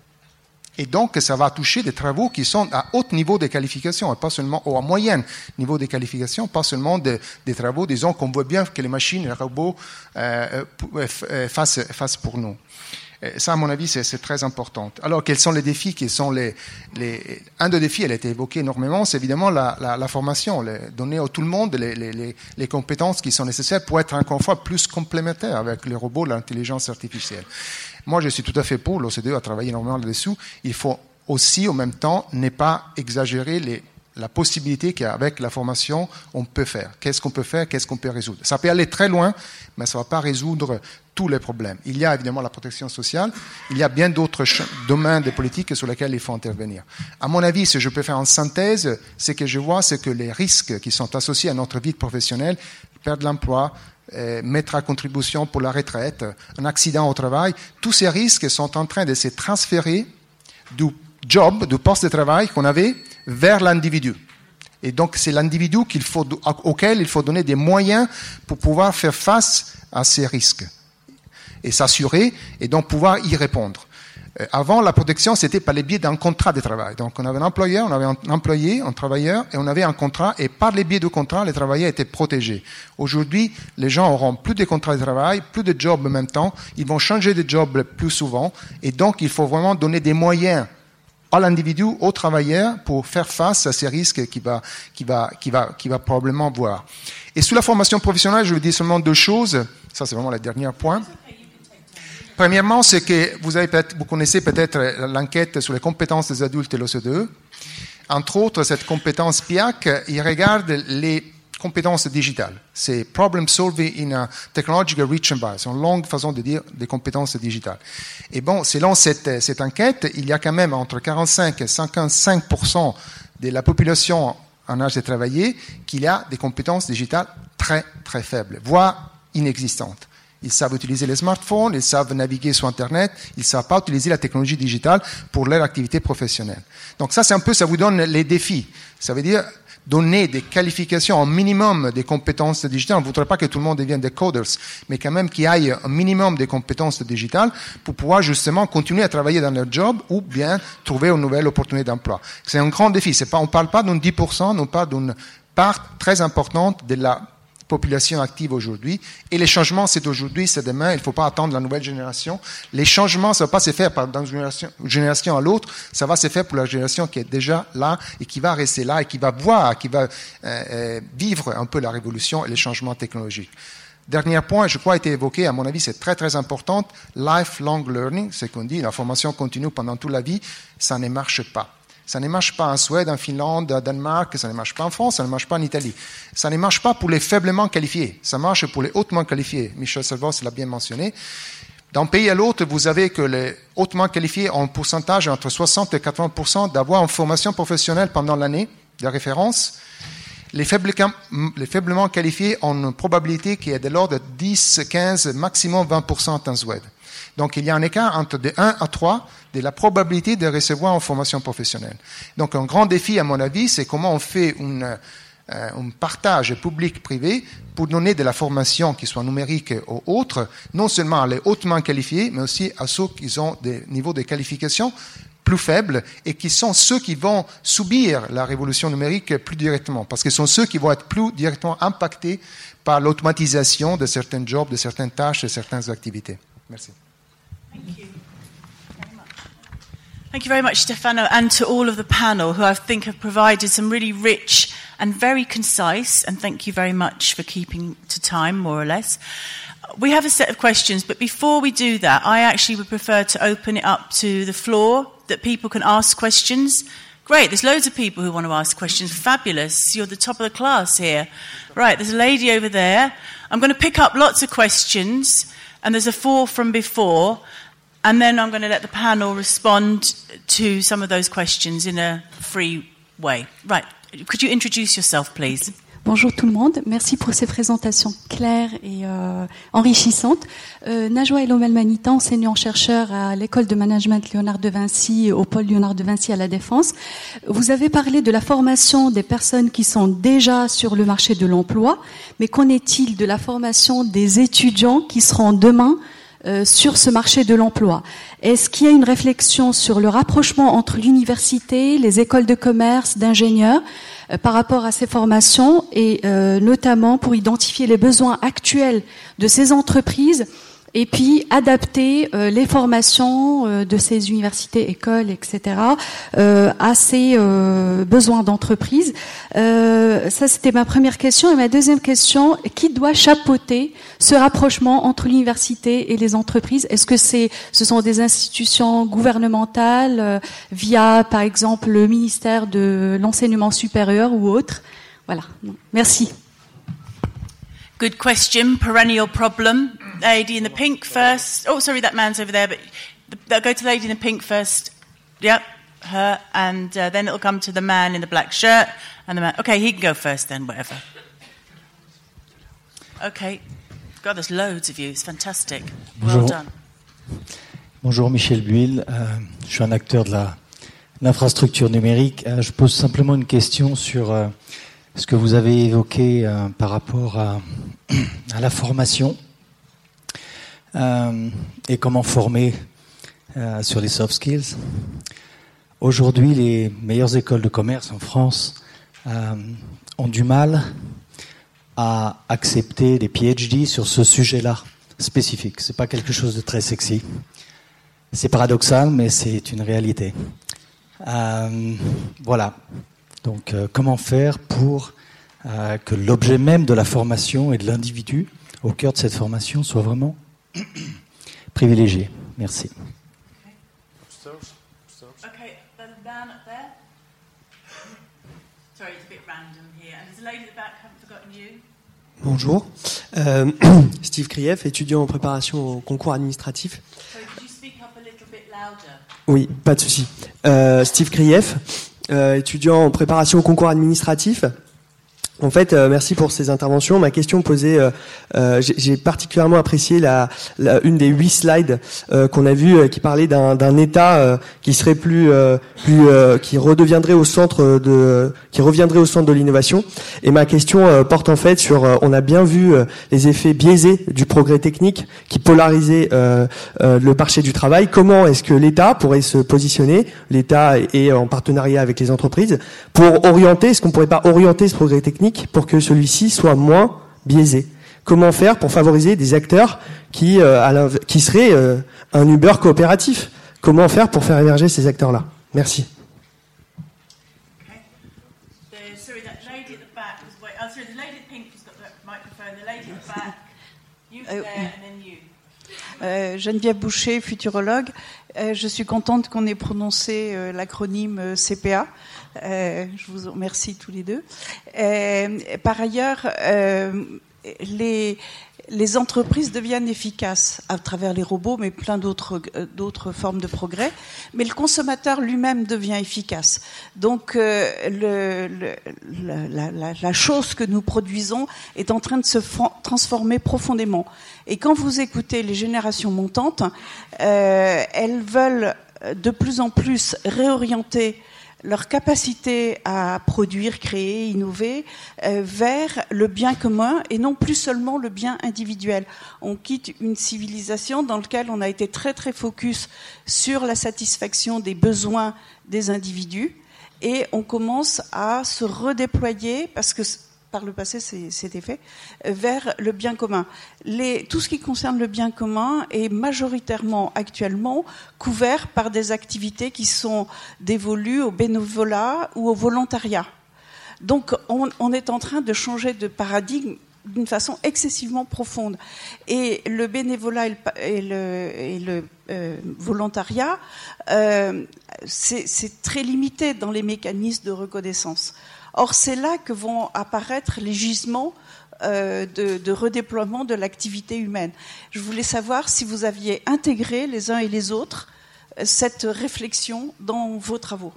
Et donc, ça va toucher des travaux qui sont à haut niveau de qualification, et pas seulement, ou à moyen niveau de qualification, pas seulement de, des travaux, disons, qu'on voit bien que les machines, les robots euh, euh fassent, fassent pour nous. Ça, à mon avis, c'est très important. Alors, quels sont les défis sont les. Un des défis, elle a été évoqué énormément, c'est évidemment la, formation, donner à tout le monde les, compétences qui sont nécessaires pour être encore une fois plus complémentaires avec les robots, l'intelligence artificielle. Moi, je suis tout à fait pour, l'OCDE a travaillé énormément là-dessous. Il faut aussi, en même temps, ne pas exagérer les, la possibilité qu'avec la formation, on peut faire. Qu'est-ce qu'on peut faire Qu'est-ce qu'on peut résoudre Ça peut aller très loin, mais ça ne va pas résoudre tous les problèmes. Il y a évidemment la protection sociale, il y a bien d'autres domaines de politique sur lesquels il faut intervenir. À mon avis, si je peux faire en synthèse, ce que je vois, c'est que les risques qui sont associés à notre vie professionnelle, perdre l'emploi, euh, mettre à contribution pour la retraite, un accident au travail, tous ces risques sont en train de se transférer du job, du poste de travail qu'on avait, vers l'individu. Et donc c'est l'individu qu'il faut, auquel il faut donner des moyens pour pouvoir faire face à ces risques et s'assurer et donc pouvoir y répondre. Euh, avant, la protection, c'était par les biais d'un contrat de travail. Donc, on avait un employeur, on avait un employé, un travailleur, et on avait un contrat, et par les biais du contrat, les travailleurs étaient protégés. Aujourd'hui, les gens auront plus de contrats de travail, plus de jobs en même temps, ils vont changer de job plus souvent, et donc, il faut vraiment donner des moyens à l'individu, au travailleur, pour faire face à ces risques qu'il va, probablement voir. Et sur la formation professionnelle, je vais dire seulement deux choses. Ça, c'est vraiment le dernier point. Premièrement, c'est que vous, vous connaissez peut-être l'enquête sur les compétences des adultes de l'OCDE. Entre autres, cette compétence PIAC, il regarde les compétences digitales. C'est Problem Solving in a Technological Rich Environment. C'est une longue façon de dire des compétences digitales. Et bon, selon cette, cette enquête, il y a quand même entre 45 et 55% de la population en âge de travailler qui a des compétences digitales très, très faibles, voire inexistantes. Ils savent utiliser les smartphones, ils savent naviguer sur Internet, ils ne savent pas utiliser la technologie digitale pour leur activité professionnelle. Donc ça, c'est un peu, ça vous donne les défis. Ça veut dire, donner des qualifications, un minimum des compétences digitales. On ne voudrait pas que tout le monde devienne des coders, mais quand même qu'il ait un minimum des compétences digitales pour pouvoir justement continuer à travailler dans leur job ou bien trouver une nouvelle opportunité d'emploi. C'est un grand défi. Pas, on ne parle pas d'un 10%, on parle d'une part très importante de la population active aujourd'hui. Et les changements, c'est aujourd'hui, c'est demain. Il ne faut pas attendre la nouvelle génération. Les changements, ça ne va pas se faire d'une génération, génération à l'autre. Ça va se faire pour la génération qui est déjà là et qui va rester là et qui va voir, qui va euh, euh, vivre un peu la révolution et les changements technologiques. Dernier point, je crois, a été évoqué, à mon avis, c'est très très important. Lifelong learning, c'est qu'on dit, la formation continue pendant toute la vie, ça ne marche pas. Ça ne marche pas en Suède, en Finlande, en Danemark, ça ne marche pas en France, ça ne marche pas en Italie. Ça ne marche pas pour les faiblement qualifiés, ça marche pour les hautement qualifiés. Michel Servos l'a bien mentionné. D'un pays à l'autre, vous avez que les hautement qualifiés ont un pourcentage entre 60 et 80% d'avoir une formation professionnelle pendant l'année de référence. Les, faiblement qualifiés ont une probabilité qui est de l'ordre de 10, 15, maximum 20% en Suède. Donc il y a un écart entre de 1 à 3 de la probabilité de recevoir une formation professionnelle. Donc un grand défi, à mon avis, c'est comment on fait euh, un partage public-privé pour donner de la formation qui soit numérique aux autres, non seulement à les hautement qualifiés, mais aussi à ceux qui ont des niveaux de qualification plus faibles et qui sont ceux qui vont subir la révolution numérique plus directement, parce que ce sont ceux qui vont être plus directement impactés par l'automatisation de certains jobs, de certaines tâches, de certaines activités. Merci. Thank you very much, Stefano, and to all of the panel who I think have provided some really rich and very concise, and thank you very much for keeping to time, more or less. We have a set of questions, but before we do that, I actually would prefer to open it up to the floor that people can ask questions. Great, there's loads of people who want to ask questions. Fabulous. You're the top of the class here. Right, there's a lady over there. I'm going to pick up lots of questions, and there's a four from before. And then I'm going to let the panel respond to some of those questions in a free way. Right. Could you introduce yourself, please? Bonjour tout le monde, merci pour ces présentations claires et euh, enrichissantes. Euh, Najwa Elomel-Manita, enseignant-chercheur à l'école de management Léonard de Vinci, au pôle Léonard de Vinci à la Défense. Vous avez parlé de la formation des personnes qui sont déjà sur le marché de l'emploi, mais qu'en est-il de la formation des étudiants qui seront demain euh, sur ce marché de l'emploi. Est-ce qu'il y a une réflexion sur le rapprochement entre l'université, les écoles de commerce, d'ingénieurs euh, par rapport à ces formations et euh, notamment pour identifier les besoins actuels de ces entreprises et puis adapter euh, les formations euh, de ces universités, écoles, etc., euh, à ces besoins d'entreprise. ça, c'était ma première question. Et ma deuxième question, qui doit chapeauter ce rapprochement entre l'université et les entreprises? Est-ce que c'est, ce sont des institutions gouvernementales via, par exemple, le ministère de l'enseignement supérieur ou autre? Voilà. Merci. Good question. Perennial problem. Lady in the pink first. Oh, sorry, that man's over there, but they'll go to the lady in the pink first. Yep, her, and uh, then it'll come to the man in the black shirt and the man. Okay, he can go first then, whatever. Okay. God, there's loads of you. It's fantastic. Well Bonjour. done. Bonjour Michel Buil, euh, je suis un acteur de la l'infrastructure numérique. Euh, je pose simplement une question sur euh, ce que vous avez évoqué par rapport à, à, la formation euh, et comment former euh, sur les soft skills. Aujourd'hui, les meilleures écoles de commerce en France euh, ont du mal à accepter des PhD sur ce sujet-là spécifique. C'est pas quelque chose de très sexy. C'est paradoxal, mais c'est une réalité. Voilà. Donc, comment faire pour que l'objet même de la formation et de l'individu au cœur de cette formation soit vraiment privilégié Merci. Okay, there's a man up there. Sorry, it's a bit random here. And there's a lady at the back, haven't forgotten you. Bonjour, euh, Steve Krief, étudiant en préparation au concours administratif. Sorry, could you speak up a little bit louder? Oui, pas de souci. Euh, Steve Krief, euh, étudiant en préparation au concours administratif. En fait, euh, merci pour ces interventions. Ma question posée, euh, euh, j'ai particulièrement apprécié la, une des huit slides qu'on a vu qui parlait d'un État qui serait plus, plus qui redeviendrait au centre de, qui reviendrait au centre de l'innovation. Et ma question porte en fait sur, on a bien vu les effets biaisés du progrès technique qui polarisait le marché du travail. Comment est-ce que l'État pourrait se positionner, l'État et en partenariat avec les entreprises, pour orienter, est-ce qu'on pourrait pas orienter ce progrès technique pour que celui-ci soit moins biaisé. Comment faire pour favoriser des acteurs qui, euh, qui seraient euh, un Uber coopératif? Comment faire pour faire émerger ces acteurs-là? Merci. Euh, Geneviève Boucher, futurologue. Euh, je suis contente qu'on ait prononcé euh, l'acronyme CPA. Je vous remercie tous les deux. par ailleurs, les, les entreprises deviennent efficaces à travers les robots, mais plein d'autres euh, formes de progrès. Mais le consommateur lui-même devient efficace. Donc euh, la, chose que nous produisons est en train de se transformer profondément. Et quand vous écoutez les générations montantes, euh, elles veulent de plus en plus réorienter leur capacité à produire, créer, innover euh, vers le bien commun et non plus seulement le bien individuel. On quitte une civilisation dans laquelle on a été très très focus sur la satisfaction des besoins des individus et on commence à se redéployer parce que par le passé c'était fait, euh, vers le bien commun. Tout ce qui concerne le bien commun est majoritairement actuellement couvert par des activités qui sont dévolues au bénévolat ou au volontariat. Donc on, est en train de changer de paradigme d'une façon excessivement profonde. Et le bénévolat et le, et le, euh, volontariat, euh, c'est très limité dans les mécanismes de reconnaissance. Or, c'est là que vont apparaître les gisements euh, de, de, redéploiement de l'activité humaine. Je voulais savoir si vous aviez intégré les uns et les autres euh, cette réflexion dans vos travaux.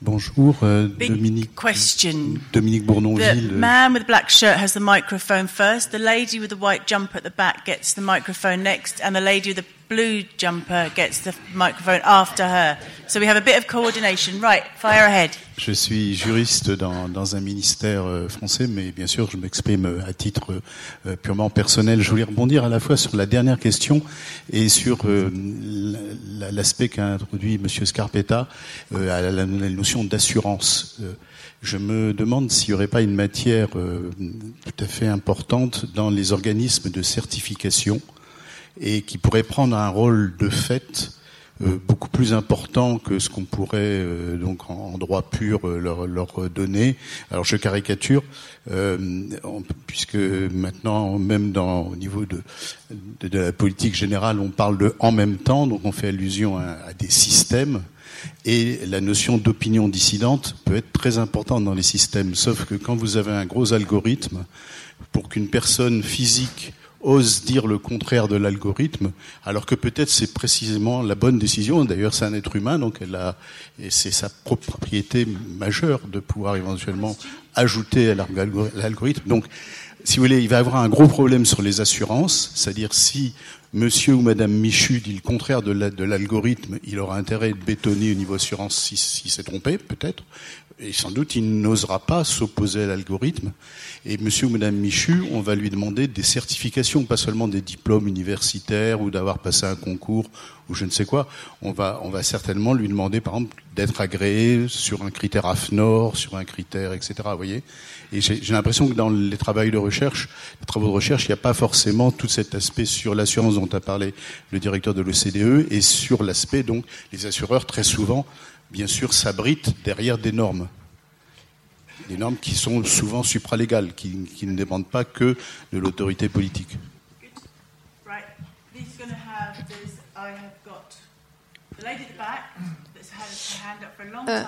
Bonjour, euh, Dominique. question. Dominique Bournonville. The man with the black shirt has the microphone first. The lady with the white jumper at the back gets the microphone next, and the lady with the blue jumper gets the microphone after her. So we have a bit of coordination. Right, fire ahead. Je suis juriste dans, dans un ministère euh, français, mais bien sûr, je m'exprime euh, à titre euh, purement personnel. Je voulais rebondir à la fois sur la dernière question et sur l'aspect qu'a introduit Monsieur Scarpetta à la, notion d'assurance. Je me demande s'il n'y aurait pas une matière tout à fait importante dans les organismes de certification et qui pourrait prendre un rôle de fait euh, beaucoup plus important que ce qu'on pourrait euh, donc en, droit pur euh, leur, leur, donner. Alors je caricature, puisque maintenant même dans au niveau de, de, la politique générale, on parle de en même temps, donc on fait allusion à, à des systèmes. Et la notion d'opinion dissidente peut être très importante dans les systèmes, sauf que quand vous avez un gros algorithme, pour qu'une personne physique ose dire le contraire de l'algorithme, alors que peut-être c'est précisément la bonne décision. D'ailleurs, c'est un être humain, donc elle a, et c'est sa propriété majeure de pouvoir éventuellement ajouter à l'algorithme. Donc, si vous voulez, il va y avoir un gros problème sur les assurances, c'est-à-dire si Monsieur ou Madame Michu dit le contraire de l'algorithme, il aura intérêt de bétonner au niveau assurance s'il si, s'est trompé, peut-être, et sans doute il n'osera pas s'opposer à l'algorithme. Et monsieur ou madame Michu, on va lui demander des certifications, pas seulement des diplômes universitaires ou d'avoir passé un concours ou je ne sais quoi. On va, on va certainement lui demander, par exemple, d'être agréé sur un critère AFNOR, sur un critère, etc. Vous voyez Et j'ai l'impression que dans les travaux de recherche, les travaux de recherche, il n'y a pas forcément tout cet aspect sur l'assurance dont a parlé le directeur de l'OCDE et sur l'aspect, donc, les assureurs, très souvent, bien sûr, s'abritent derrière des normes des normes qui sont souvent supralégales, qui, qui ne dépendent pas que de l'autorité politique. Euh,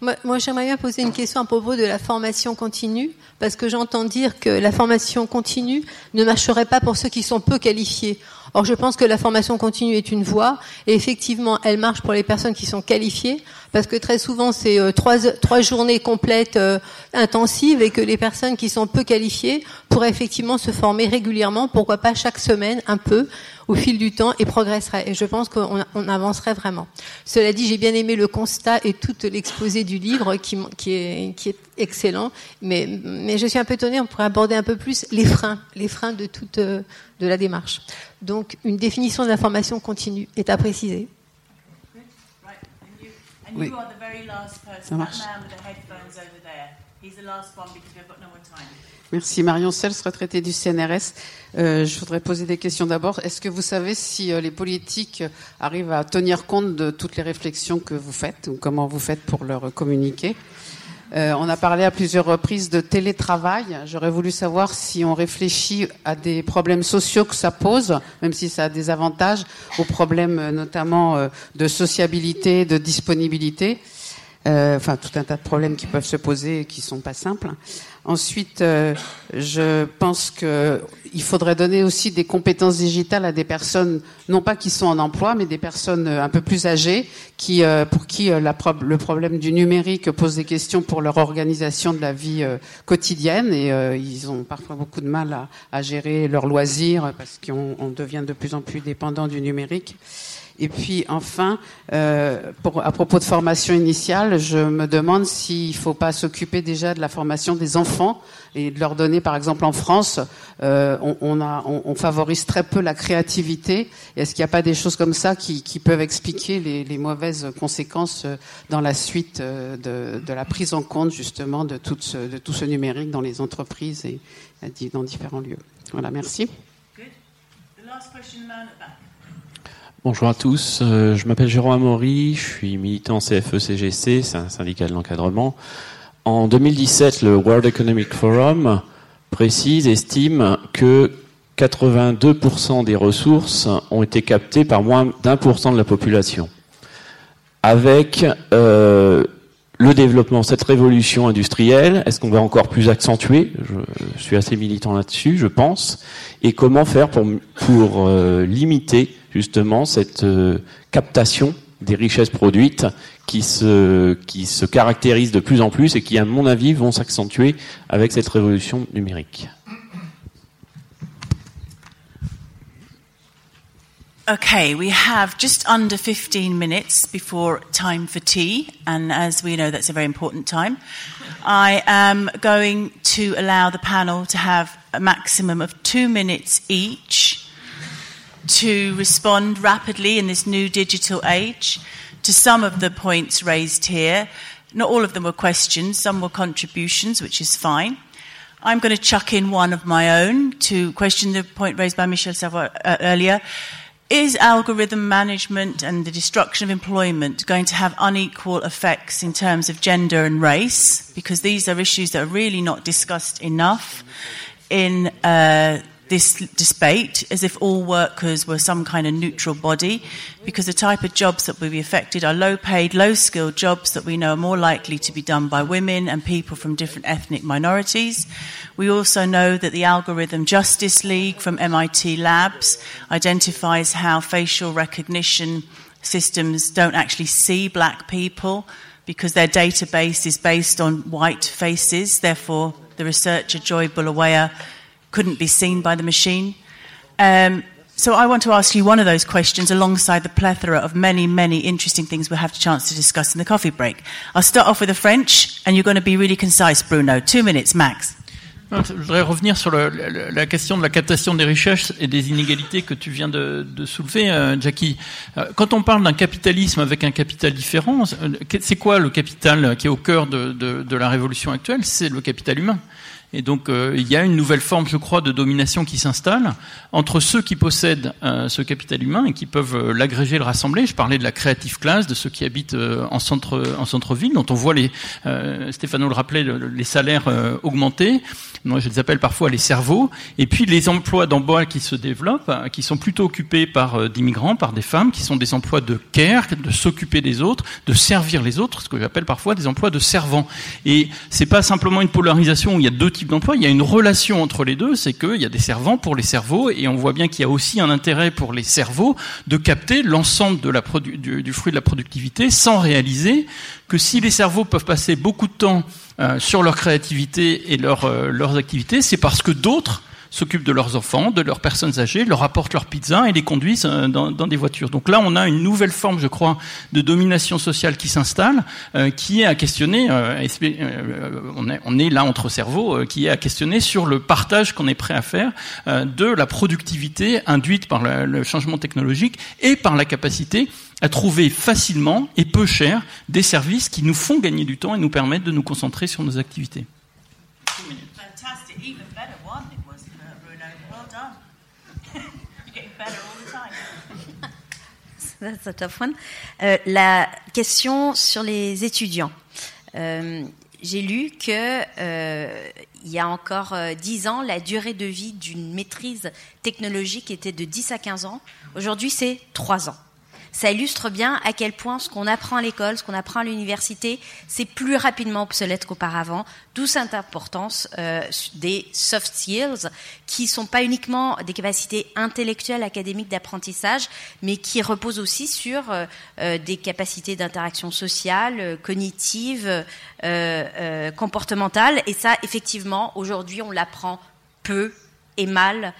moi, moi j'aimerais bien poser une question à propos de la formation continue, parce que j'entends dire que la formation continue ne marcherait pas pour ceux qui sont peu qualifiés. Or, je pense que la formation continue est une voie, et effectivement, elle marche pour les personnes qui sont qualifiées, Parce que très souvent, c'est euh, trois, journées complètes euh, intensives et que les personnes qui sont peu qualifiées pourraient effectivement se former régulièrement, pourquoi pas chaque semaine, un peu, au fil du temps, et progresseraient. Et je pense qu'on on avancerait vraiment. Cela dit, j'ai bien aimé le constat et tout l'exposé du livre qui, est, excellent, mais, mais je suis un peu étonnée, on pourrait aborder un peu plus les freins, les freins de toute de la démarche. Donc, une définition de l'information continue est à préciser. Oui. Ça marche. Merci. Marion Sels, retraitée du CNRS. Euh, je voudrais poser des questions d'abord. Est-ce que vous savez si euh, les politiques arrivent à tenir compte de toutes les réflexions que vous faites ou comment vous faites pour leur communiquer? Euh, on a parlé à plusieurs reprises de télétravail. J'aurais voulu savoir si on réfléchit à des problèmes sociaux que ça pose, même si ça a des avantages, aux problèmes euh, notamment euh, de sociabilité, de disponibilité. Enfin, tout un tas de problèmes qui peuvent se poser et qui sont pas simples. Ensuite, euh, je pense qu'il faudrait donner aussi des compétences digitales à des personnes, non pas qui sont en emploi, mais des personnes euh, un peu plus âgées, qui, euh, pour qui le problème du numérique pose des questions pour leur organisation de la vie quotidienne. Et ils ont parfois beaucoup de mal à gérer leurs loisirs parce qu'on devient de plus en plus dépendant du numérique. Et puis enfin, euh, à propos de formation initiale, je me demande s'il ne faut pas s'occuper déjà de la formation des enfants et de leur donner, par exemple en France, euh, on, favorise très peu la créativité. Est-ce qu'il n'y a pas des choses comme ça qui, peuvent expliquer les, mauvaises conséquences euh, dans la suite de, la prise en compte justement de tout, ce, de tout ce numérique dans les entreprises et dans différents lieux? Voilà, merci. Bonjour à tous, euh, je m'appelle Jérôme Amaury, je suis militant CFE-CGC, c'est un syndicat de l'encadrement. En 2017, le World Economic Forum précise, estime que 82% des ressources ont été captées par moins d'un pour cent de la population. Avec euh, le développement, cette révolution industrielle, est-ce qu'on va encore plus accentuer je, suis assez militant là-dessus, je pense. Et comment faire pour, euh, limiter justement cette euh, captation des richesses produites qui se, qui se caractérisent de plus en plus et qui, à mon avis, vont s'accentuer avec cette révolution numérique. Okay, we have just under 15 minutes before time for tea, and as we know, that's a very important time. I am going to allow the panel to have a maximum of two minutes each to respond rapidly in this new digital age to some of the points raised here. Not all of them were questions, some were contributions, which is fine. I'm going to chuck in one of my own to question the point raised by Michel Savoy uh, earlier. Is algorithm management and the destruction of employment going to have unequal effects in terms of gender and race? Because these are issues that are really not discussed enough in uh, this debate as if all workers were some kind of neutral body, because the type of jobs that will be affected are low paid, low skilled jobs that we know are more likely to be done by women and people from different ethnic minorities. We also know that the Algorithm Justice League from MIT Labs identifies how facial recognition systems don't actually see black people because their database is based on white faces. Therefore, the researcher Joy Bulawaya couldn't be seen by the machine. Um, so I want to ask you one of those questions alongside the plethora of many, many interesting things we'll have a chance to discuss in the coffee break. I'll start off with the French, and you're going to be really concise, Bruno. Two minutes max. Je voudrais revenir sur le, la question de la captation des richesses et des inégalités que tu viens de, de soulever, euh, Jackie. Euh, quand on parle d'un capitalisme avec un capital différent, euh, c'est quoi le capital qui est au cœur de, de, de la révolution actuelle? C'est le capital humain. Et donc euh, il y a une nouvelle forme, je crois, de domination qui s'installe entre ceux qui possèdent euh, ce capital humain et qui peuvent euh, l'agréger, le rassembler. Je parlais de la créative classe, de ceux qui habitent en centre en centre-ville, dont on voit les Stéphano le rappelait, les salaires augmenter. Moi, je les appelle parfois les cerveaux. Et puis les emplois d'emploi qui se développent, qui sont plutôt occupés par d'immigrants, par des femmes, qui sont des emplois de care, de s'occuper des autres, de servir les autres, ce que j'appelle parfois des emplois de servants. Et c'est pas simplement une polarisation où il y a deux types il y a une relation entre les deux, c'est qu'il y a des servants pour les cerveaux, et on voit bien qu'il y a aussi un intérêt pour les cerveaux de capter l'ensemble du, fruit de la productivité sans réaliser que si les cerveaux peuvent passer beaucoup de temps euh, sur leur créativité et euh, leurs activités, c'est parce que d'autres s'occupent de leurs enfants, de leurs personnes âgées, leur apportent leur pizza et les conduisent euh, dans, des voitures. Donc là, on a une nouvelle forme, je crois, de domination sociale qui s'installe, euh, qui est à questionner. Euh, on, est, on, est, là entre cerveaux, qui est à questionner sur le partage qu'on est prêt à faire de la productivité induite par le, le changement technologique et par la capacité à trouver facilement et peu cher des services qui nous font gagner du temps et nous permettent de nous concentrer sur nos activités. Euh, la question sur les étudiants. Euh, j'ai lu que euh, il y a encore dix ans, la durée de vie d'une maîtrise technologique était de 10 à 15 ans. Aujourd'hui, c'est 3 ans ça illustre bien à quel point ce qu'on apprend à l'école, ce qu'on apprend à l'université, c'est plus rapidement obsolète qu'auparavant. D'où cette importance euh, des soft skills, qui sont pas uniquement des capacités intellectuelles, académiques d'apprentissage, mais qui reposent aussi sur euh, euh, des capacités d'interaction sociale, cognitive, comportementale. Et ça, effectivement, aujourd'hui, on l'apprend peu et mal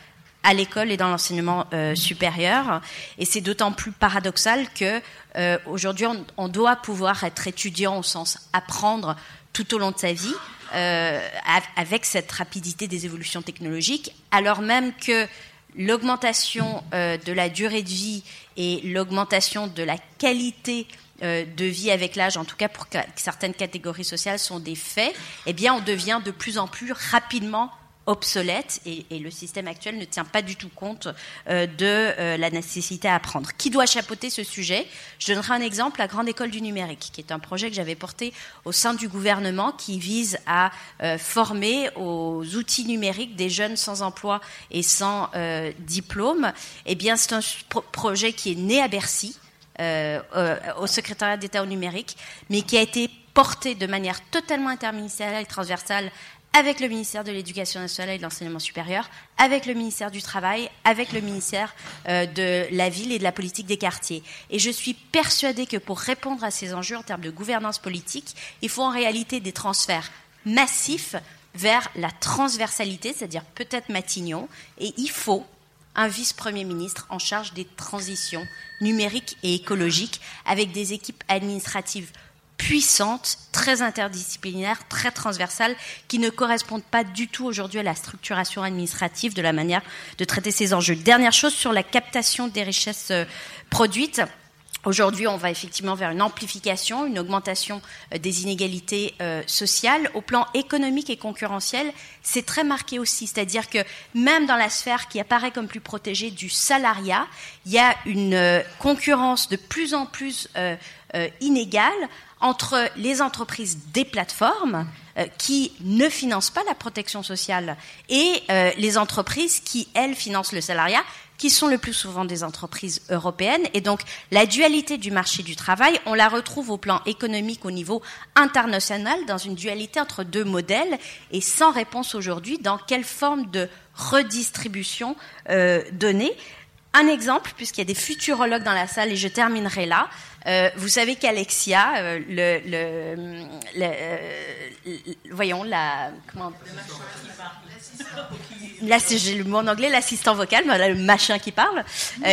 à l'école et dans l'enseignement euh, supérieur. Et c'est d'autant plus paradoxal que euh, aujourd'hui, on, doit pouvoir être étudiant au sens apprendre tout au long de sa vie. Euh, avec cette rapidité des évolutions technologiques, alors même que l'augmentation de la durée de vie et l'augmentation de la qualité de vie avec l'âge, en tout cas pour certaines catégories sociales, sont des faits, eh bien, on devient de plus en plus rapidement obsolète et, le système actuel ne tient pas du tout compte euh, de euh, la nécessité à apprendre. Qui doit chapeauter ce sujet? Je donnerai un exemple, la Grande École du numérique, qui est un projet que j'avais porté au sein du gouvernement qui vise à euh, former aux outils numériques des jeunes sans emploi et sans diplôme. Eh bien, c'est un projet qui est né à Bercy, au secrétariat d'État au numérique, mais qui a été porté de manière totalement interministérielle et transversale avec le ministère de l'Éducation nationale et de l'Enseignement supérieur, avec le ministère du Travail, avec le ministère euh, de la Ville et de la politique des quartiers. Et je suis persuadée que pour répondre à ces enjeux en termes de gouvernance politique, il faut en réalité des transferts massifs vers la transversalité, c'est-à-dire peut-être Matignon, et il faut un vice-premier ministre en charge des transitions numériques et écologiques avec des équipes administratives puissante, très interdisciplinaire, très transversale, qui ne correspondent pas du tout aujourd'hui à la structuration administrative de la manière de traiter ces enjeux. Dernière chose sur la captation des richesses euh, produites. Aujourd'hui, on va effectivement vers une amplification, une augmentation euh, des inégalités euh, sociales. Au plan économique et concurrentiel, c'est très marqué aussi. C'est-à-dire que même dans la sphère qui apparaît comme plus protégée du salariat, il y a une concurrence de plus en plus inégale entre les entreprises des plateformes euh, qui ne financent pas la protection sociale et euh, les entreprises qui, elles, financent le salariat, qui sont le plus souvent des entreprises européennes. Et donc, la dualité du marché du travail, on la retrouve au plan économique au niveau international, dans une dualité entre deux modèles, et sans réponse aujourd'hui dans quelle forme de redistribution euh, donner. Un exemple, puisqu'il y a des futurologues dans la salle, et je terminerai là. Euh, vous savez qu'Alexia, euh, le, le, euh, voyons la, comment, Là, j'ai le mot en anglais, l'assistant vocal, le machin qui parle,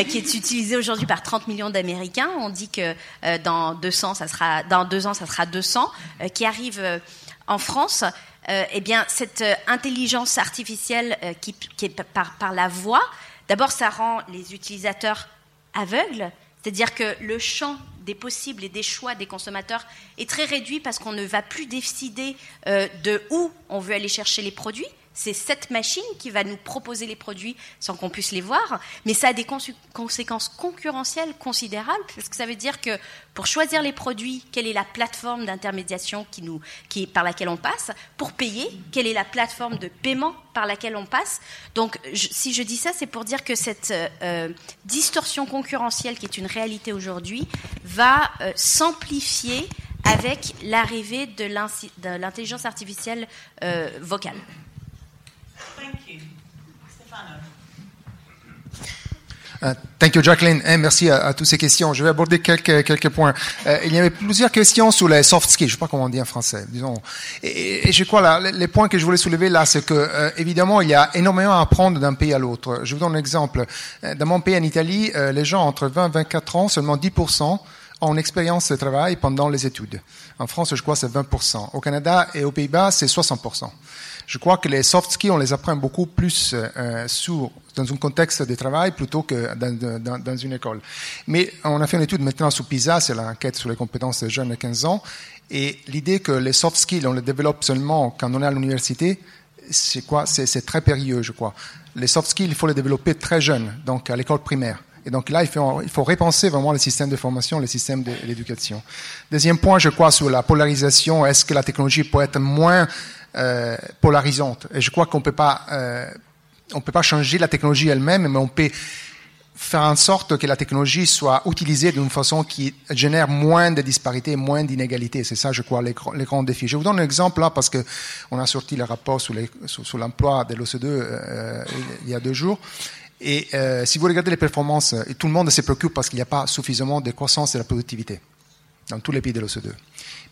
qui est utilisé aujourd'hui par 30 millions d'Américains. On dit que dans 200, ça sera, dans deux ans, ça sera 200, qui arrive en France. eh bien, cette intelligence artificielle qui, est par la voix, d'abord, ça rend les utilisateurs aveugles, c'est-à-dire que le champ des possibles et des choix des consommateurs est très réduit parce qu'on ne va plus décider euh, de où on veut aller chercher les produits, c'est cette machine qui va nous proposer les produits sans qu'on puisse les voir, mais ça a des conséquences concurrentielles considérables, parce que ça veut dire que pour choisir les produits, quelle est la plateforme d'intermédiation qui qui, par laquelle on passe, pour payer, quelle est la plateforme de paiement par laquelle on passe? Donc, si je dis ça, c'est pour dire que cette euh, euh, distorsion concurrentielle qui est une réalité aujourd'hui va euh, s'amplifier avec l'arrivée de l'intelligence artificielle vocale. Uh, thank you, Jacqueline. Eh, merci à, toutes ces questions. Je vais aborder quelques, points. Euh, il y avait plusieurs questions sur les soft skills. Je sais pas comment on dit en français, disons. Et, je crois là, les points que je voulais soulever là, c'est que euh, évidemment, il y a énormément à apprendre d'un pays à l'autre. Je vous donne un exemple. Euh, Dans mon pays, en Italie, euh, les gens entre 20 et 24 ans, seulement 10% ont une expérience de travail pendant les études. En France, je crois, c'est 20%. Au Canada et aux Pays-Bas, c'est 60%. Je crois que les soft skills, on les apprend beaucoup plus euh, sur, dans un contexte de travail plutôt que dans, une école. Mais on a fait une étude maintenant sur PISA, c'est l'enquête sur les compétences des jeunes de 15 ans, et l'idée que les soft skills, on les développe seulement quand on est à l'université, c'est quoi? C'est très périlleux, je crois. Les soft skills, il faut les développer très jeunes, donc à l'école primaire. Et donc là, il faut, il faut repenser vraiment le système de formation, le système de l'éducation. Deuxième point, je crois, sur la polarisation, est-ce que la technologie peut être moins euh, polarisante Et je crois qu'on peut pas, euh, peut pas changer la technologie elle-même, mais on peut faire en sorte que la technologie soit utilisée d'une façon qui génère moins de disparités, moins d'inégalités. C'est ça, je crois, les, grands défis. Je vous donne un exemple là parce que on a sorti le rapport sur l'emploi de l'OCDE euh, il y a deux jours. Et si vous regardez les performances, tout le monde se préoccupe parce qu'il n'y a pas suffisamment de croissance de la productivité dans tous les pays de l'OCDE.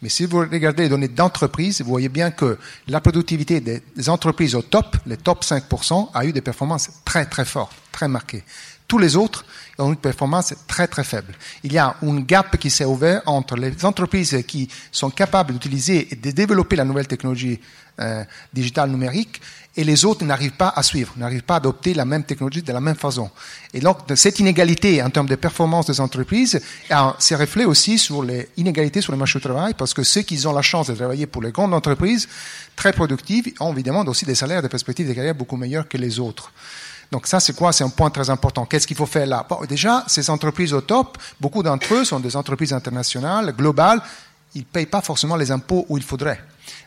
Mais si vous regardez les données d'entreprise, vous voyez bien que la productivité des entreprises au top, les top 5%, a eu des performances très très fortes, très marquées. Tous les autres ont une performance très très faible. Il y a un gap qui s'est ouvert entre les entreprises qui sont capables d'utiliser et de développer la nouvelle technologie euh, digitale numérique et les autres n'arrivent pas à suivre, n'arrivent pas à adopter la même technologie de la même façon. Et donc, cette inégalité en termes de performance des entreprises se reflète aussi sur les inégalités sur le marché du travail, parce que ceux qui ont la chance de travailler pour les grandes entreprises, très productives, ont évidemment aussi des salaires, des perspectives de carrière beaucoup meilleures que les autres. Donc ça, c'est quoi? C'est un point très important. Qu'est-ce qu'il faut faire là? Déjà, ces entreprises au top, beaucoup d'entre eux sont des entreprises internationales, globales, ils ne payent pas forcément les impôts où il faudrait.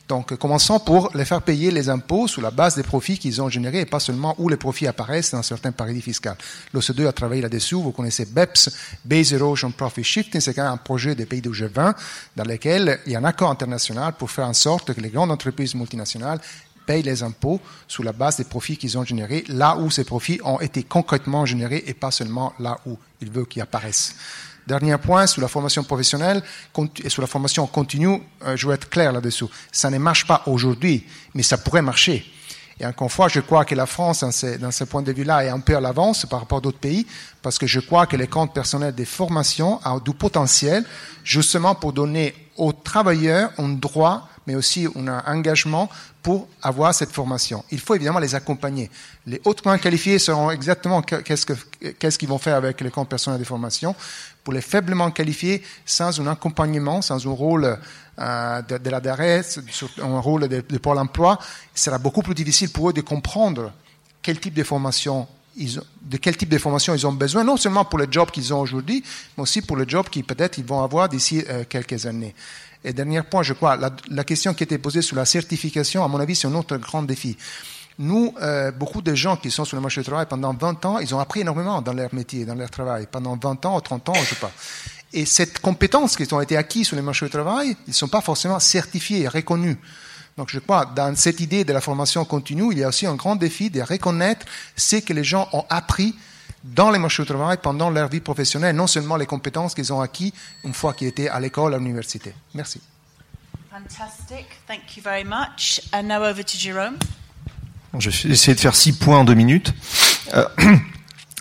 Donc, commençons pour les faire payer les impôts sur la base des profits qu'ils ont générés et pas seulement où les profits apparaissent dans certains paradis fiscaux. L'OCDE a travaillé là-dessus. Vous connaissez BEPS, Base Erosion Profit Shifting. C'est quand même un projet des pays du G20 dans lequel il y a un accord international pour faire en sorte que les grandes entreprises multinationales payent les impôts sur la base des profits qu'ils ont générés, là où ces profits ont été concrètement générés et pas seulement là où ils veulent qu'ils apparaissent. Dernier point, sur la formation professionnelle et sur la formation continue, je veux être clair là-dessous. Ça ne marche pas aujourd'hui, mais ça pourrait marcher. Et encore une fois, je crois que la France, dans ce, dans ce point de vue-là, est un peu à l'avance par rapport à d'autres pays, parce que je crois que les comptes personnels des formations ont du potentiel, justement pour donner aux travailleurs un droit, mais aussi un engagement pour avoir cette formation. Il faut évidemment les accompagner. Les hautement qualifiés seront exactement qu'est-ce qu'ils qu vont faire avec les comptes personnels de formation. Pour les faiblement qualifiés, sans un accompagnement, sans un rôle euh, de, de la DRS, un rôle de, Pôle emploi, il sera beaucoup plus difficile pour eux de comprendre quel type de formation de quel type de formation ils ont besoin, non seulement pour le job qu'ils ont aujourd'hui, mais aussi pour le job qu'ils peut-être ils vont avoir d'ici euh, quelques années. Et dernier point, je crois, la, la, question qui était posée sur la certification, à mon avis, c'est un autre grand défi. Nous, euh, beaucoup de gens qui sont sur le marché du travail pendant 20 ans, ils ont appris énormément dans leur métier, dans leur travail, pendant 20 ans ou 30 ans, je sais pas. Et cette compétence qui ont été acquises sur le marché du travail, ils ne sont pas forcément certifiés, reconnus. Donc je crois, dans cette idée de la formation continue, il y a aussi un grand défi de reconnaître ce que les gens ont appris dans les marchés du travail pendant leur vie professionnelle, non seulement les compétences qu'ils ont acquises une fois qu'ils étaient à l'école, à l'université. Merci. Fantastic. Thank you very much. And now over to Jérôme. Je vais essayer de faire six points en deux minutes. Euh,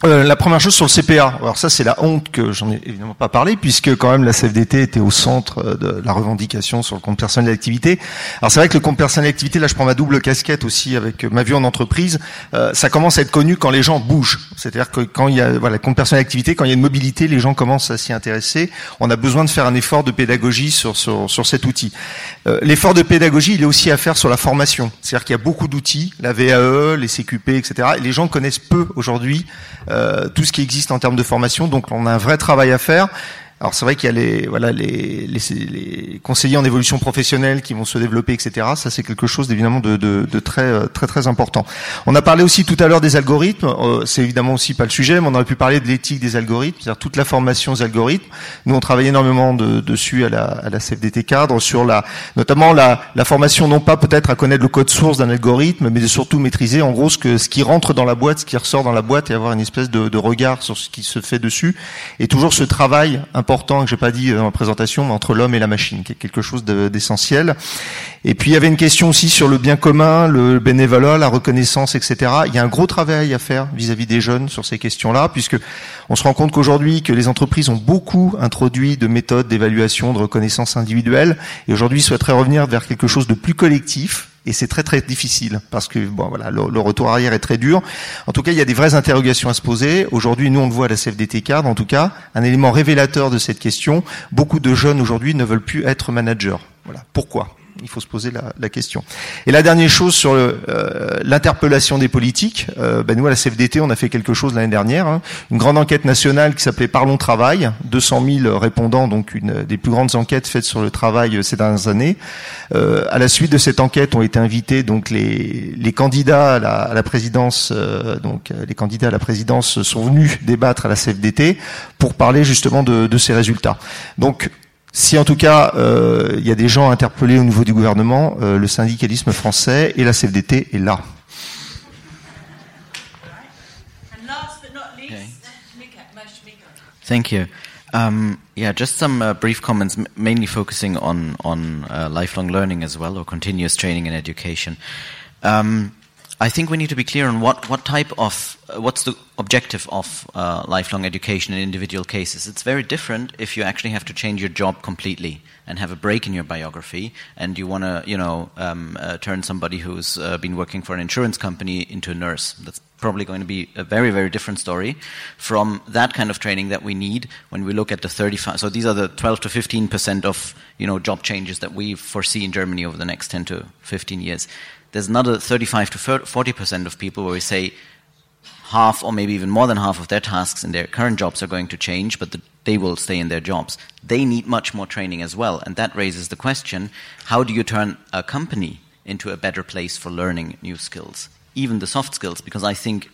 euh, la première chose sur le CPA. Alors ça, c'est la honte que j'en ai évidemment pas parlé, puisque quand même la CFDT était au centre de la revendication sur le compte personnel d'activité. Alors c'est vrai que le compte personnel d'activité, là, je prends ma double casquette aussi avec ma vue en entreprise. Euh, ça commence à être connu quand les gens bougent. C'est-à-dire que quand il y a voilà, compte personnel d'activité, quand il y a une mobilité, les gens commencent à s'y intéresser. On a besoin de faire un effort de pédagogie sur sur, sur cet outil. Euh, L'effort de pédagogie, il est aussi à faire sur la formation. C'est-à-dire qu'il y a beaucoup d'outils, la VAE, les CQP, etc. Et les gens connaissent peu aujourd'hui euh, tout ce qui existe en termes de formation. Donc on a un vrai travail à faire. Alors c'est vrai qu'il y a les, voilà, les, les, les, conseillers en évolution professionnelle qui vont se développer, etc. Ça c'est quelque chose évidemment de, de, de, très très très important. On a parlé aussi tout à l'heure des algorithmes. Euh, c'est évidemment aussi pas le sujet, mais on aurait pu parler de l'éthique des algorithmes, c'est-à-dire toute la formation aux algorithmes. Nous on travaille énormément de, dessus à la, à la CFDT cadre sur la, notamment la, la formation non pas peut-être à connaître le code source d'un algorithme, mais de surtout maîtriser en gros ce que ce qui rentre dans la boîte, ce qui ressort dans la boîte et avoir une espèce de, de regard sur ce qui se fait dessus. Et toujours ce travail important que j'ai pas dit dans la présentation, entre l'homme et la machine, qui est quelque chose d'essentiel. Et puis il y avait une question aussi sur le bien commun, le bénévolat, la reconnaissance, etc. Il y a un gros travail à faire vis-à-vis des jeunes sur ces questions-là, puisque on se rend compte qu'aujourd'hui que les entreprises ont beaucoup introduit de méthodes d'évaluation, de reconnaissance individuelle, et aujourd'hui souhaiteraient revenir vers quelque chose de plus collectif, et c'est très très difficile parce que bon voilà le, retour arrière est très dur. En tout cas, il y a des vraies interrogations à se poser. Aujourd'hui, nous on le voit à la CFDT cadre, en tout cas, un élément révélateur de cette question. Beaucoup de jeunes aujourd'hui ne veulent plus être managers. Voilà. Pourquoi? Il faut se poser la, question. Et la dernière chose sur euh, l'interpellation des politiques, euh, ben nous à la CFDT, on a fait quelque chose l'année dernière, hein, une grande enquête nationale qui s'appelait Parlons travail, 200 000 répondants, donc une des plus grandes enquêtes faites sur le travail ces dernières années. Euh, à la suite de cette enquête, ont été invités donc les, candidats à la, à la présidence, euh, donc les candidats à la présidence sont venus débattre à la CFDT pour parler justement de, de ces résultats. Donc si en tout cas euh, il y a des gens interpellés au niveau du gouvernement, euh, le syndicalisme français et la CFDT est là. Thank you. Um, yeah, just some uh, brief comments, mainly focusing on on uh, lifelong learning as well, or continuous training and education. Um, I think we need to be clear on what, what type of, uh, what's the objective of uh, lifelong education in individual cases. It's very different if you actually have to change your job completely and have a break in your biography and you want to, you know, um, uh, turn somebody who's uh, been working for an insurance company into a nurse. That's probably going to be a very, very different story from that kind of training that we need when we look at the 35. So these are the 12 to 15 percent of, you know, job changes that we foresee in Germany over the next 10 to 15 years there's another 35 to 40% of people where we say half or maybe even more than half of their tasks in their current jobs are going to change, but the, they will stay in their jobs. They need much more training as well. And that raises the question how do you turn a company into a better place for learning new skills, even the soft skills? Because I think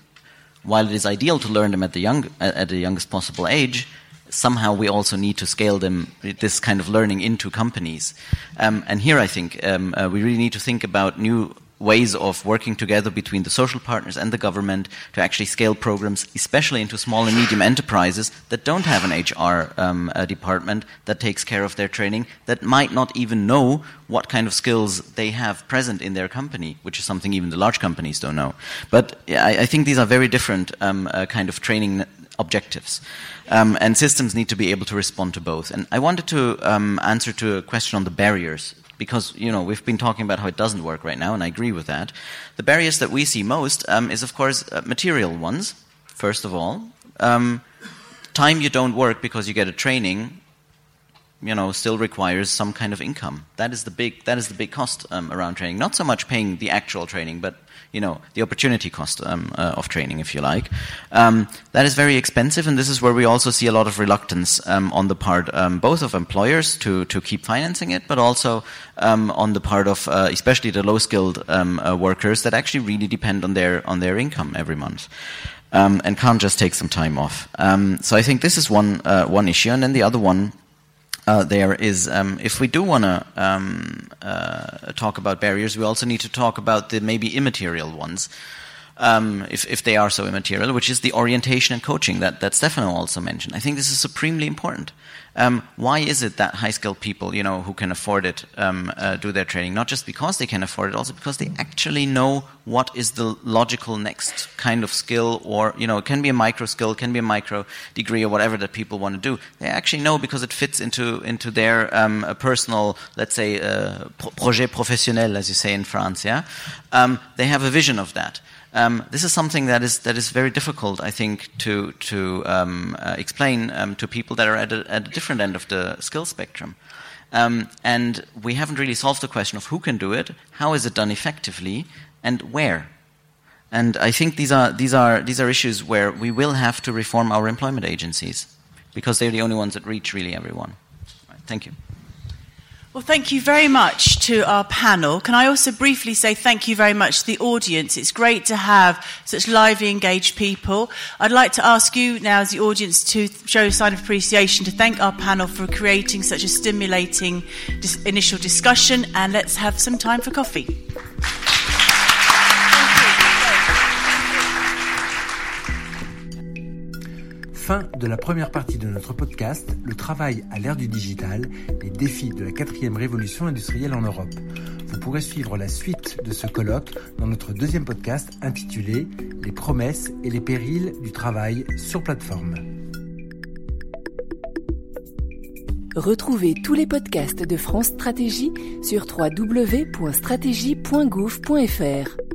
while it is ideal to learn them at the, young, at the youngest possible age, somehow we also need to scale them, this kind of learning into companies. Um, and here I think um, uh, we really need to think about new ways of working together between the social partners and the government to actually scale programs, especially into small and medium enterprises that don't have an HR um, department that takes care of their training, that might not even know what kind of skills they have present in their company, which is something even the large companies don't know. But I, I think these are very different um, uh, kind of training objectives. Um, and systems need to be able to respond to both. And I wanted to um, answer to a question on the barriers because you know we've been talking about how it doesn't work right now, and I agree with that. The barriers that we see most um, is, of course, uh, material ones. First of all, um, time you don't work because you get a training, you know, still requires some kind of income. That is the big that is the big cost um, around training. Not so much paying the actual training, but you know, the opportunity cost um, uh, of training, if you like. Um, that is very expensive, and this is where we also see a lot of reluctance um, on the part um, both of employers to, to keep financing it, but also um, on the part of uh, especially the low-skilled um, uh, workers that actually really depend on their on their income every month. and can't just take some time off. so I think this is one uh, one issue, and then the other one there is um, if we do want to um, uh, talk about barriers, we also need to talk about the maybe immaterial ones. Um, if, if they are so immaterial, which is the orientation and coaching that, that Stefano also mentioned. I think this is supremely important. Um, why is it that high skilled people, you know, who can afford it, um, uh, do their training? Not just because they can afford it, also because they actually know what is the logical next kind of skill, or you know, it can be a micro skill, can be a micro degree, or whatever that people want to do. They actually know because it fits into into their um, personal, let's say, uh, projet professionnel, as you say in France. Yeah, um, they have a vision of that. Um, this is something that is that is very difficult, I think, to to um, uh, explain um, to people that are at a, at a, different end of the skill spectrum. Um, and we haven't really solved the question of who can do it, how is it done effectively, and where. And I think these are these are these are issues where we will have to reform our employment agencies because they're the only ones that reach really everyone. Right, thank you. Well, thank you very much to our panel. Can I also briefly say thank you very much to the audience? It's great to have such lively, engaged people. I'd like to ask you now, as the audience, to show a sign of appreciation to thank our panel for creating such a stimulating dis- initial discussion, and let's have some time for coffee. Fin de la première partie de notre podcast, le travail à l'ère du digital, les défis de la quatrième révolution industrielle en Europe. Vous pourrez suivre la suite de ce colloque dans notre deuxième podcast intitulé Les promesses et les périls du travail sur plateforme. Retrouvez tous les podcasts de France Stratégie sur www.stratégie.gouv.fr.